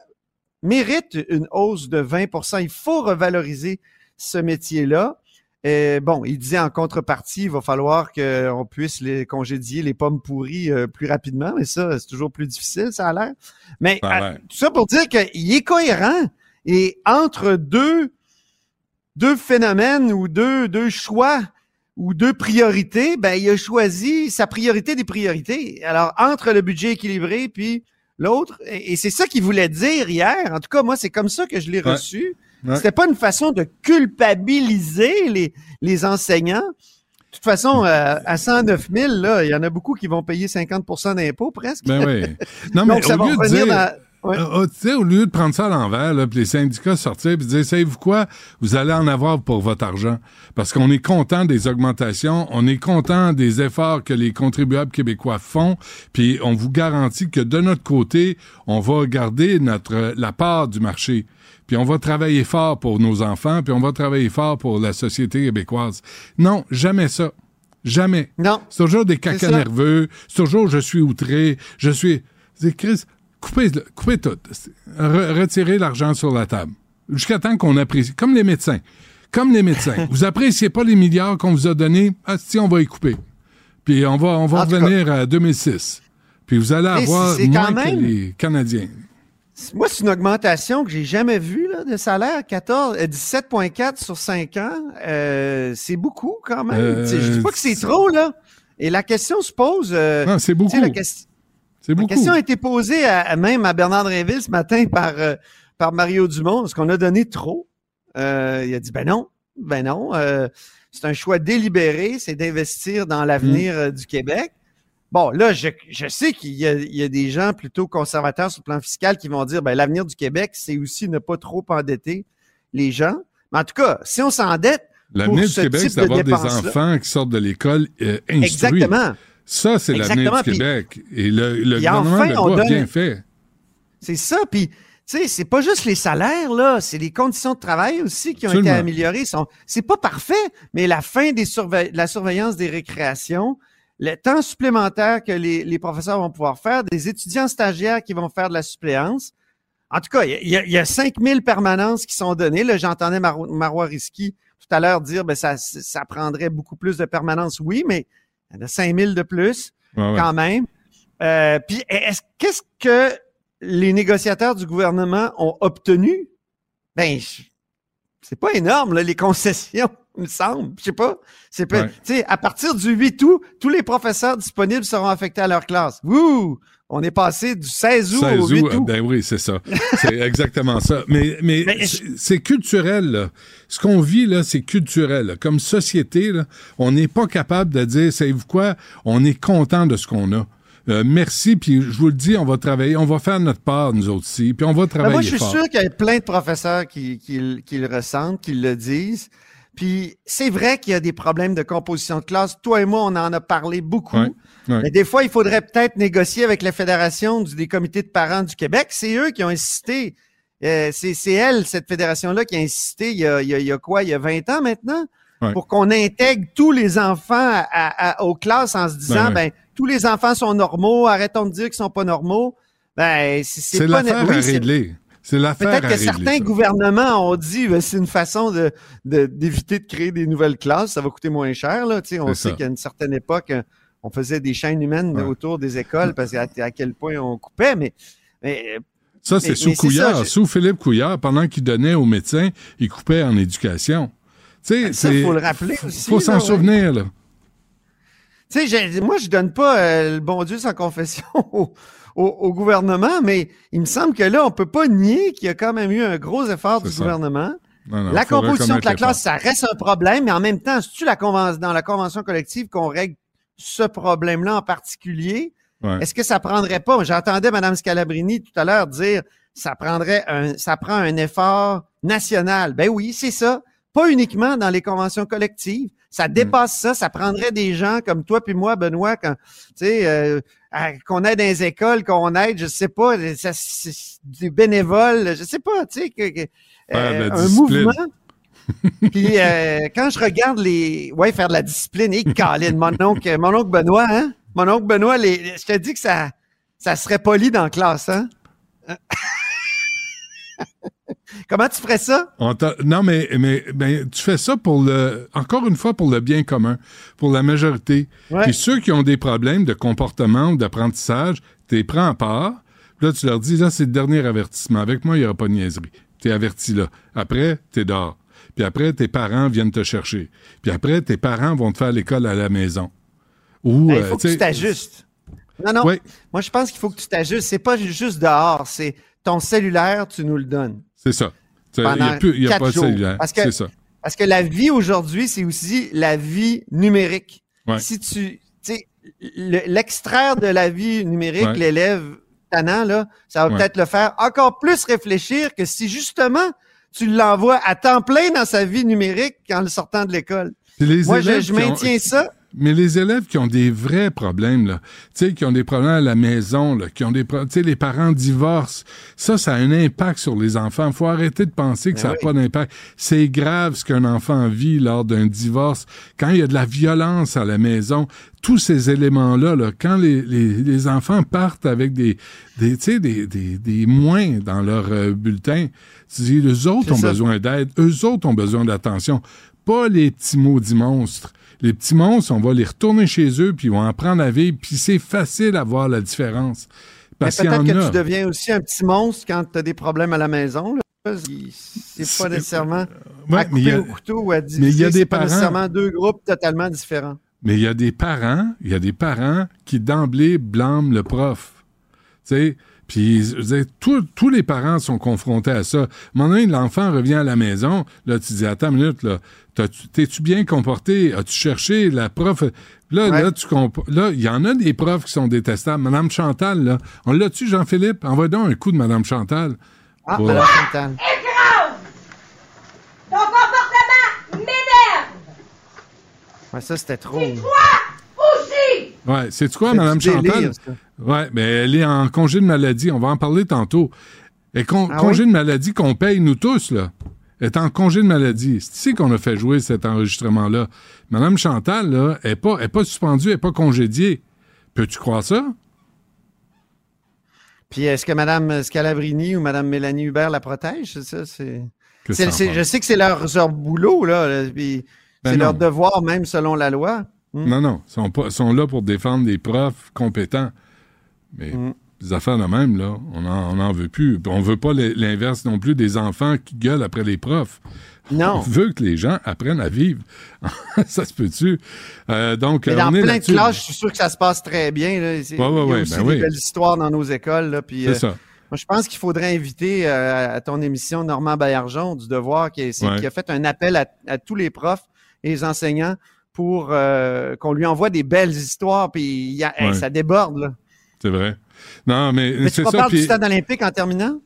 méritent une hausse de 20% Il faut revaloriser ce métier-là. Et bon, il disait en contrepartie, il va falloir qu'on puisse les congédier les pommes pourries euh, plus rapidement, mais ça, c'est toujours plus difficile, ça a l'air. Mais tout ça pour dire qu'il est cohérent. Et entre deux, deux phénomènes ou deux, deux choix ou deux priorités, ben, il a choisi sa priorité des priorités. Alors, entre le budget équilibré puis l'autre, et, c'est ça qu'il voulait dire hier. En tout cas, moi, c'est comme ça que je l'ai reçu. C'était pas une façon de culpabiliser les, les enseignants. De toute façon, euh, à 109 000, là, il y en a beaucoup qui vont payer 50% d'impôts presque. Ben oui. Non, mais au lieu de dire, euh, euh, au lieu de prendre ça à l'envers, les syndicats sortir et dire, savez-vous quoi, vous allez en avoir pour votre argent. Parce qu'on est content des augmentations, on est content des efforts que les contribuables québécois font, puis on vous garantit que de notre côté, on va garder notre la part du marché. Puis on va travailler fort pour nos enfants, puis on va travailler fort pour la société québécoise. Non, jamais ça. Jamais. Non. C'est toujours des caca nerveux. C'est toujours je suis outré. Je suis. C'est Chris, coupez, coupez tout. retirez l'argent sur la table. Jusqu'à temps qu'on apprécie. Comme les médecins. Comme les médecins. vous appréciez pas les milliards qu'on vous a donnés, ah, si, on va y couper. Puis on va, on va revenir à 2006. Puis vous allez avoir moins que les Canadiens. Moi, c'est une augmentation que j'ai jamais vue là, de salaire. 14, 17,4 euh, sur 5 ans. Euh, c'est beaucoup quand même. Euh, je dis pas que c'est trop, là. Et la question se pose. non, c'est beaucoup. La, question. La question a été posée à, même à Bernard Drinville ce matin par, euh, par Mario Dumont. Est-ce qu'on a donné trop? Euh, il a dit, ben non, ben non. Euh, c'est un choix délibéré, c'est d'investir dans l'avenir mm. du Québec. Bon, là, je, je sais qu'il y, y, a des gens plutôt conservateurs sur le plan fiscal qui vont dire, ben l'avenir du Québec, c'est aussi ne pas trop endetter les gens. Mais en tout cas, si on s'endette, L'avenir du Québec, c'est d'avoir des enfants qui sortent de l'école instruits. Exactement. Ça, c'est l'avenir du Québec. Et le, le gouvernement a bien fait. C'est ça. Puis, tu sais, c'est pas juste les salaires, là. C'est les conditions de travail aussi qui ont été améliorées. C'est pas parfait, mais la fin des de la surveillance des récréations, le temps supplémentaire que les, les, professeurs vont pouvoir faire, des étudiants stagiaires qui vont faire de la suppléance. En tout cas, il y a, y a 5000 permanences qui sont données. Là, j'entendais Marois Risky tout à l'heure dire, ben, ça, ça prendrait beaucoup plus de permanence. Oui, mais il y en a 5000 de plus, quand même. Euh, puis, qu'est-ce que les négociateurs du gouvernement ont obtenu? Ben, c'est pas énorme, là, les concessions, il me semble. Je sais pas. C'est Tu sais, à partir du 8 août, tous les professeurs disponibles seront affectés à leur classe. Wouh! On est passé du 16 août au 8 août. Ben oui, c'est ça. C'est exactement ça. Mais, mais, c'est culturel, là. Ce qu'on vit, là, c'est culturel. Comme société, là, on n'est pas capable de dire, savez-vous quoi, on est content de ce qu'on a. Euh, merci, puis je vous le dis, on va travailler, on va faire notre part, nous aussi, puis on va travailler ben Moi, je suis sûr qu'il y a plein de professeurs qui, qui, qui le ressentent, qui le disent. Puis c'est vrai qu'il y a des problèmes de composition de classe. Toi et moi, on en a parlé beaucoup. Mais des fois, il faudrait peut-être négocier avec la Fédération des comités de parents du Québec. C'est eux qui ont insisté. Euh, c'est elle, cette fédération-là, qui a insisté il y a, il y a, quoi, il y a 20 ans maintenant, pour qu'on intègre tous les enfants aux classes en se disant, ben, tous les enfants sont normaux, arrêtons de dire qu'ils sont pas normaux. Ben, c'est pas... l'affaire à régler. C'est l'affaire Peut-être que certains gouvernements ont dit ben, c'est une façon de, d'éviter de, créer des nouvelles classes, ça va coûter moins cher. Là. on sait qu'à une certaine époque, on faisait des chaînes humaines autour des écoles parce qu'à à quel point on coupait, mais, ça, c'est sous Couillard. sous Philippe Couillard, pendant qu'il donnait aux médecins, il coupait en éducation. Tu sais, faut le rappeler aussi. faut s'en souvenir, là. Tu sais, moi, je donne pas euh, le bon Dieu sans confession au, gouvernement, mais il me semble que là, on peut pas nier qu'il y a quand même eu un gros effort du gouvernement. la composition de la classe, ça reste un problème, mais en même temps, c'est-tu la convention, dans la convention collective qu'on règle ce problème-là en particulier? Est-ce que ça prendrait pas? J'entendais Mme Scalabrini tout à l'heure dire ça prendrait un, ça prend un effort national. Ben oui, c'est ça. pas uniquement dans les conventions collectives. Ça dépasse ça. Ça prendrait des gens comme toi puis moi, Benoît, quand, tu sais, euh, qu'on aide dans les écoles, qu'on aide, je sais pas, ça, du bénévole, je sais pas, tu sais, que, euh, un mouvement. Puis euh, quand je regarde les. Ouais, faire de la discipline, et Caline, mon oncle, mon oncle Benoît, hein? Mon oncle Benoît, les, je te dis que ça, ça serait poli dans la classe, hein? Comment tu ferais ça? non, mais, mais, tu fais ça pour le, encore une fois, pour le bien commun, pour la majorité. Et ceux qui ont des problèmes de comportement ou d'apprentissage, tu les prends à part. Là, tu leur dis, là, c'est le dernier avertissement. Avec moi, il n'y aura pas de niaiserie. Tu es averti là. Après, tu es dehors. Puis après, tes parents viennent te chercher. Puis après, tes parents vont te faire l'école à la maison. Ou, ben, il faut euh, que tu t'ajustes. Non, non. Moi, je pense qu'il faut que tu t'ajustes. C'est pas juste dehors, c'est ton cellulaire, tu nous le donnes. C'est ça. Il n'y a, pas de cellulaire. C'est ça. Parce que la vie aujourd'hui, c'est aussi la vie numérique. Si tu, l'extraire de la vie numérique, l'élève tannant, là, ça va peut-être le faire encore plus réfléchir que si justement tu l'envoies à temps plein dans sa vie numérique en le sortant de l'école. Moi, je, maintiens ça. Mais les élèves qui ont des vrais problèmes, là, tu sais, qui ont des problèmes à la maison, là, qui ont des, tu sais, les parents divorcent, ça, ça a un impact sur les enfants. Faut arrêter de penser que ben ça n'a pas d'impact. C'est grave ce qu'un enfant vit lors d'un divorce. Quand il y a de la violence à la maison, tous ces éléments-là, là, quand les, les, les, enfants partent avec des, des, des, des, des moins dans leur euh, bulletin, les autres ont besoin d'aide, eux autres ont besoin d'attention, pas les petits maudits monstres les petits monstres, on va les retourner chez eux, puis ils vont apprendre à vivre, puis c'est facile à voir la différence. Parce peut-être que tu deviens aussi un petit monstre quand tu as des problèmes à la maison. C'est pas nécessairement à couper au couteau ou à Mais il y a des parents... nécessairement deux groupes totalement différents. Mais il y a des parents, il y a des parents qui d'emblée blâment le prof. Tu sais, puis, tous les parents sont confrontés à ça. Mon l'enfant revient à la maison, là, tu dis, attends une minute, là, t'es-tu bien comporté? As-tu cherché la prof? Là, là, tu Là, il y en a des profs qui sont détestables. Madame Chantal, là. On l'a-tu, Jean-Philippe? Envoie donc un coup de Madame Chantal. Ah, Madame Chantal. Écrase! Ton comportement m'énerve! Ouais, ça, c'était trop. C'est toi aussi! Ouais, c'est quoi, Madame Chantal? Ouais, mais elle est en congé de maladie. On va en parler tantôt. Et con ah congé de maladie qu'on paye nous tous, là. Elle est en congé de maladie. C'est ici qu'on a fait jouer cet enregistrement-là. Madame Chantal, là, n'est pas, est pas suspendue, elle n'est pas congédiée. Peux-tu croire ça? Puis est-ce que Mme Scalabrini ou Mme Mélanie Hubert la protège? Ça, c'est... je sais que c'est leur, leur, boulot, là. Ben c'est leur devoir, même selon la loi. Hmm? Non, non. Ils sont, sont là pour défendre des profs compétents. Mais mm. des affaires de même, là, on n'en veut plus. On veut pas l'inverse non plus des enfants qui gueulent après les profs. Non. On veut que les gens apprennent à vivre. ça se peut-tu? Euh, donc, Mais dans plein de classes, je suis sûr que ça se passe très bien. Là. Il y a aussi ben des belles histoires dans nos écoles. Là, puis, C'est euh, ça. Moi, je pense qu'il faudrait inviter euh, à ton émission Normand Baillargeon du Devoir qui, a fait un appel à, tous les profs et les enseignants pour qu'on lui envoie des belles histoires. Puis ça déborde. Là. C'est vrai. Non, mais, mais tu ça. du stade olympique en terminant?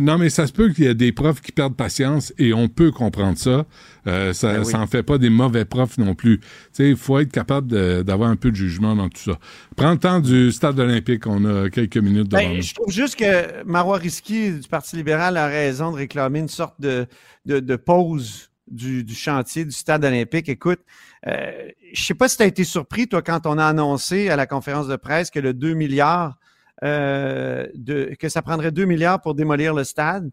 non, mais ça se peut qu'il y ait des profs qui perdent patience et on peut comprendre ça. Euh, ça ben n'en fait pas des mauvais profs non plus. Il faut être capable d'avoir un peu de jugement dans tout ça. Prends le temps du stade olympique, on a quelques minutes devant ben, nous. Je trouve juste que Marois Risky du Parti libéral a raison de réclamer une sorte de, de, pause du, du, chantier du stade olympique. Écoute, euh, je sais pas si tu as été surpris, toi, quand on a annoncé à la conférence de presse que le 2 milliards, euh, de, que ça prendrait 2 milliards pour démolir le stade.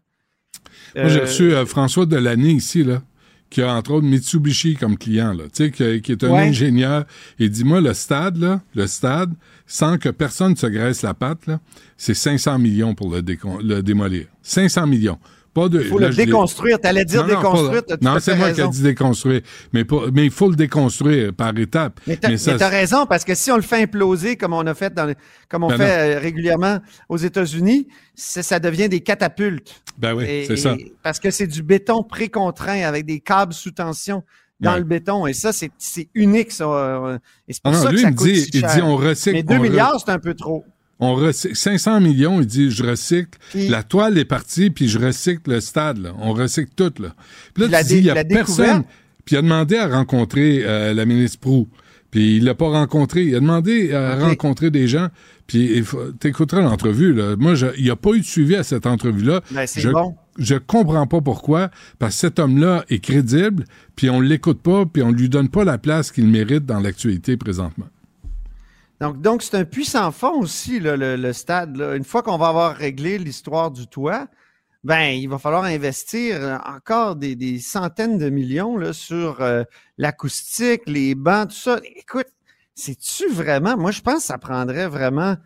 Moi, j'ai euh, reçu François Delaney ici, là, qui a entre autres Mitsubishi comme client, là, tu sais, qui, est un ingénieur. Et dis-moi, le stade, là, le stade, sans que personne se graisse la patte, c'est 500 millions pour le, le démolir. 500 millions. Il faut le déconstruire. Tu allais dire déconstruire. non, c'est moi qui ai dit déconstruire. Mais, mais il faut le déconstruire par étapes. Mais tu as, raison, parce que si on le fait imploser comme on a fait dans comme on ben fait euh, régulièrement aux États-Unis, ça devient des catapultes. Ben oui, c'est ça. Parce que c'est du béton précontraint avec des câbles sous tension dans le béton. Et ça, c'est unique, ça. Et c'est pour ah ça que ça coûte dit, il dit on recycle. Mais 2 milliards, c'est un peu trop. On recycle 500 millions, il dit, je recycle. La toile est partie, puis je recycle le stade. Là. On recycle tout. Là. Puis là, tu dis, il y a personne. Puis il a demandé à rencontrer euh, la ministre Prou. Puis il l'a pas rencontré. Il a demandé à rencontrer des gens. Puis t'écouteras l'entrevue. Là. Moi, je, il n'y a pas eu de suivi à cette entrevue-là. Ben, je, bon. je comprends pas pourquoi. Parce que cet homme-là est crédible, puis on l'écoute pas, puis on lui donne pas la place qu'il mérite dans l'actualité présentement. Donc, donc c'est un puissant fond aussi, le, le, stade. Là. Une fois qu'on va avoir réglé l'histoire du toit, ben, il va falloir investir euh, encore des, des centaines de millions là, sur euh, l'acoustique, les bancs, tout ça. Écoute, c'est-tu vraiment? Moi, je pense que ça prendrait vraiment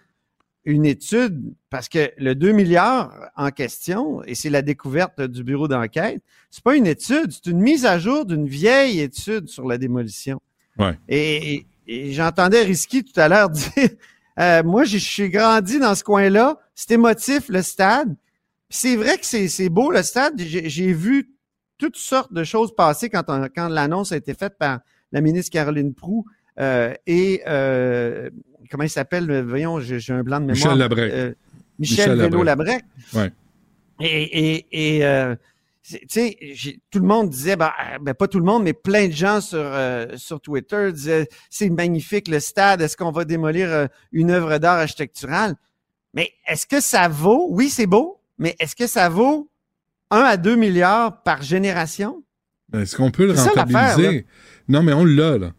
une étude parce que le 2 milliards en question, et c'est la découverte du bureau d'enquête, c'est pas une étude, c'est une mise à jour d'une vieille étude sur la démolition. Ouais. Et, et j'entendais Risky tout à l'heure dire euh, Moi, je suis grandi dans ce coin-là, c'était émotif, le stade. C'est vrai que c'est beau, le stade. J'ai vu toutes sortes de choses passer quand, quand l'annonce a été faite par la ministre Caroline Proux euh, et euh, comment il s'appelle? Voyons, j'ai un blanc de mémoire. Michel Labrec. Michel, Michel Vélo Labrec. Ouais. Et, et, et tu sais, tout le monde disait, ben, ben, pas tout le monde, mais plein de gens sur, euh, sur Twitter disaient, c'est magnifique le stade, est-ce qu'on va démolir euh, une œuvre d'art architecturale? Mais est-ce que ça vaut, oui, c'est beau, mais est-ce que ça vaut 1 à 2 milliards par génération? Ben, est-ce qu'on peut le rentabiliser? non, mais on l'a, là.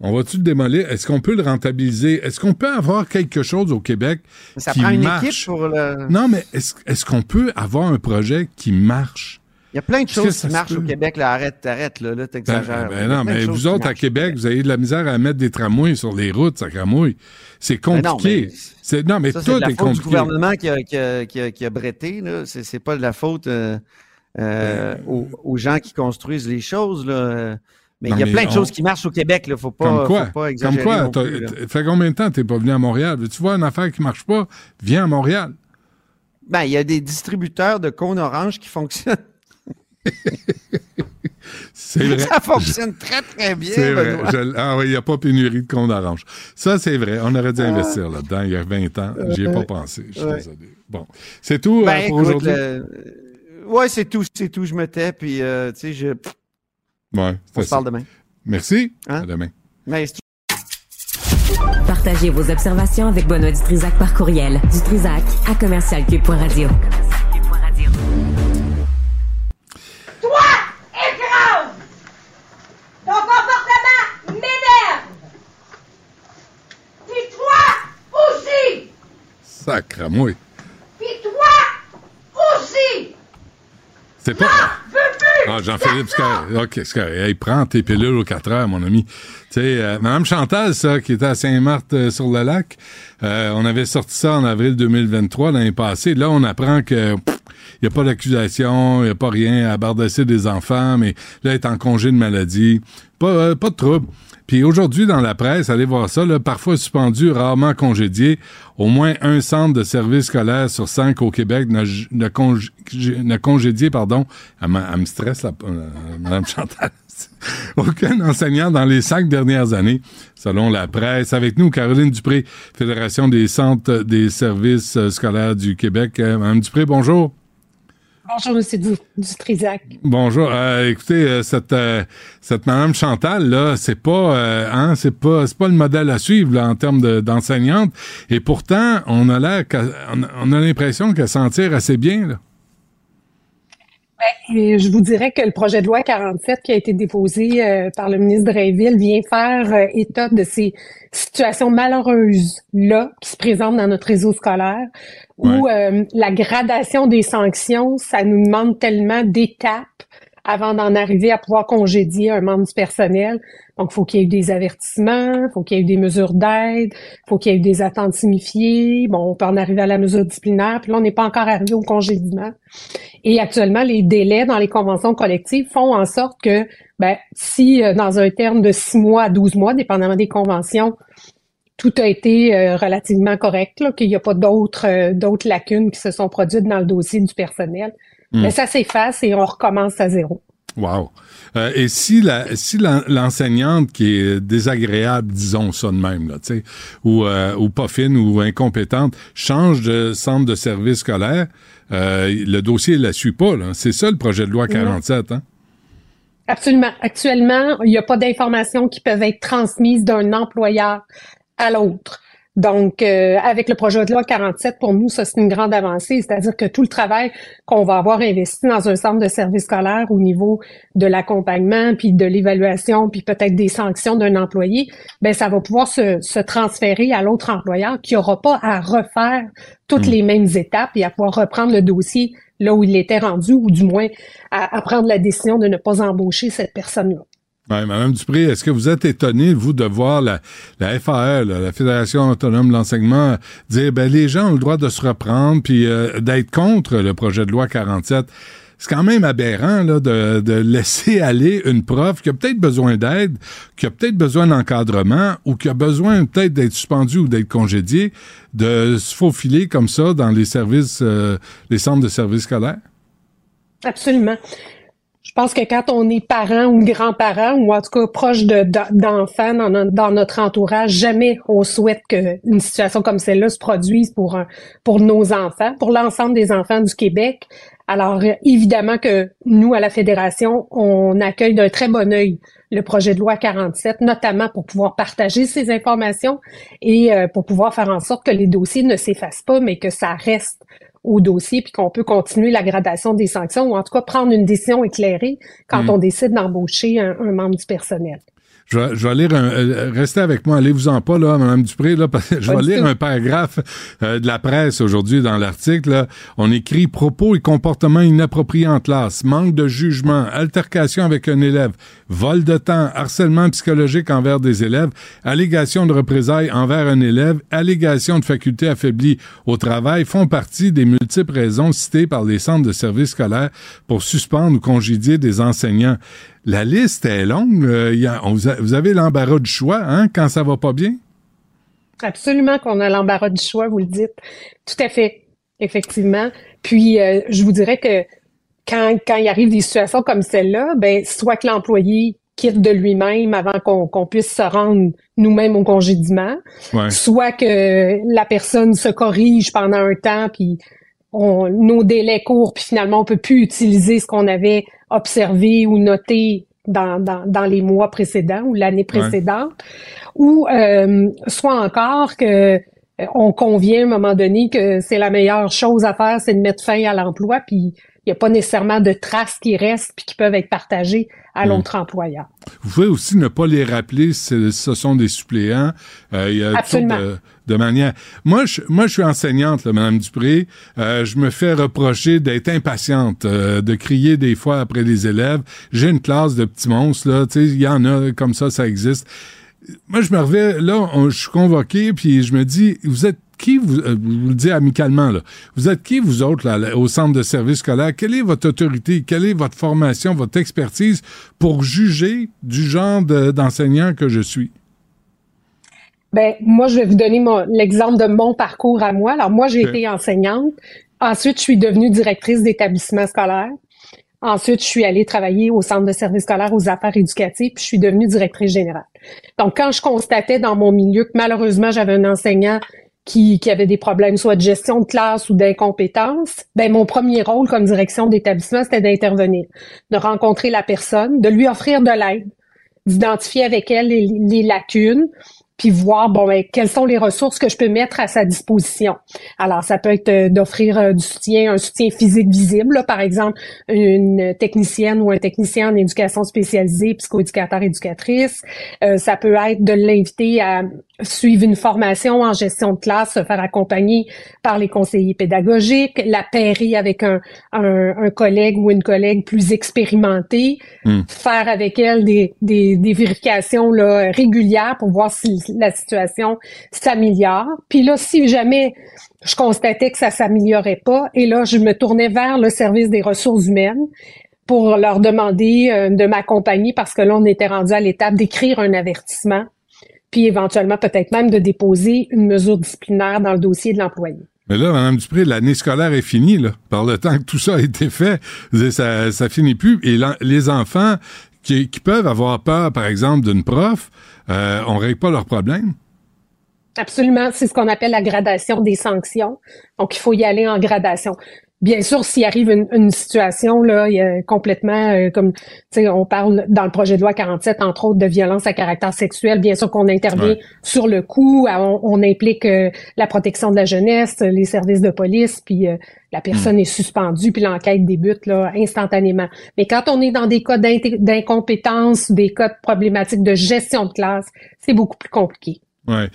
On va-tu le démolir? Est-ce qu'on peut le rentabiliser? Est-ce qu'on peut avoir quelque chose au Québec ça qui prend une marche? équipe pour le... Non, mais est-ce est qu'on peut avoir un projet qui marche? Il y a plein de choses qui marchent au Québec. Là, arrête, arrête, là, là t'exagères. Ben, ben non, mais vous autres, à Québec, vous avez de la misère à mettre des tramways sur les routes, ça cramouille. C'est ben compliqué. c'est, non, mais tout est, compliqué. C'est du gouvernement qui a, qui a, qui a, qui a bretté, là. C'est, pas de la faute euh, euh, ben, aux, aux, gens qui construisent les choses, là. Mais il y a plein de choses qui marchent au Québec, là. Faut pas, Comme quoi? Faut pas exagérer. Comme quoi? Plus, fait combien de temps t'es pas venu à Montréal? Tu vois une affaire qui marche pas? Viens à Montréal. Ben, il y a des distributeurs de cônes orange qui fonctionnent. C'est vrai. Ça fonctionne très, très bien. C'est vrai. ah oui, il n'y a pas pénurie de cônes orange. Ça, c'est vrai. On aurait dû ah. investir là-dedans il y a 20 ans. J'y ai pas pensé. Je suis désolé. Bon. C'est tout euh, ben, pour aujourd'hui? Oui, c'est tout. C'est tout. Je me tais. Puis, euh, tu sais, je. Ouais, On se parle demain. Merci. Hein? À demain. Partagez vos observations avec Benoît Dutrisac par courriel. Dutrisac à commercialcube.radio. Ton comportement m'énerve. Puis toi aussi. Sacre moi. Puis toi aussi. C'est pas. Ah, Jean-Philippe, OK, c'est Hey, prends tes pilules aux 4 heures, mon ami. Tu sais, euh, Madame Chantal, ça, qui était à Saint-Marthe-sur-le-Lac, euh, euh, on avait sorti ça en avril 2023, l'année passée. Là, on apprend que il n'y a pas d'accusation, il n'y a pas rien à bardasser des enfants, mais là, elle est en congé de maladie. Pas, euh, pas de trouble. Puis aujourd'hui, dans la presse, allez voir ça, là, parfois suspendu, rarement congédié. Au moins un centre de service scolaire sur cinq au Québec n'a congédié, pardon. Elle, me stresse, euh, Mme Chantal. Aucun enseignant dans les cinq dernières années, selon la presse. Avec nous, Caroline Dupré, Fédération des centres des services euh, scolaires du Québec. Mme Dupré, bonjour. Bonjour, M. Dutrisac. Bonjour. Euh, écoutez, euh, cette, euh, cette Madame Chantal, là, c'est pas, hein, c'est pas, c'est pas le modèle à suivre en termes d'enseignante. Et pourtant, on a l'air, on a l'impression qu'elle s'en tire assez bien. Là. Ben, je vous dirais que le projet de loi 47 qui a été déposé par le ministre Dreyville vient faire état de ces situations malheureuses là qui se présentent dans notre réseau scolaire où euh, la gradation des sanctions, ça nous demande tellement d'étapes avant d'en arriver à pouvoir congédier un membre du personnel. Donc, faut qu'il y ait eu des avertissements, faut qu'il y ait eu des mesures d'aide, faut qu'il y ait eu des attentes signifiées. Bon, on peut en arriver à la mesure disciplinaire, puis là, on n'est pas encore arrivé au congédiement. Et actuellement, les délais dans les conventions collectives font en sorte que, ben, si euh, dans un terme de six mois à 12 mois, dépendamment des conventions, tout a été euh, relativement correct, qu'il n'y a pas d'autres euh, d'autres lacunes qui se sont produites dans le dossier du personnel. Hmm. Mais ça s'efface et on recommence à zéro. Wow. Euh, et si la, si l'enseignante qui est désagréable, disons ça de même, là, tu sais, ou, euh, ou pas fine ou incompétente, change de centre de service scolaire, euh, le dossier la suit pas. C'est ça le projet de loi 47. Hein? Absolument. Actuellement, il n'y a pas d'informations qui peuvent être transmises d'un employeur à l'autre. Donc, euh, avec le projet de loi 47, pour nous, ça, c'est une grande avancée. C'est-à-dire que tout le travail qu'on va avoir investi dans un centre de service scolaire au niveau de l'accompagnement, puis de l'évaluation, puis peut-être des sanctions d'un employé, ben ça va pouvoir se, se transférer à l'autre employeur qui n'aura pas à refaire toutes hmm. les mêmes étapes et à pouvoir reprendre le dossier là où il était rendu, ou du moins à, à prendre la décision de ne pas embaucher cette personne-là. Oui, Madame Dupré, est-ce que vous êtes étonné, vous, de voir la, FAE, la Fédération autonome de l'enseignement, dire ben les gens ont le droit de se reprendre puis euh, d'être contre le projet de loi 47? C'est quand même aberrant là, de, laisser aller une prof qui a peut-être besoin d'aide, qui a peut-être besoin d'encadrement ou qui a besoin peut-être d'être suspendu ou d'être congédié, de se faufiler comme ça dans les services, euh, les centres de services scolaires? Absolument. Je pense que quand on est parent ou grand-parent, ou en tout cas proche d'enfants dans, notre entourage, jamais on souhaite qu'une situation comme celle-là se produise pour, pour nos enfants, pour l'ensemble des enfants du Québec. Alors, évidemment que nous, à la Fédération, on accueille d'un très bon œil le projet de loi 47, notamment pour pouvoir partager ces informations et euh, pour pouvoir faire en sorte que les dossiers ne s'effacent pas, mais que ça reste au dossier, puis qu'on peut continuer la gradation des sanctions, ou en tout cas prendre une décision éclairée quand mm. on décide d'embaucher un, membre du personnel. Je vais, je vais lire un, euh, restez avec moi, allez-vous-en pas là, Madame Dupré là, parce que je vais lire un paragraphe euh, de la presse aujourd'hui dans l'article. On écrit propos et comportements inappropriés en classe, manque de jugement, altercation avec un élève, vol de temps, harcèlement psychologique envers des élèves, allégation de représailles envers un élève, allégation de facultés affaiblies au travail font partie des multiples raisons citées par les centres de services scolaires pour suspendre ou congédier des enseignants. La liste est longue. Euh, vous avez l'embarras du choix hein, quand ça va pas bien? Absolument qu'on a l'embarras du choix, vous le dites. Tout à fait, effectivement. Puis, euh, je vous dirais que quand, quand il arrive des situations comme celle-là, ben, soit que l'employé quitte de lui-même avant qu'on puisse se rendre nous-mêmes au congédiement, soit que la personne se corrige pendant un temps, puis on, nos délais courent, puis finalement on peut plus utiliser ce qu'on avait observé ou noté dans, dans, dans les mois précédents ou l'année précédente, ou euh, soit encore que on convient à un moment donné que c'est la meilleure chose à faire, c'est de mettre fin à l'emploi, puis il n'y a pas nécessairement de traces qui restent puis qui peuvent être partagées à hmm. l'autre employeur. Vous pouvez aussi ne pas les rappeler si ce sont des suppléants. Euh, il y a Absolument. De, de, manière. Moi, je, moi, je suis enseignante, là, Madame Dupré. Euh, je me fais reprocher d'être impatiente, euh, de crier des fois après les élèves. J'ai une classe de petits monstres là. Tu sais, il y en a comme ça, ça existe. Moi, je me reviens, là, je suis convoqué, puis je me dis, vous êtes qui vous, euh, vous le dites amicalement, là, vous êtes qui vous autres là, au centre de service scolaire? Quelle est votre autorité? Quelle est votre formation, votre expertise pour juger du genre d'enseignant que je suis? Ben, moi, je vais vous donner l'exemple de mon parcours à moi. Alors, moi, j'ai été enseignante. Ensuite, je suis devenue directrice d'établissement scolaire. Ensuite, je suis allée travailler au centre de service scolaire aux affaires éducatives, puis je suis devenue directrice générale. Donc, quand je constatais dans mon milieu que malheureusement, j'avais un enseignant qui, qui avait des problèmes soit de gestion de classe ou d'incompétence, ben mon premier rôle comme direction d'établissement, c'était d'intervenir, de rencontrer la personne, de lui offrir de l'aide, d'identifier avec elle les lacunes, puis voir bon ben, quelles sont les ressources que je peux mettre à sa disposition. Alors ça peut être euh, d'offrir euh, du soutien, un soutien physique visible, par exemple une technicienne ou un technicien en éducation spécialisée, psychoéducateur éducatrice. Euh, ça peut être de l'inviter à suivre une formation en gestion de classe, se faire accompagner par les conseillers pédagogiques, la pairer avec un, un, collègue ou une collègue plus expérimentée, hmm. faire avec elle des, des, des vérifications là, régulières pour voir si la situation s'améliore. Puis là, si jamais je constatais que ça s'améliorait pas, et là, je me tournais vers le service des ressources humaines pour leur demander euh, de m'accompagner parce que là, on était rendu à l'étape d'écrire un avertissement, puis éventuellement peut-être même de déposer une mesure disciplinaire dans le dossier de l'employé. Mais là, Mme Dupré, l'année scolaire est finie, là. Par le temps que tout ça a été fait, ça, ça finit plus. Et les enfants qui, peuvent avoir peur, par exemple, d'une prof, euh, on règle pas leurs problèmes. Absolument, c'est ce qu'on appelle la gradation des sanctions. Donc, il faut y aller en gradation. Bien sûr, s'il arrive une, situation là, il y a complètement euh, comme tu sais, on parle dans le projet de loi 47 entre autres de violence à caractère sexuel. Bien sûr qu'on intervient sur le coup, on, implique euh, la protection de la jeunesse, les services de police, puis euh, la personne hmm. est suspendue, puis l'enquête débute là instantanément. Mais quand on est dans des cas d'incompétence, des cas de problématiques de gestion de classe, c'est beaucoup plus compliqué. Ouais.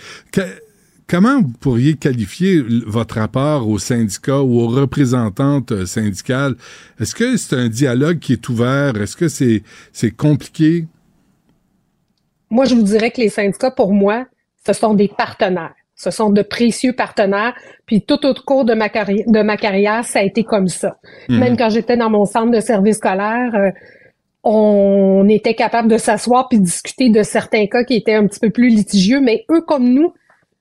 Comment vous pourriez qualifier votre rapport aux syndicats ou aux représentantes euh, syndicales? Est-ce que c'est un dialogue qui est ouvert? Est-ce que c'est, c'est compliqué? Moi, je vous dirais que les syndicats, pour moi, ce sont des partenaires. Ce sont de précieux partenaires. Puis tout au cours de ma carrière, de ma carrière ça a été comme ça. Mhm. Même quand j'étais dans mon centre de service scolaire, euh, on était capable de s'asseoir puis discuter de certains cas qui étaient un petit peu plus litigieux, mais eux comme nous,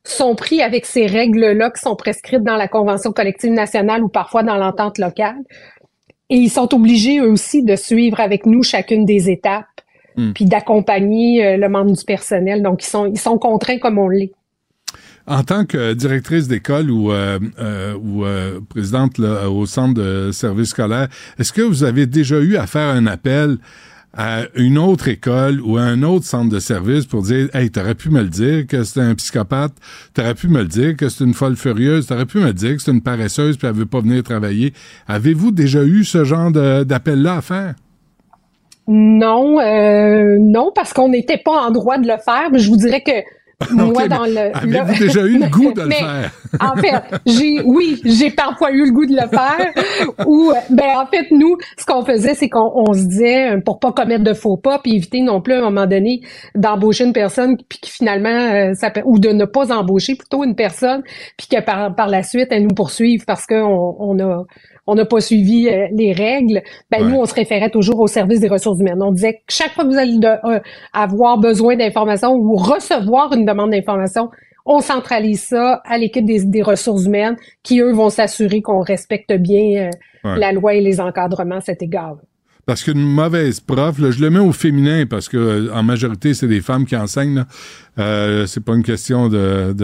sont pris avec ces règles-là qui sont prescrites dans la Convention collective nationale ou parfois dans l'entente locale. Et ils sont obligés eux aussi de suivre avec nous chacune des étapes, hmm. puis d'accompagner euh, le membre du personnel. Donc, ils sont, ils sont contraints comme on l'est. En tant que directrice d'école ou, euh, euh, ou présidente au centre de service scolaire, est-ce que vous avez déjà eu à faire un appel à une autre école ou à un autre centre de service pour dire Hey, t'aurais pu me le dire que c'était un psychopathe, t'aurais pu me le dire que c'est une folle furieuse, t'aurais pu me le dire que c'est une paresseuse puis elle veut pas venir travailler. Avez-vous déjà eu ce genre d'appel-là à faire? Non, euh, non, parce qu'on n'était pas en droit de le faire, mais je vous dirais que moi, dans le. Avez-vous déjà eu le goût de le faire? en fait, j'ai, oui, j'ai parfois eu le goût de le faire. ou, ben, en fait, nous, ce qu'on faisait, c'est qu'on se disait, pour pas commettre de faux pas, puis éviter non plus, à un moment donné, d'embaucher une personne, puis qui finalement, euh, ça ou de ne pas embaucher plutôt une personne, puis que par, par la suite, elle nous poursuive parce qu'on on a on n'a pas suivi euh, les règles, ben nous, on se référait toujours au service des ressources humaines. On disait que chaque fois que vous allez euh, avoir besoin d'informations ou recevoir une demande d'information, on centralise ça à l'équipe des, ressources humaines qui, eux, vont s'assurer qu'on respecte bien euh, la loi et les encadrements à cet égard. Parce qu'une mauvaise prof, je le mets au féminin parce que en majorité c'est des femmes qui enseignent. Euh, c'est pas une question de,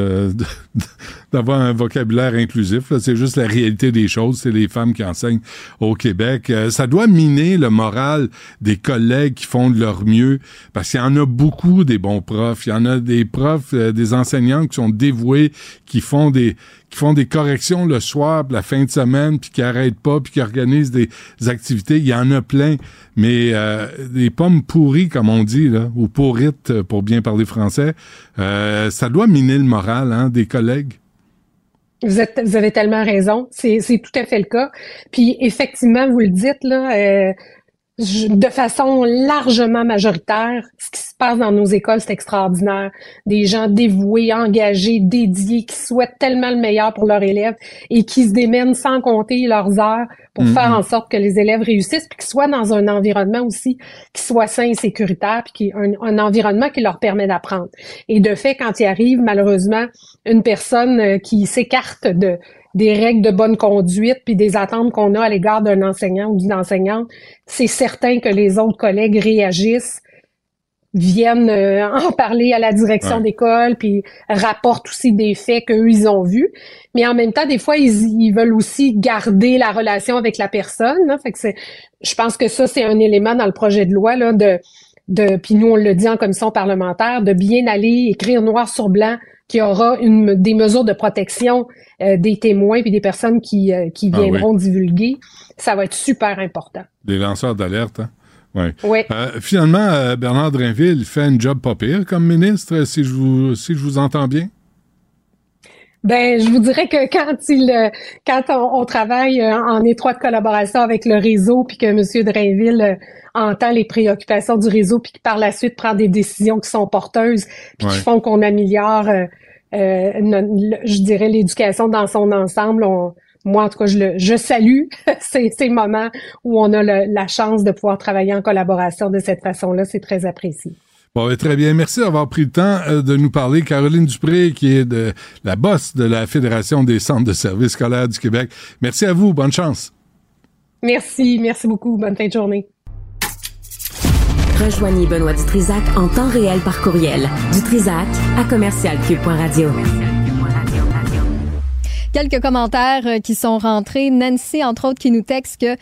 d'avoir un vocabulaire inclusif. C'est juste la réalité des choses. C'est les femmes qui enseignent au Québec. Euh, ça doit miner le moral des collègues qui font de leur mieux parce qu'il y en a beaucoup des bons profs. Il y en a des profs, euh, des enseignants qui sont dévoués, qui font des qui font des corrections le soir, la fin de semaine, puis qui arrêtent pas, puis qui organisent des, activités. Il y en a plein, mais euh, des pommes pourries, comme on dit, là, ou pourrites, pour bien parler français, euh, ça doit miner le moral hein, des collègues. Vous, avez tellement raison. C'est tout à fait le cas. Puis effectivement, vous le dites, là, euh, de façon largement majoritaire, ce qui se passe dans nos écoles, c'est extraordinaire. Des gens dévoués, engagés, dédiés, qui souhaitent tellement le meilleur pour leurs élèves et qui se démènent sans compter leurs heures pour mm-hmm. faire en sorte que les élèves réussissent, puis qu'ils soient dans un environnement aussi qui soit sain et sécuritaire, puis qui un, un environnement qui leur permet d'apprendre. Et de fait, quand il arrive malheureusement une personne euh, qui s'écarte de des règles de bonne conduite puis des attentes qu'on a à l'égard d'un enseignant ou d'une enseignante, c'est certain que les autres collègues réagissent viennent euh, en parler à la direction d'école, puis rapportent aussi des faits qu'eux, ils ont vus. Mais en même temps, des fois, ils, veulent aussi garder la relation avec la personne. Fait que je pense que ça, c'est un élément dans le projet de loi, là, de, de, puis nous, on le dit en commission parlementaire, de bien aller écrire noir sur blanc qu'il y aura une, des mesures de protection euh, des témoins puis des personnes qui, euh, qui ah viendront divulguer. Ça va être super important. Des lanceurs d'alerte, hein? Ouais. Oui. Euh, finalement, Bernard Drinville fait un job pas pire comme ministre, si je vous, si je vous entends bien? Ben, je vous dirais que quand il, quand on, travaille en étroite collaboration avec le réseau, puis que M. Drainville entend les préoccupations du réseau, puis qui par la suite prend des décisions qui sont porteuses, puis qui font qu'on améliore, euh, euh, je dirais, l'éducation dans son ensemble. moi, en tout cas, je, le, je salue ces, ces moments où on a la chance de pouvoir travailler en collaboration de cette façon-là. C'est très apprécié. Bon, très bien. Merci d'avoir pris le temps euh, de nous parler. Caroline Dupré, qui est de la bosse de la Fédération des centres de services scolaires du Québec. Merci à vous. Bonne chance. Merci. Merci beaucoup. Bonne fin de journée. Rejoignez Benoît Dutrisac en temps réel par courriel. Dutrisac à commercialcube.radio. Quelques commentaires euh, qui sont rentrés. Nancy, entre autres, qui nous texte que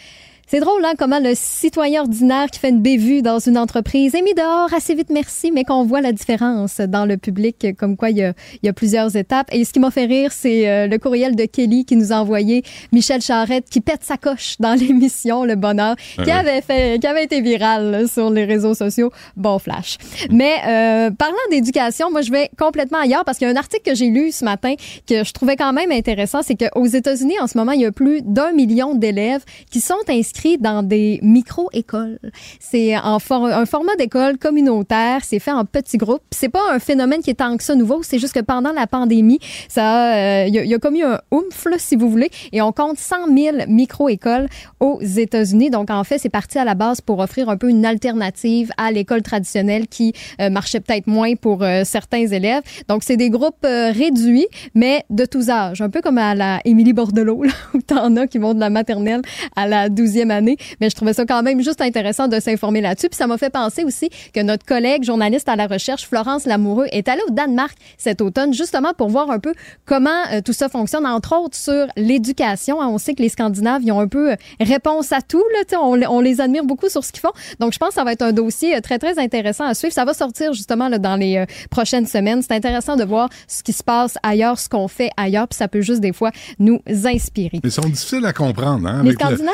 c'est drôle, hein, comment le citoyen ordinaire qui fait une bévue dans une entreprise est mis dehors assez vite, merci, mais qu'on voit la différence dans le public, comme quoi il y a, il y a plusieurs étapes. Et ce qui m'a fait rire, c'est euh, le courriel de Kelly qui nous a envoyé Michel Charrette qui pète sa coche dans l'émission Le Bonheur, qui Ah oui. avait fait, qui avait été viral là, sur les réseaux sociaux. Bon flash. Mais euh, parlant d'éducation, moi je vais complètement ailleurs parce qu'il y a un article que j'ai lu ce matin que je trouvais quand même intéressant, c'est qu'aux États-Unis en ce moment il y a plus d'un million d'élèves qui sont inscrits dans des micro-écoles. C'est for- un format d'école communautaire, c'est fait en petits groupes. C'est pas un phénomène qui est tant que ça nouveau, c'est juste que pendant la pandémie, ça, a, euh, il y, a- il comme eu un oomph, si vous voulez, et on compte 100 000 micro-écoles aux États-Unis. Donc, en fait, c'est parti à la base pour offrir un peu une alternative à l'école traditionnelle qui euh, marchait peut-être moins pour euh, certains élèves. Donc, c'est des groupes réduits, mais de tous âges. Un peu comme à la Émilie Bordelot, où t'en as qui vont de la maternelle à la 12e année. Mais je trouvais ça quand même juste intéressant de s'informer là-dessus. Puis ça m'a fait penser aussi que notre collègue journaliste à la recherche, Florence Lamoureux, est allée au Danemark cet automne justement pour voir un peu comment euh, tout ça fonctionne, entre autres sur l'éducation. Hein, On sait que les Scandinaves, ils ont un peu euh, réponse à tout. Là, on, on les admire beaucoup sur ce qu'ils font. Donc, je pense que ça va être un dossier euh, très, très intéressant à suivre. Ça va sortir justement là, dans les euh, prochaines semaines. C'est intéressant de voir ce qui se passe ailleurs, ce qu'on fait ailleurs, puis ça peut juste des fois nous inspirer. Ils sont difficiles à comprendre. Hein, Les avec le- Scandinaves?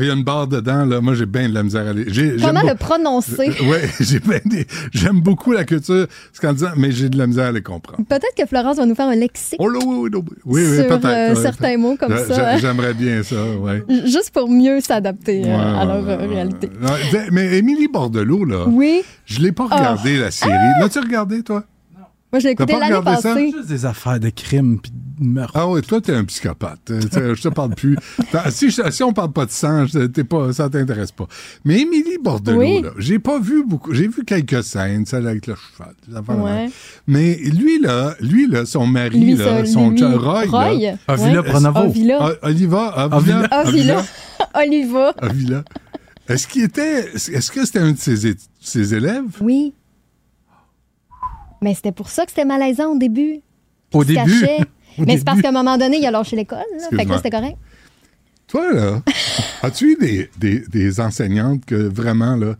Il y a une barre dedans. Là. Moi, j'ai bien de la misère à j'aime Comment le prononcer? Oui, j'ai bien des- j'aime beaucoup la culture scandinave, mais j'ai de la misère à les comprendre. Peut-être que Florence va nous faire un lexique Oh là, oui, oui, oui, oui, peut-être. euh, ouais. certains mots comme ça. hein. J'aimerais bien ça, oui. Juste pour mieux s'adapter euh, Ouais, à leur euh, réalité. Mais Émilie Bordelot, là, Oui. je l'ai pas Oh. regardé, la série. L'as-tu regardé, toi? Moi, je l'ai T'as écouté pas l'année passée. Juste des affaires de crimes puis de meurtre. Ah oui, toi, t'es un psychopathe. Euh, je te parle plus. Si, je- si on parle pas de sang, je- t'es pas, ça t'intéresse pas. Mais Émilie Bordelot, Oui. j'ai pas vu beaucoup. J'ai vu quelques scènes, celle avec le cheval. Ouais. Mais lui, là, lui, là, son mari, Lui, là, son lui, chum, Roy, Roy, là, Avila ouais. Pronovo. Avila. Ah, Oliva, Avila, Avila. Oliva. Avila. Est-ce qu'il était, est-ce que c'était un de ses, ses élèves? Oui. Mais c'était pour ça que c'était malaisant au début. Au Il se début? Mais c'est parce qu'à un moment donné, il a lâché l'école. là. Fait que là, c'était correct. Toi, là, as-tu eu des, des, des enseignantes que vraiment, là,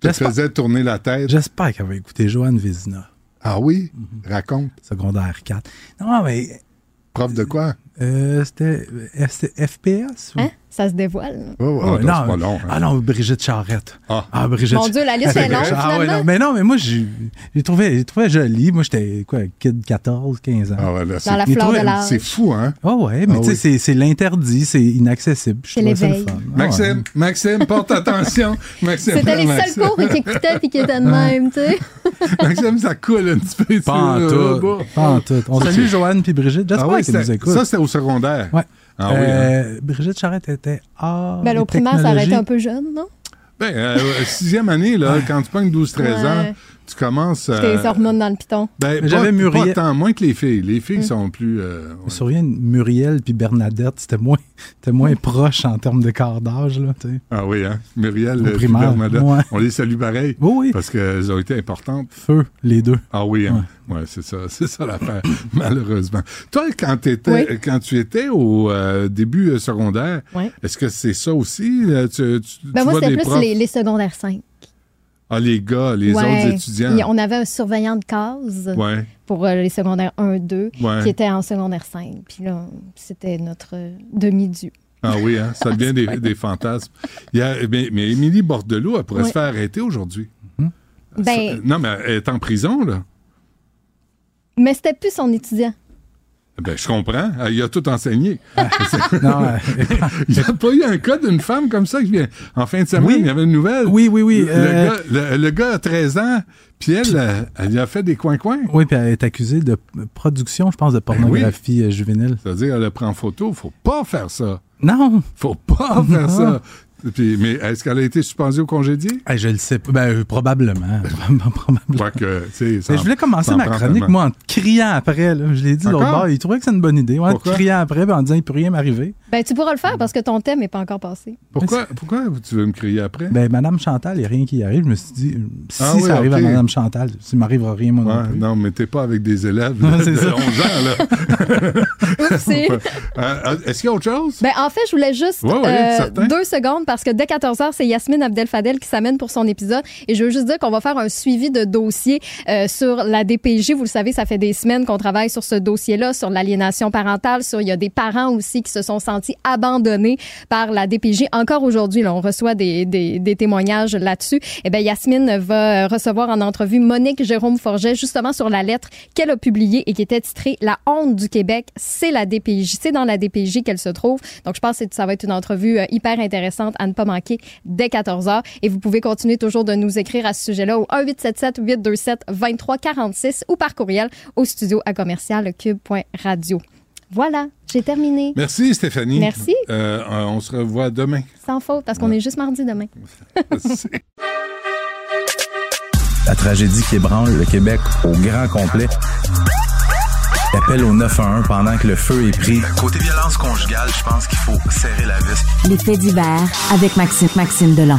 te faisaient tourner la tête? J'espère qu'elle va écouter Joanne Vézina, Ah oui? Mhm. Raconte. secondaire 4. Non, mais Prof de quoi? euh, c'était euh, c'était FPS? ou- Hein? Ça se dévoile. Oh, Oh, c'est non, pas long. hein. Ah non, Brigitte Charrette. Ah. Brigitte Mon Dieu, la liste Ah, est longue, Ah, ouais, non, mais non, mais moi, j'ai trouvé, j'ai trouvé jolie. Moi, j'étais, quoi, kid 14, 15 ans. Ah ouais, là, c'est- Dans la fleur de l'âge. C'est fou, hein? Oh ouais, mais Ah tu sais, oui. c'est- l'interdit, c'est inaccessible. Je C'est trouvais ça le l'éveil. fun. Maxime, Maxime, porte attention. Maxime, C'était les Maxime. seuls cours qui écoutaient et qui étaient de même, tu sais. Maxime, ça coule un petit peu. Pas en tout. Pas en tout. On salue Joanne puis Brigitte. J'espère Ah qu'elles nous écoutent. ça, c'était au secondaire. Ouais. Ah oui, hein. Euh, Brigitte Charrette était ah, Ben, au primaire, ça aurait été un peu jeune, non? Ben, euh, sixième année, là, quand tu pognes 12-13 ans. Tu commences. euh, Tes hormones dans le piton. ben, pas- j'avais pas Muriel- tant, moins que les filles. Les filles Mm. sont plus. euh, Je me souviens de Muriel puis Bernadette, c'était moins, c'était moins proche en termes de quart d'âge. Ah oui, hein? Muriel, Au euh, Bernadette, ouais. on les salue pareil. Oui, oui. Parce qu'elles ont été importantes. Feu, les deux. Ah oui, hein? ouais, c'est ça, c'est ça l'affaire, malheureusement. Toi, quand, Oui. quand tu étais au euh, début euh, secondaire, Ouais. est-ce que c'est ça aussi? euh, Tu, tu- tu Ben, moi, vois c'était des plus profs? les, les secondaires 5. Ah, les gars, les Ouais. autres étudiants. Et on avait un surveillant de case Ouais. pour euh, les secondaires 1, 2, Ouais. qui était en secondaire 5. Puis là, c'était notre euh, demi-dû. Ah oui, hein? ça devient des, des fantasmes. Il y a, mais, mais Émilie Bordelot, elle pourrait Ouais. se faire arrêter aujourd'hui. Ben, Ça- non, mais elle est en prison, là. mais c'était plus son étudiant. Ben, je comprends. Il a tout enseigné. Non, euh, il n'y a pas eu un cas d'une femme comme ça qui vient. En fin de semaine, Oui. il y avait une nouvelle. oui, oui, oui. Le, euh, gars, le- le gars a 13 ans, puis elle, elle lui a fait des coins-coins. Oui, puis elle est accusée de production, je pense, de pornographie euh, juvénile. C'est-à-dire, elle le prend en photo. Faut pas faire ça. Non! Faut pas faire Non. ça. Puis, mais est-ce qu'elle a été suspendue ou congédiée? je le sais pas. Ben, euh, probablement. probablement. Que, je voulais commencer ma chronique, moi, en criant après. Là. Je l'ai dit l'autre bord. Il trouvait que c'est une bonne idée. Ouais, en criant après, en disant il peut rien m'arriver. Ben, tu pourras le faire parce que ton thème n'est pas encore passé. Pourquoi, pourquoi tu veux me crier après? Ben, Madame Chantal, il n'y a rien qui y arrive. Je me suis dit, si ah ça arrive à Madame Chantal, ça m'arrivera rien, moi non plus. Non, mais t'es pas avec des élèves de 11 ans, là. Euh, est-ce qu'il y a autre chose? Ben, en fait, je voulais juste euh, deux secondes parce que dès 14h, c'est Yasmine Abdel-Fadel qui s'amène pour son épisode. Et je veux juste dire qu'on va faire un suivi de dossier euh, sur la DPJ. Vous le savez, ça fait des semaines qu'on travaille sur ce dossier-là, sur l'aliénation parentale. Sur, il y a des parents aussi qui se sont sentis abandonnés par la DPJ. Encore aujourd'hui, on reçoit des témoignages là-dessus. Eh bien, Yasmine va recevoir en entrevue Monique Jérôme Forget, justement sur la lettre qu'elle a publiée et qui était titrée La honte du Québec, c'est la DPJ. C'est dans la DPJ qu'elle se trouve. Donc, je pense que ça va être une entrevue euh, hyper intéressante à ne pas manquer dès 14 h. Et vous pouvez continuer toujours de nous écrire à ce sujet-là au 1-877-827-2346 ou par courriel au studio à commercial cube.radio. Voilà, j'ai terminé. Merci Stéphanie. Merci. Euh, on se revoit demain. Sans faute, parce qu'on est juste mardi demain. La tragédie qui ébranle le Québec au grand complet. Appel au 911 pendant que le feu est pris. Côté violence conjugale, je pense qu'il faut serrer la vis. Les faits divers avec Maxime, Maxime Delan.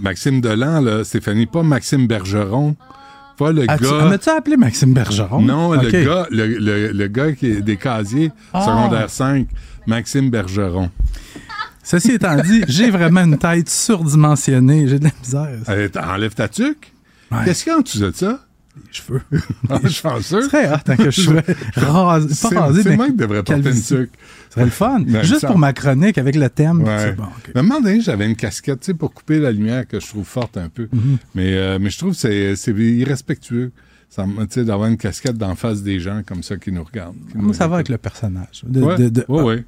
Maxime Delan, là, Stéphanie, pas Maxime Bergeron. Pas le gars. As-tu appelé Maxime Bergeron? Non, le gars, le, gars qui est des casiers, ah. secondaire 5, Maxime Bergeron. Ceci étant dit, j'ai vraiment une tête surdimensionnée. J'ai de la misère. enlève ta tuque? Qu'est-ce qu'il y a en dessous de ça? Les cheveux. Ah, je suis très rare tant que je suis rasé. Pas rasé, mais. C'est devrait porter une tuque. Ce serait le fun. Juste pour ma chronique avec le thème. Ouais. Bon, okay. À un moment donné, j'avais une casquette, tu sais, pour couper la lumière que je trouve forte un peu. Mm-hmm. mais, euh, mais je trouve que c'est irrespectueux d'avoir une casquette d'en face des gens comme ça qui nous regardent. Comment ça va avec le personnage? De,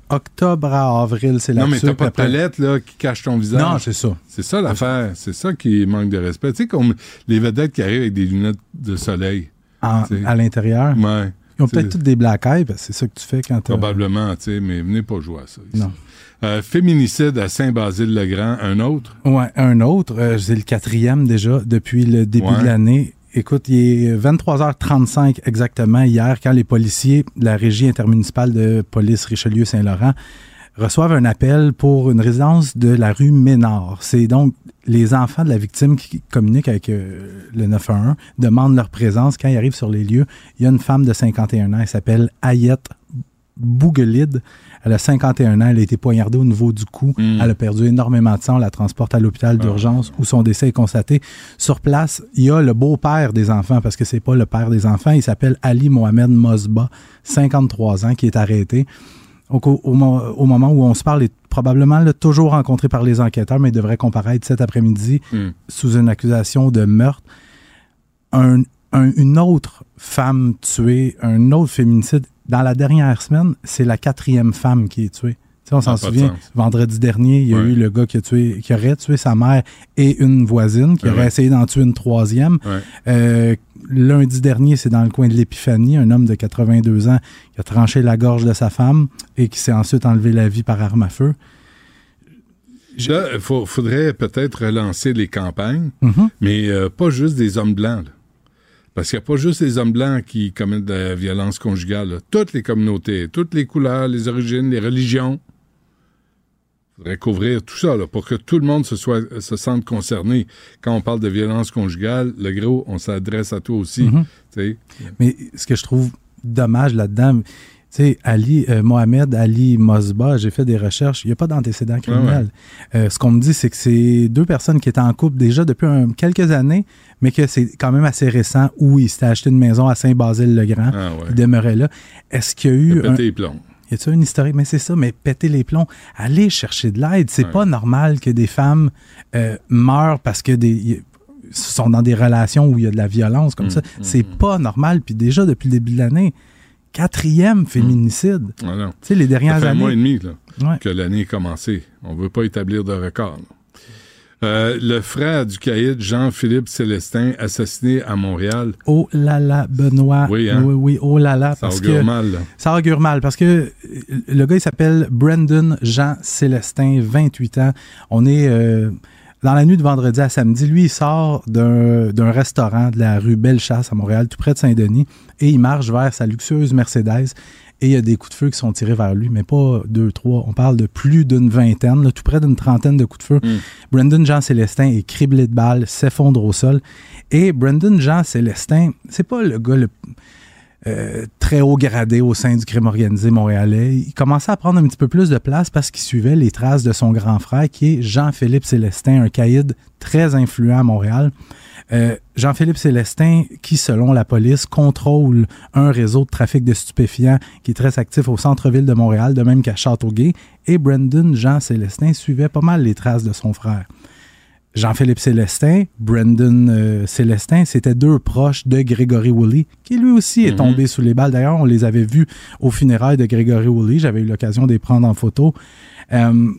Octobre à avril, c'est la Non, mais t'as pas de palette là, qui cache ton visage. Non, c'est ça. C'est ça l'affaire. C'est ça qui manque de respect. Tu sais, comme les vedettes qui arrivent avec des lunettes de soleil. à l'intérieur? Ouais. Ils ont peut-être toutes des black eyes, c'est ça que tu fais quand tu Probablement, tu sais, mais venez pas jouer à ça. Non. Euh, féminicide à Saint-Basile-le-Grand, un autre? Oui, un autre. Euh, c'est le quatrième déjà depuis le début de l'année. Écoute, il est 23h35 exactement hier quand les policiers de la régie intermunicipale de police Richelieu-Saint-Laurent reçoivent un appel pour une résidence de la rue Ménard. C'est donc les enfants de la victime qui communiquent avec euh, le 911, demandent leur présence. Quand ils arrivent sur les lieux, il y a une femme de 51 ans, elle s'appelle Ayette Bougelide. Elle a 51 ans, elle a été poignardée au niveau du cou. Hmm. Elle a perdu énormément de sang. On la transporte à l'hôpital ah. d'urgence où son décès est constaté. Sur place, il y a le beau-père des enfants, parce que c'est pas le père des enfants. Il s'appelle Ali Mohamed Mosba, 53 ans, qui est arrêté. Donc, au, moment où on se parle, il est probablement toujours rencontré par les enquêteurs, mais il devrait comparaître cet après-midi hmm. sous une accusation de meurtre. une autre femme tuée, un autre féminicide dans la dernière semaine, c'est la quatrième femme qui est tuée. on s'en souvient, vendredi dernier, il y a eu le gars qui, a tué, qui aurait tué sa mère et une voisine, qui aurait essayé d'en tuer une troisième. Euh, lundi dernier, c'est dans le coin de l'Épiphanie, un homme de 82 ans qui a tranché la gorge de sa femme et qui s'est ensuite enlevé la vie par arme à feu. Là, il faudrait peut-être relancer les campagnes, mm-hmm. mais euh, pas juste des hommes blancs. Parce qu'il n'y a pas juste les hommes blancs qui commettent de la violence conjugale. Toutes les communautés, toutes les couleurs, les origines, les religions. Il faudrait couvrir tout ça pour que tout le monde se, soit, se sente concerné. Quand on parle de violence conjugale, le gros, on s'adresse à toi aussi. Mm-hmm. Mais ce que je trouve dommage là-dedans, sais, Ali, euh, Mohamed Ali Mosba, j'ai fait des recherches, il n'y a pas d'antécédent criminel. Euh, ce qu'on me dit, c'est que c'est deux personnes qui étaient en couple déjà depuis quelques années, mais que c'est quand même assez récent où il s'était acheté une maison à Saint-Basile-le-Grand, ah il demeurait là. Est-ce qu'il y a eu... Péter les plombs. Y a-t-il une historique? Mais c'est ça, mais péter les plombs, aller chercher de l'aide. C'est pas normal que des femmes euh, meurent parce que des sont dans des relations où il y a de la violence comme mm, ça. Mm, c'est mm. pas normal. Puis déjà, depuis le début de l'année, quatrième féminicide. Tu sais, les dernières ça fait années. un mois et demi que l'année est commencée. On ne veut pas établir de record. Euh, le frère du caïd Jean-Philippe Célestin, assassiné à Montréal. Oh là là, Benoît. Oui, hein? oui, oui, oh là là. Ça augure mal. Là. Ça augure mal parce que le gars, il s'appelle Brendan Jean Célestin, 28 ans. On est euh, dans la nuit de vendredi à samedi. Lui, il sort d'un restaurant de la rue Bellechasse à Montréal, tout près de Saint-Denis, et il marche vers sa luxueuse Mercedes et il y a des coups de feu qui sont tirés vers lui, mais pas deux, trois. On parle de plus d'une vingtaine, tout près d'une trentaine de coups de feu. Mm. Brendan Jean Célestin est criblé de balles, s'effondre au sol. Et Brendan Jean Célestin, c'est pas le gars le, euh, très haut gradé au sein du crime organisé montréalais. Il commençait à prendre un petit peu plus de place parce qu'il suivait les traces de son grand frère, qui est Jean-Philippe Célestin, un caïd très influent à Montréal. Euh, Jean-Philippe Célestin, qui, selon la police, contrôle un réseau de trafic de stupéfiants qui est très actif au centre-ville de Montréal, de même qu'à Châteauguay, et Brendan Jean Célestin suivait pas mal les traces de son frère. Jean-Philippe Célestin, Brendan euh, Célestin, c'était deux proches de Grégory Woolley, qui lui aussi est Mhm. tombé sous les balles. D'ailleurs, on les avait vus au funérailles de Grégory Woolley. J'avais eu l'occasion de les prendre en photo. Euh,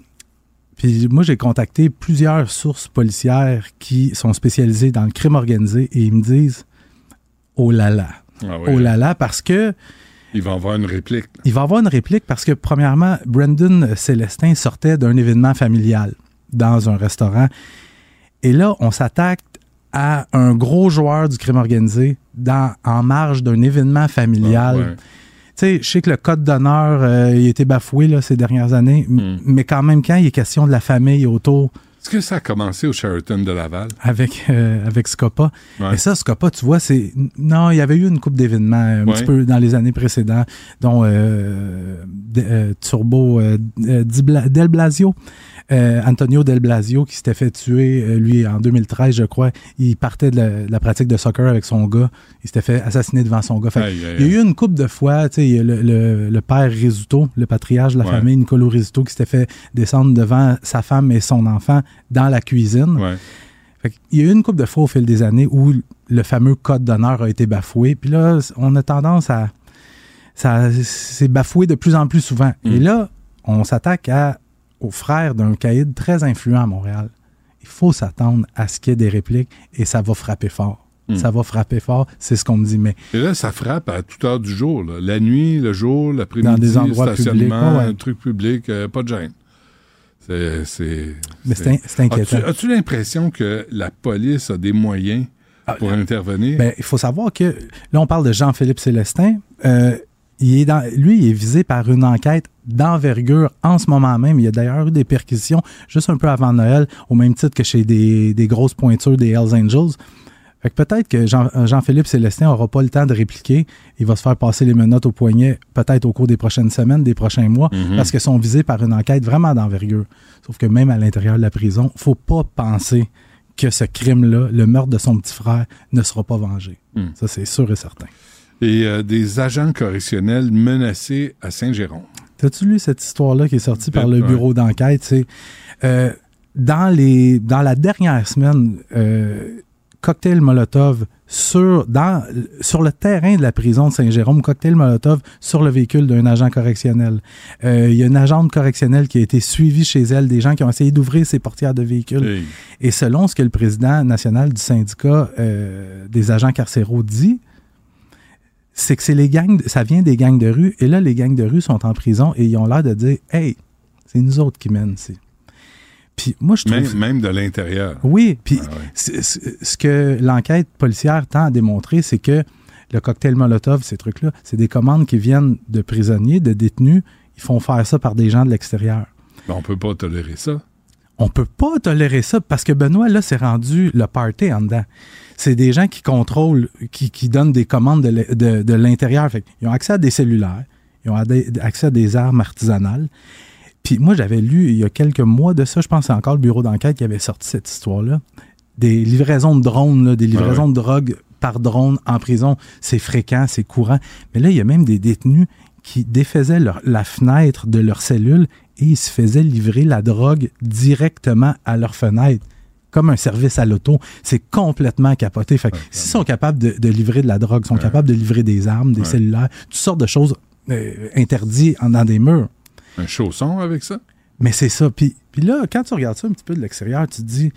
puis moi, j'ai contacté plusieurs sources policières qui sont spécialisées dans le crime organisé et ils me disent Oh là là. Ah oui. Oh là là, parce que Il va avoir une réplique. il va avoir une réplique parce que, premièrement, Brendan Célestin sortait d'un événement familial dans un restaurant. Et là, on s'attaque à un gros joueur du crime organisé dans, en marge d'un événement familial. Ah, ouais. Tu sais, je sais que le code d'honneur, euh, il a été bafoué là, ces dernières années, m- mais quand même, quand il est question de la famille autour, Est-ce que ça a commencé au Sheraton de Laval? avec, euh, avec Scopa. Ouais. Et ça, Scopa, tu vois, c'est. Non, il y avait eu une coupe d'événements un Ouais. petit peu dans les années précédentes, dont euh, de- euh, Turbo euh, euh, Del Blasio. Euh, Antonio Del Blasio qui s'était fait tuer, euh, lui, en 2013, je crois. Il partait de la, de la pratique de soccer avec son gars. Il s'était fait assassiner devant son gars. Fait il y a eu une coupe de fois, tu sais, le, le- le père Rizzuto, le patriarche de la Ouais. famille, Nicolo Rizzuto, qui s'était fait descendre devant sa femme et son enfant dans la cuisine. Ouais. Fait que il y a eu une couple de fois au fil des années où le fameux code d'honneur a été bafoué. Puis là, on a tendance à. Ça c'est bafoué de plus en plus souvent. Mm. Et là, on s'attaque à, au frère d'un caïd très influent à Montréal. Il faut s'attendre à ce qu'il y ait des répliques et ça va frapper fort. Mm. Ça va frapper fort, c'est ce qu'on me dit. Mais Et là, ça frappe à toute heure du jour. là. La nuit, le jour, l'après-midi, Dans des endroits stationnement, publics, ouais, ouais. un truc public, euh, pas de gêne. C'est, c'est, Mais c'est c'est inquiétant. As-tu, as-tu l'impression que la police a des moyens pour intervenir? Ben, il faut savoir que là, on parle de Jean-Philippe Célestin. Euh, il est dans, lui, il est visé par une enquête d'envergure en ce moment même. Il y a d'ailleurs eu des perquisitions juste un peu avant Noël, au même titre que chez des, des grosses pointures des Hells Angels. Fait que peut-être que Jean- Jean-Philippe Célestin n'aura pas le temps de répliquer. Il va se faire passer les menottes au poignet peut-être au cours des prochaines semaines, des prochains mois, Mhm. parce qu'ils sont visés par une enquête vraiment d'envergure. Sauf que même à l'intérieur de la prison, faut pas penser que ce crime-là, le meurtre de son petit frère, ne sera pas vengé. Mm. Ça, c'est sûr et certain. Et euh, des agents correctionnels menacés à Saint-Jérôme. T'as-tu lu cette histoire-là qui est sortie par le bureau d'enquête? C'est euh, dans les dans la dernière semaine, euh, cocktail Molotov sur dans sur le terrain de la prison de Saint-Jérôme, cocktail Molotov sur le véhicule d'un agent correctionnel. Euh, Il y a une agente correctionnelle qui a été suivie chez elle, des gens qui ont essayé d'ouvrir ses portières de véhicules. Hey. Et selon ce que le président national du syndicat euh, des agents carcéraux dit, c'est que c'est les gangs, ça vient des gangs de rue. Et là, les gangs de rue sont en prison et ils ont l'air de dire, hey, c'est nous autres qui mènent ici. Puis moi, je trouve. Même, même de l'intérieur. Oui, puis Ah ouais. c'est- c'est- ce que l'enquête policière tend à démontrer, c'est que le cocktail Molotov, ces trucs-là, c'est des commandes qui viennent de prisonniers, de détenus. Ils font faire ça par des gens de l'extérieur. On peut pas tolérer ça. On peut pas tolérer ça parce que Benoît, là, c'est rendu le party en dedans. C'est des gens qui contrôlent, qui, qui donnent des commandes de, l'intérieur. Ils ont accès à des cellulaires, ils ont accès à des armes artisanales. Puis moi, j'avais lu il y a quelques mois de ça, je pense c'est encore le bureau d'enquête qui avait sorti cette histoire-là. Des livraisons de drones, là, des livraisons ouais. de drogue par drone en prison, c'est fréquent, c'est courant. Mais là, il y a même des détenus qui défaisaient leur- la fenêtre de leur cellule et ils se faisaient livrer la drogue directement à leur fenêtre, comme un service à l'auto. C'est complètement capoté. Fait que s'ils sont capables de, de livrer de la drogue, sont capables de livrer des armes, des Ouais. cellulaires, toutes sortes de choses euh, interdites dans des murs. Un chausson avec ça? Mais c'est ça. Puis, puis là, quand tu regardes ça un petit peu de l'extérieur, tu te dis,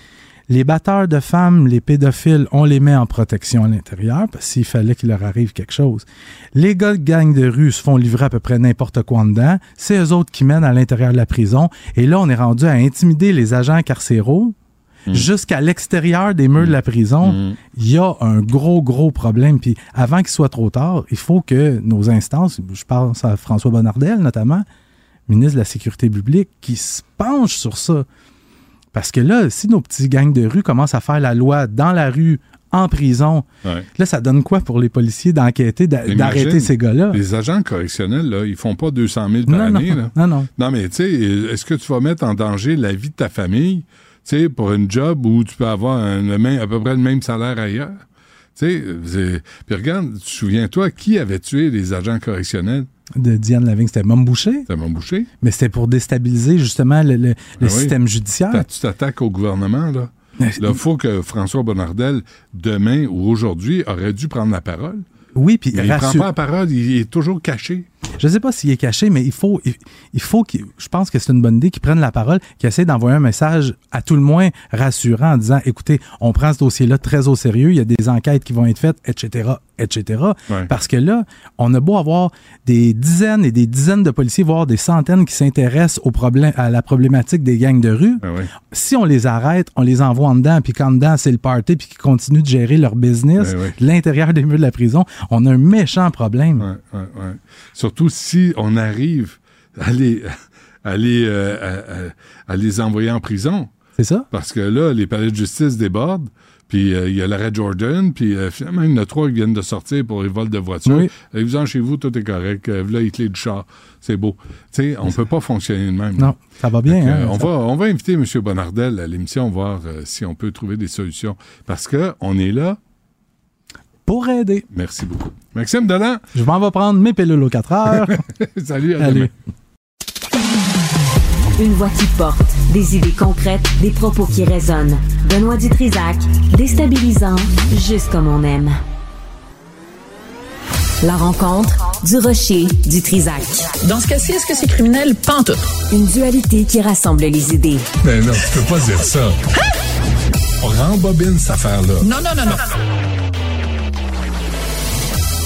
les batteurs de femmes, les pédophiles, on les met en protection à l'intérieur parce s'il fallait qu'il leur arrive quelque chose. Les gars de gang de rue se font livrer à peu près n'importe quoi en dedans. C'est eux autres qui mènent à l'intérieur de la prison. Et là, on est rendu à intimider les agents carcéraux jusqu'à l'extérieur des murs de la prison. Il y a un gros, gros problème. Puis avant qu'il soit trop tard, il faut que nos instances, je pense à François Bonnardel notamment, ministre de la Sécurité publique, qui se penche sur ça. Parce que là, si nos petits gangs de rue commencent à faire la loi dans la rue, en prison, Ouais. là, ça donne quoi pour les policiers d'enquêter, d'a- d'arrêter ces gars-là? Les agents correctionnels, là, ils font pas 200 000 par Non, année. non, là. non, non. Non, mais tu sais, est-ce que tu vas mettre en danger la vie de ta famille, tu sais, pour une job où tu peux avoir un- le même- à peu près le même salaire ailleurs? Tu sais, puis regarde, souviens-toi, qui avait tué les agents correctionnels? De Diane Lavigne, c'était Mom Boucher. C'était Mom Boucher. Mais c'était pour déstabiliser justement le, le- le Ah oui. système judiciaire. Tu t'attaques au gouvernement, là. Là, il faut que François Bonnardel, demain ou aujourd'hui, aurait dû prendre la parole. Oui, puis il prend rassure- pas la parole, il est toujours caché. Je ne sais pas s'il est caché, mais il faut, il, il faut qu'il, je pense que c'est une bonne idée qu'il prenne la parole, qu'il essaie d'envoyer un message à tout le moins rassurant en disant, écoutez, on prend ce dossier-là très au sérieux, il y a des enquêtes qui vont être faites, etc., etc. Ouais. Parce que là, on a beau avoir des dizaines et des dizaines de policiers, voire des centaines qui s'intéressent au problème, à la problématique des gangs de rue. Oui. Si on les arrête, on les envoie en dedans, puis qu'en dedans, c'est le party, puis qu'ils continuent de gérer leur business, ouais. l'intérieur des murs de la prison, on a un méchant problème. Surtout si on arrive à les, à les, euh, à- à- à les envoyer en prison. C'est ça? Parce que là, les palais de justice débordent, puis euh, il y a l'arrêt Jordan, puis euh, finalement, il y en a trois qui viennent de sortir pour les vols de voitures. Oui. Allez-vous-en chez vous, tout est correct. Euh, là, les clés du char, c'est beau. Tu sais, on peut pas fonctionner de même. Non, ça va bien. Hein, euh, on, ça- va, on va inviter M. Bonnardel à l'émission, voir si on peut trouver des solutions. Parce que on est là. Pour aider. Merci beaucoup. Maxime Delan. Je m'en vais prendre mes pilules aux 4 heures. Salut, à Salut. demain. Une voix qui porte, des idées concrètes, des propos qui résonnent. Benoît Dutrisac, déstabilisant, juste comme on aime. La rencontre du rocher du Trisac. Dans ce cas-ci, est-ce que c'est criminel? Pantoute. Une dualité qui rassemble les idées. Mais non, tu peux pas dire ça. On rembobine cette affaire-là. Non, non, non, non.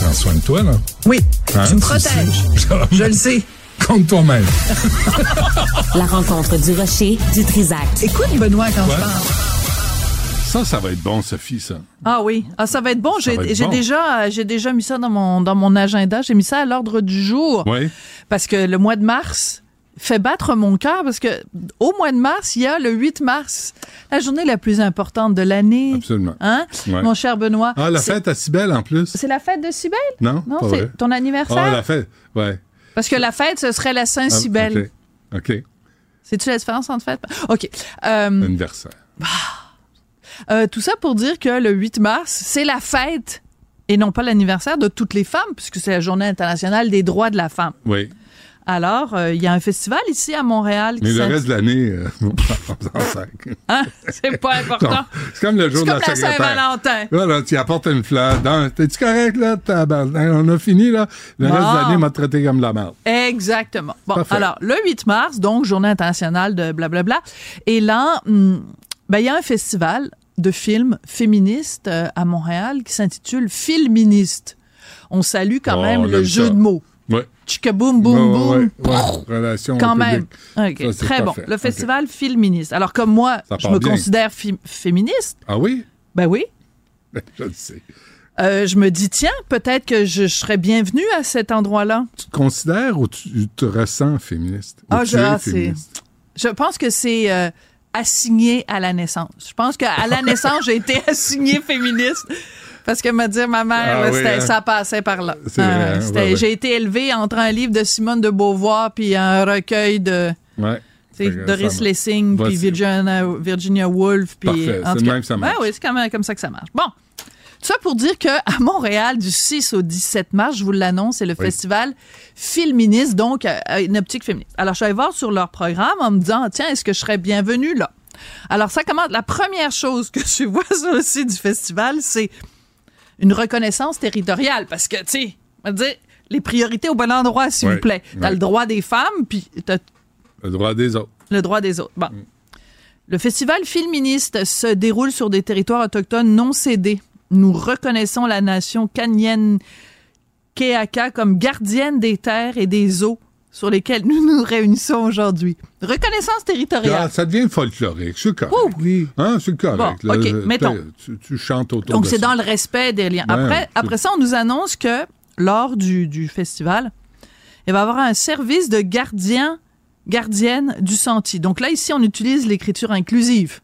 Prends soin de toi, là. Oui, Hein, tu me protèges. Je le sais. Compte toi-même. La rencontre du rocher du Trisac. Écoute, Benoît, quand Ouais. je parle? Ça, ça va être bon, Sophie, ça. Ah oui, ah, ça va être bon. J'ai va être j'ai bon. déjà, j'ai déjà mis ça dans mon, dans mon agenda. J'ai mis ça à l'ordre du jour. Oui. Parce que le mois de mars fait battre mon cœur parce que au mois de mars, il y a le 8 mars, la journée la plus importante de l'année. Absolument. Hein? Ouais. Mon cher Benoît. Ah, la C'est- fête à Cybelle, en plus. C'est la fête de Cybelle? Non, Non, pas c'est vrai. ton anniversaire? Ah, la fête, ouais. Parce que la fête, ce serait la Saint-Cybèle. Ah, OK. OK. C'est-tu la différence entre fête? OK. Euh, Anniversaire. Euh, tout ça pour dire que le 8 mars, c'est la fête et non pas l'anniversaire de toutes les femmes, puisque c'est la journée internationale des droits de la femme. Oui. Alors, euh, il y a un festival ici à Montréal qui Mais le reste de l'année, euh. Hein? C'est pas important. C'est comme le jour de la la. Saint-Valentin. Voilà, tu apportes une fleur. T'es-tu correct, là? On a fini, là. Le Bon. reste de l'année m'a traité comme de la merde. Exactement. Bon, Parfait. alors, le 8 mars, donc, journée internationale de blablabla. Et là, hum, ben, il y a un festival de films féministes euh, à Montréal qui s'intitule Filministe. On salue quand Oh, même le jeu ça. de mots. Chicaboum, boum, boum. ouais, ouais. Relation Quand même. Ça, très bon. Le festival féministe. Alors, comme moi, je me bien. considère féministe. Ah oui? Ben oui. Je le sais. Euh, je me dis, tiens, peut-être que je, je serais bienvenue à cet endroit-là. Tu te considères ou tu te ressens féministe? Ah, je- ah, féministe? Je pense que c'est euh, assigné à la naissance. Je pense qu'à la naissance, j'ai été assignée féministe. Parce que me dire ma mère, Ah là, oui, c'était- hein? ça passait par là. Vrai, hein? c'était- Ouais, ouais. J'ai été élevée entre un livre de Simone de Beauvoir puis un recueil de Ouais. que Doris Lessing puis. Virginia, Virginia Woolf. Puis, c'est même que ça marche. oui, c'est quand même comme ça que ça marche. Bon. Tout ça pour dire qu'à Montréal, du 6 au 17 mars, je vous l'annonce, c'est le Oui. festival Filministe, donc euh, une optique féministe. Alors, je suis allée voir sur leur programme en me disant, tiens, est-ce que je serais bienvenue là? Alors, ça commence. La première chose que je vois sur le site du festival, c'est une reconnaissance territoriale. Parce que, tu sais, on va dire, les priorités au bon endroit, s'il Ouais, vous plaît. T'as ouais. le droit des femmes, puis t'as Le droit des autres. Le droit des autres. Bon. Le festival féministe se déroule sur des territoires autochtones non cédés. Nous reconnaissons la nation canienne Keaka comme gardienne des terres et des eaux sur lesquelles nous nous réunissons aujourd'hui. Reconnaissance territoriale. Ah, ça devient folklorique, c'est correct. Oui. Hein, c'est correct. Bon, là. OK, mettons. Tu, tu chantes autour Donc, de c'est ça. dans le respect des liens. Ouais, après, après ça, on nous annonce que lors du, du festival, il va y avoir un service de gardien, gardienne du sentier. Donc là, ici, on utilise l'écriture inclusive.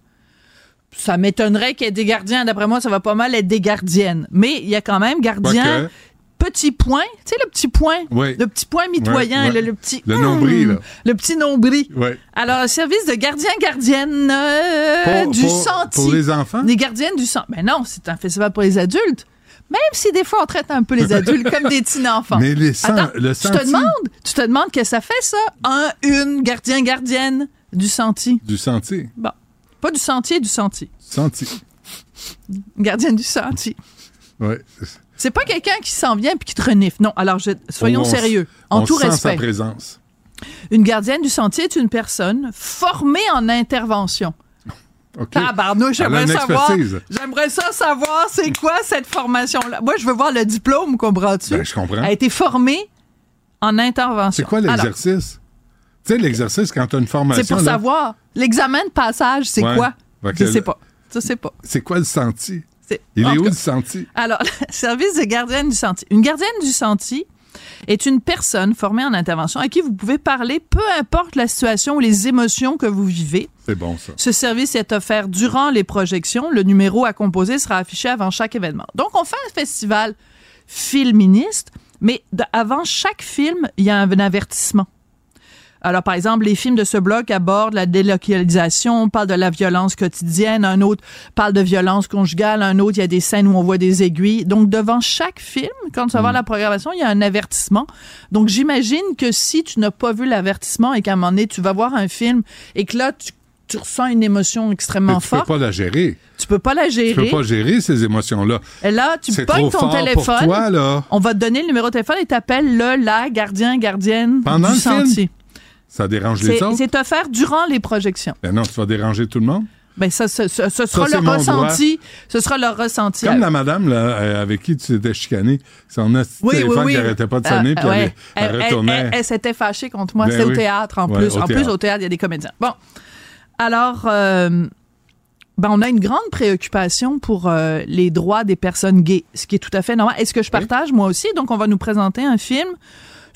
Ça m'étonnerait qu'il y ait des gardiens. D'après moi, ça va pas mal être des gardiennes. Mais il y a quand même gardien, Quoique. Petit point. Tu sais, le petit point. Oui. Le petit point mitoyen. Le, le petit. Le nombril, là. Le petit nombril. Alors, service de gardien-gardienne euh, du pour- sentier. pour les enfants? Des gardiennes du sang. Mais non, c'est un festival pour les adultes. Même si des fois on traite un peu les adultes comme des petits enfants. Mais les Attends, le tu te sentier- demandes, tu te demandes que ça fait ça, un, une gardien gardienne du sentier. Du sentier. Bon, pas du sentier, du sentier. Sentier. Gardienne du sentier. Ouais. C'est pas quelqu'un qui s'en vient puis qui te renifle. Non, alors je- soyons On sérieux, en on tout sent sa respect. présence. Une gardienne du sentier est une personne formée en intervention. OK. Tabarnouche, j'aimerais savoir. J'aimerais ça savoir c'est quoi cette formation-là. Moi, je veux voir le diplôme, comprends-tu? Ben, je comprends. Elle a été formée en intervention. C'est quoi l'exercice? Tu sais, l'exercice, quand tu as une formation. C'est pour là, savoir. L'examen de passage, c'est Ouais. quoi? Je sais pas. Je sais pas. C'est quoi le sentier? Il est où cas. le sentier? Alors, le service de gardienne du sentier. Une gardienne du sentier est une personne formée en intervention à qui vous pouvez parler, peu importe la situation ou les émotions que vous vivez. C'est bon, ça. Ce service est offert durant les projections. Le numéro à composer sera affiché avant chaque événement. Donc, on fait un festival filministe, mais avant chaque film, il y a un avertissement. Alors, par exemple, les films de ce bloc abordent la délocalisation, parlent de la violence quotidienne, un autre parle de violence conjugale, un autre, il y a des scènes où on voit des aiguilles. Donc, devant chaque film, quand tu vas voir la programmation, il y a un avertissement. Donc, j'imagine que si tu n'as pas vu l'avertissement et qu'à un moment donné, tu vas voir un film et que là, tu, tu ressens une émotion extrêmement Mais tu peux forte, pas la gérer. tu peux pas la Tu gérer. peux pas gérer ces émotions-là. Et là, tu pognes ton fort pour téléphone. toi, là. On va te donner le numéro de téléphone et t'appelles le, la gardien, gardienne Pendant du le film? Ça dérange les C'est autres? c'est offert durant les projections. Ben non, tu vas déranger tout le monde? Ben ça, ce, ce- ce sera c'est le ressenti. Ce sera le ressenti. Comme la madame là, euh, avec qui tu t'étais chicané, son petit Oui, oui, téléphone oui. qui arrêtait pas de Ah, sonner, puis ouais. elle, elle Elle- retournait. elle- elle s'était fâchée contre moi. Ben C'était au oui. théâtre en Ouais, plus. en plus, au théâtre, il y a des comédiens. Bon. Alors, euh, ben, on a une grande préoccupation pour euh, les droits des personnes gays, ce qui est tout à fait normal. Est-ce que je partage moi aussi? Donc, on va nous présenter un film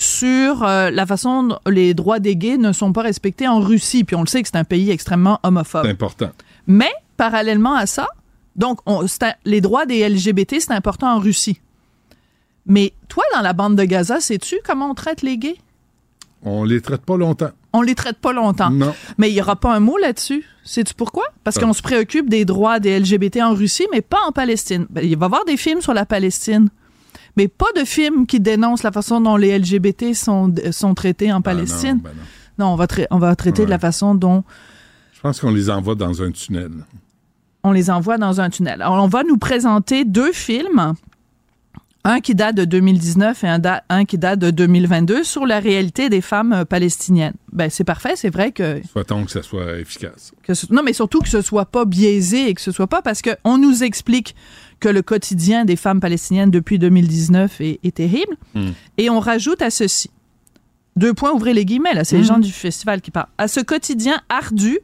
sur euh, la façon dont les droits des gays ne sont pas respectés en Russie. Puis on le sait que c'est un pays extrêmement homophobe. C'est important. Mais, parallèlement à ça, donc, on- un- les droits des LGBT, c'est important en Russie. Mais toi, dans la bande de Gaza, sais-tu comment on traite les gays? On les traite pas longtemps. On les traite pas longtemps. Non. Mais il n'y aura pas un mot là-dessus. Sais-tu pourquoi? Parce Ah. qu'on se préoccupe des droits des LGBT en Russie, mais pas en Palestine. Ben, il va y avoir des films sur la Palestine, mais pas de films qui dénoncent la façon dont les LGBT sont, sont traités en Palestine. ben non. non. on va, trai- on va traiter de la façon dont Je pense qu'on les envoie dans un tunnel. on les envoie dans un tunnel. Alors, on va nous présenter deux films, un qui date de 2019 et un, da- un qui date de 2022 sur la réalité des femmes euh, palestiniennes. Ben, c'est parfait, c'est vrai que, Souhaitons que ça soit efficace. que ce- non, mais surtout que ce soit pas biaisé et que ce soit pas parce que on nous explique que le quotidien des femmes palestiniennes depuis 2019 est, est terrible. Hmm. Et on rajoute à ceci. Deux points, ouvrez les guillemets, là, c'est les Mhm. gens du festival qui parlent. À ce quotidien ardu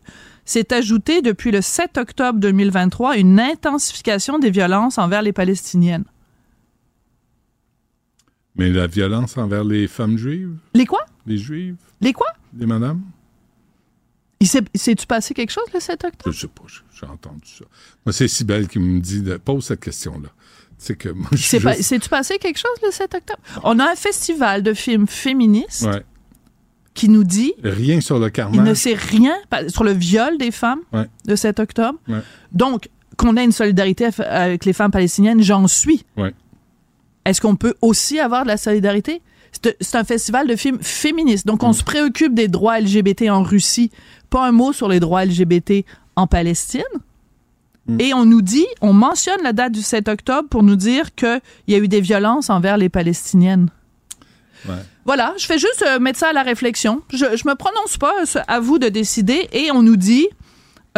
s'est ajouté depuis le 7 octobre 2023 une intensification des violences envers les Palestiniennes. Mais la violence envers les femmes juives, Les quoi? les juives, Les quoi? les madames, Il s'est- S'est-tu passé quelque chose le 7 octobre? je sais pas, j'ai- entendu ça. Moi, c'est Sibelle qui me dit, de, pose cette question-là. C'est que moi, je C'est juste- S'est-tu passé quelque chose le 7 octobre? On a un festival de films féministes Ouais. qui nous dit Rien sur le il carnage. ne sait rien sur le viol des femmes Ouais. le 7 octobre. Ouais. Donc, qu'on ait une solidarité avec les femmes palestiniennes, j'en suis. Est-ce qu'on peut aussi avoir de la solidarité? C'est un festival de films féministes. Donc, Mm. on se préoccupe des droits LGBT en Russie. Pas un mot sur les droits LGBT en Palestine. Mm. Et on nous dit, on mentionne la date du 7 octobre pour nous dire qu'il y a eu des violences envers les Palestiniennes. Ouais. Voilà, je fais juste euh, mettre ça à la réflexion. Je, je me prononce pas, à vous de décider. Et on nous dit,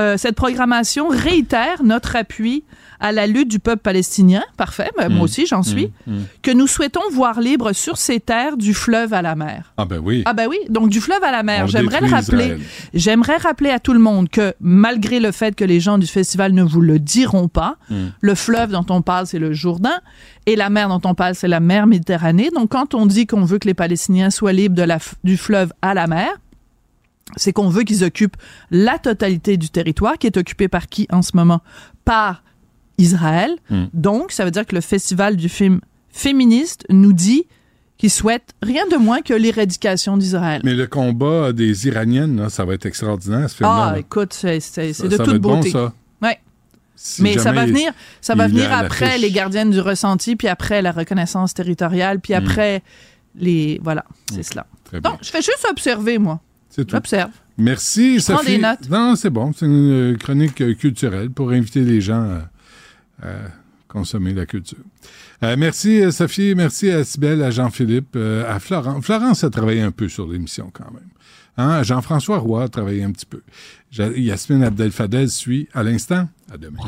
euh, cette programmation réitère notre appui à la lutte du peuple palestinien, parfait, moi Mm. aussi j'en suis, Mm, mm. que nous souhaitons voir libre sur ces terres du fleuve à la mer. Ah ben oui. Ah ben oui, donc du fleuve à la mer. J'aimerais le rappeler. J'aimerais rappeler à tout le monde que malgré le fait que les gens du festival ne vous le diront pas, Mm. le fleuve dont on parle c'est le Jourdain et la mer dont on parle c'est la mer Méditerranée. Donc quand on dit qu'on veut que les Palestiniens soient libres de la du fleuve à la mer, c'est qu'on veut qu'ils occupent la totalité du territoire qui est occupé par qui en ce moment? Par Israël. Mm. Donc, ça veut dire que le festival du film féministe nous dit qu'il souhaite rien de moins que l'éradication d'Israël. Mais le combat des Iraniennes, là, ça va être extraordinaire, ce film-là. Ah, écoute, c'est de ça toute va être bon, beauté. ça. Ouais. Si Mais ça va il- venir, ça va venir après les gardiennes du ressenti, puis après la reconnaissance territoriale, puis Mm. après les voilà, c'est cela. Très bien. Donc, je fais juste observer moi. C'est tout. J'observe. Merci, Je prends Sophie. des notes. Non, c'est bon. C'est une euh, chronique euh, culturelle pour inviter les gens à consommer la culture. Euh, merci, euh, Sophie. Merci à Sibelle, à Jean-Philippe, euh, à Florence. Florence a travaillé un peu sur l'émission quand même. Hein? Jean-François Roy a travaillé un petit peu. Yasmine Abdel-Fadel suit à l'instant. À demain.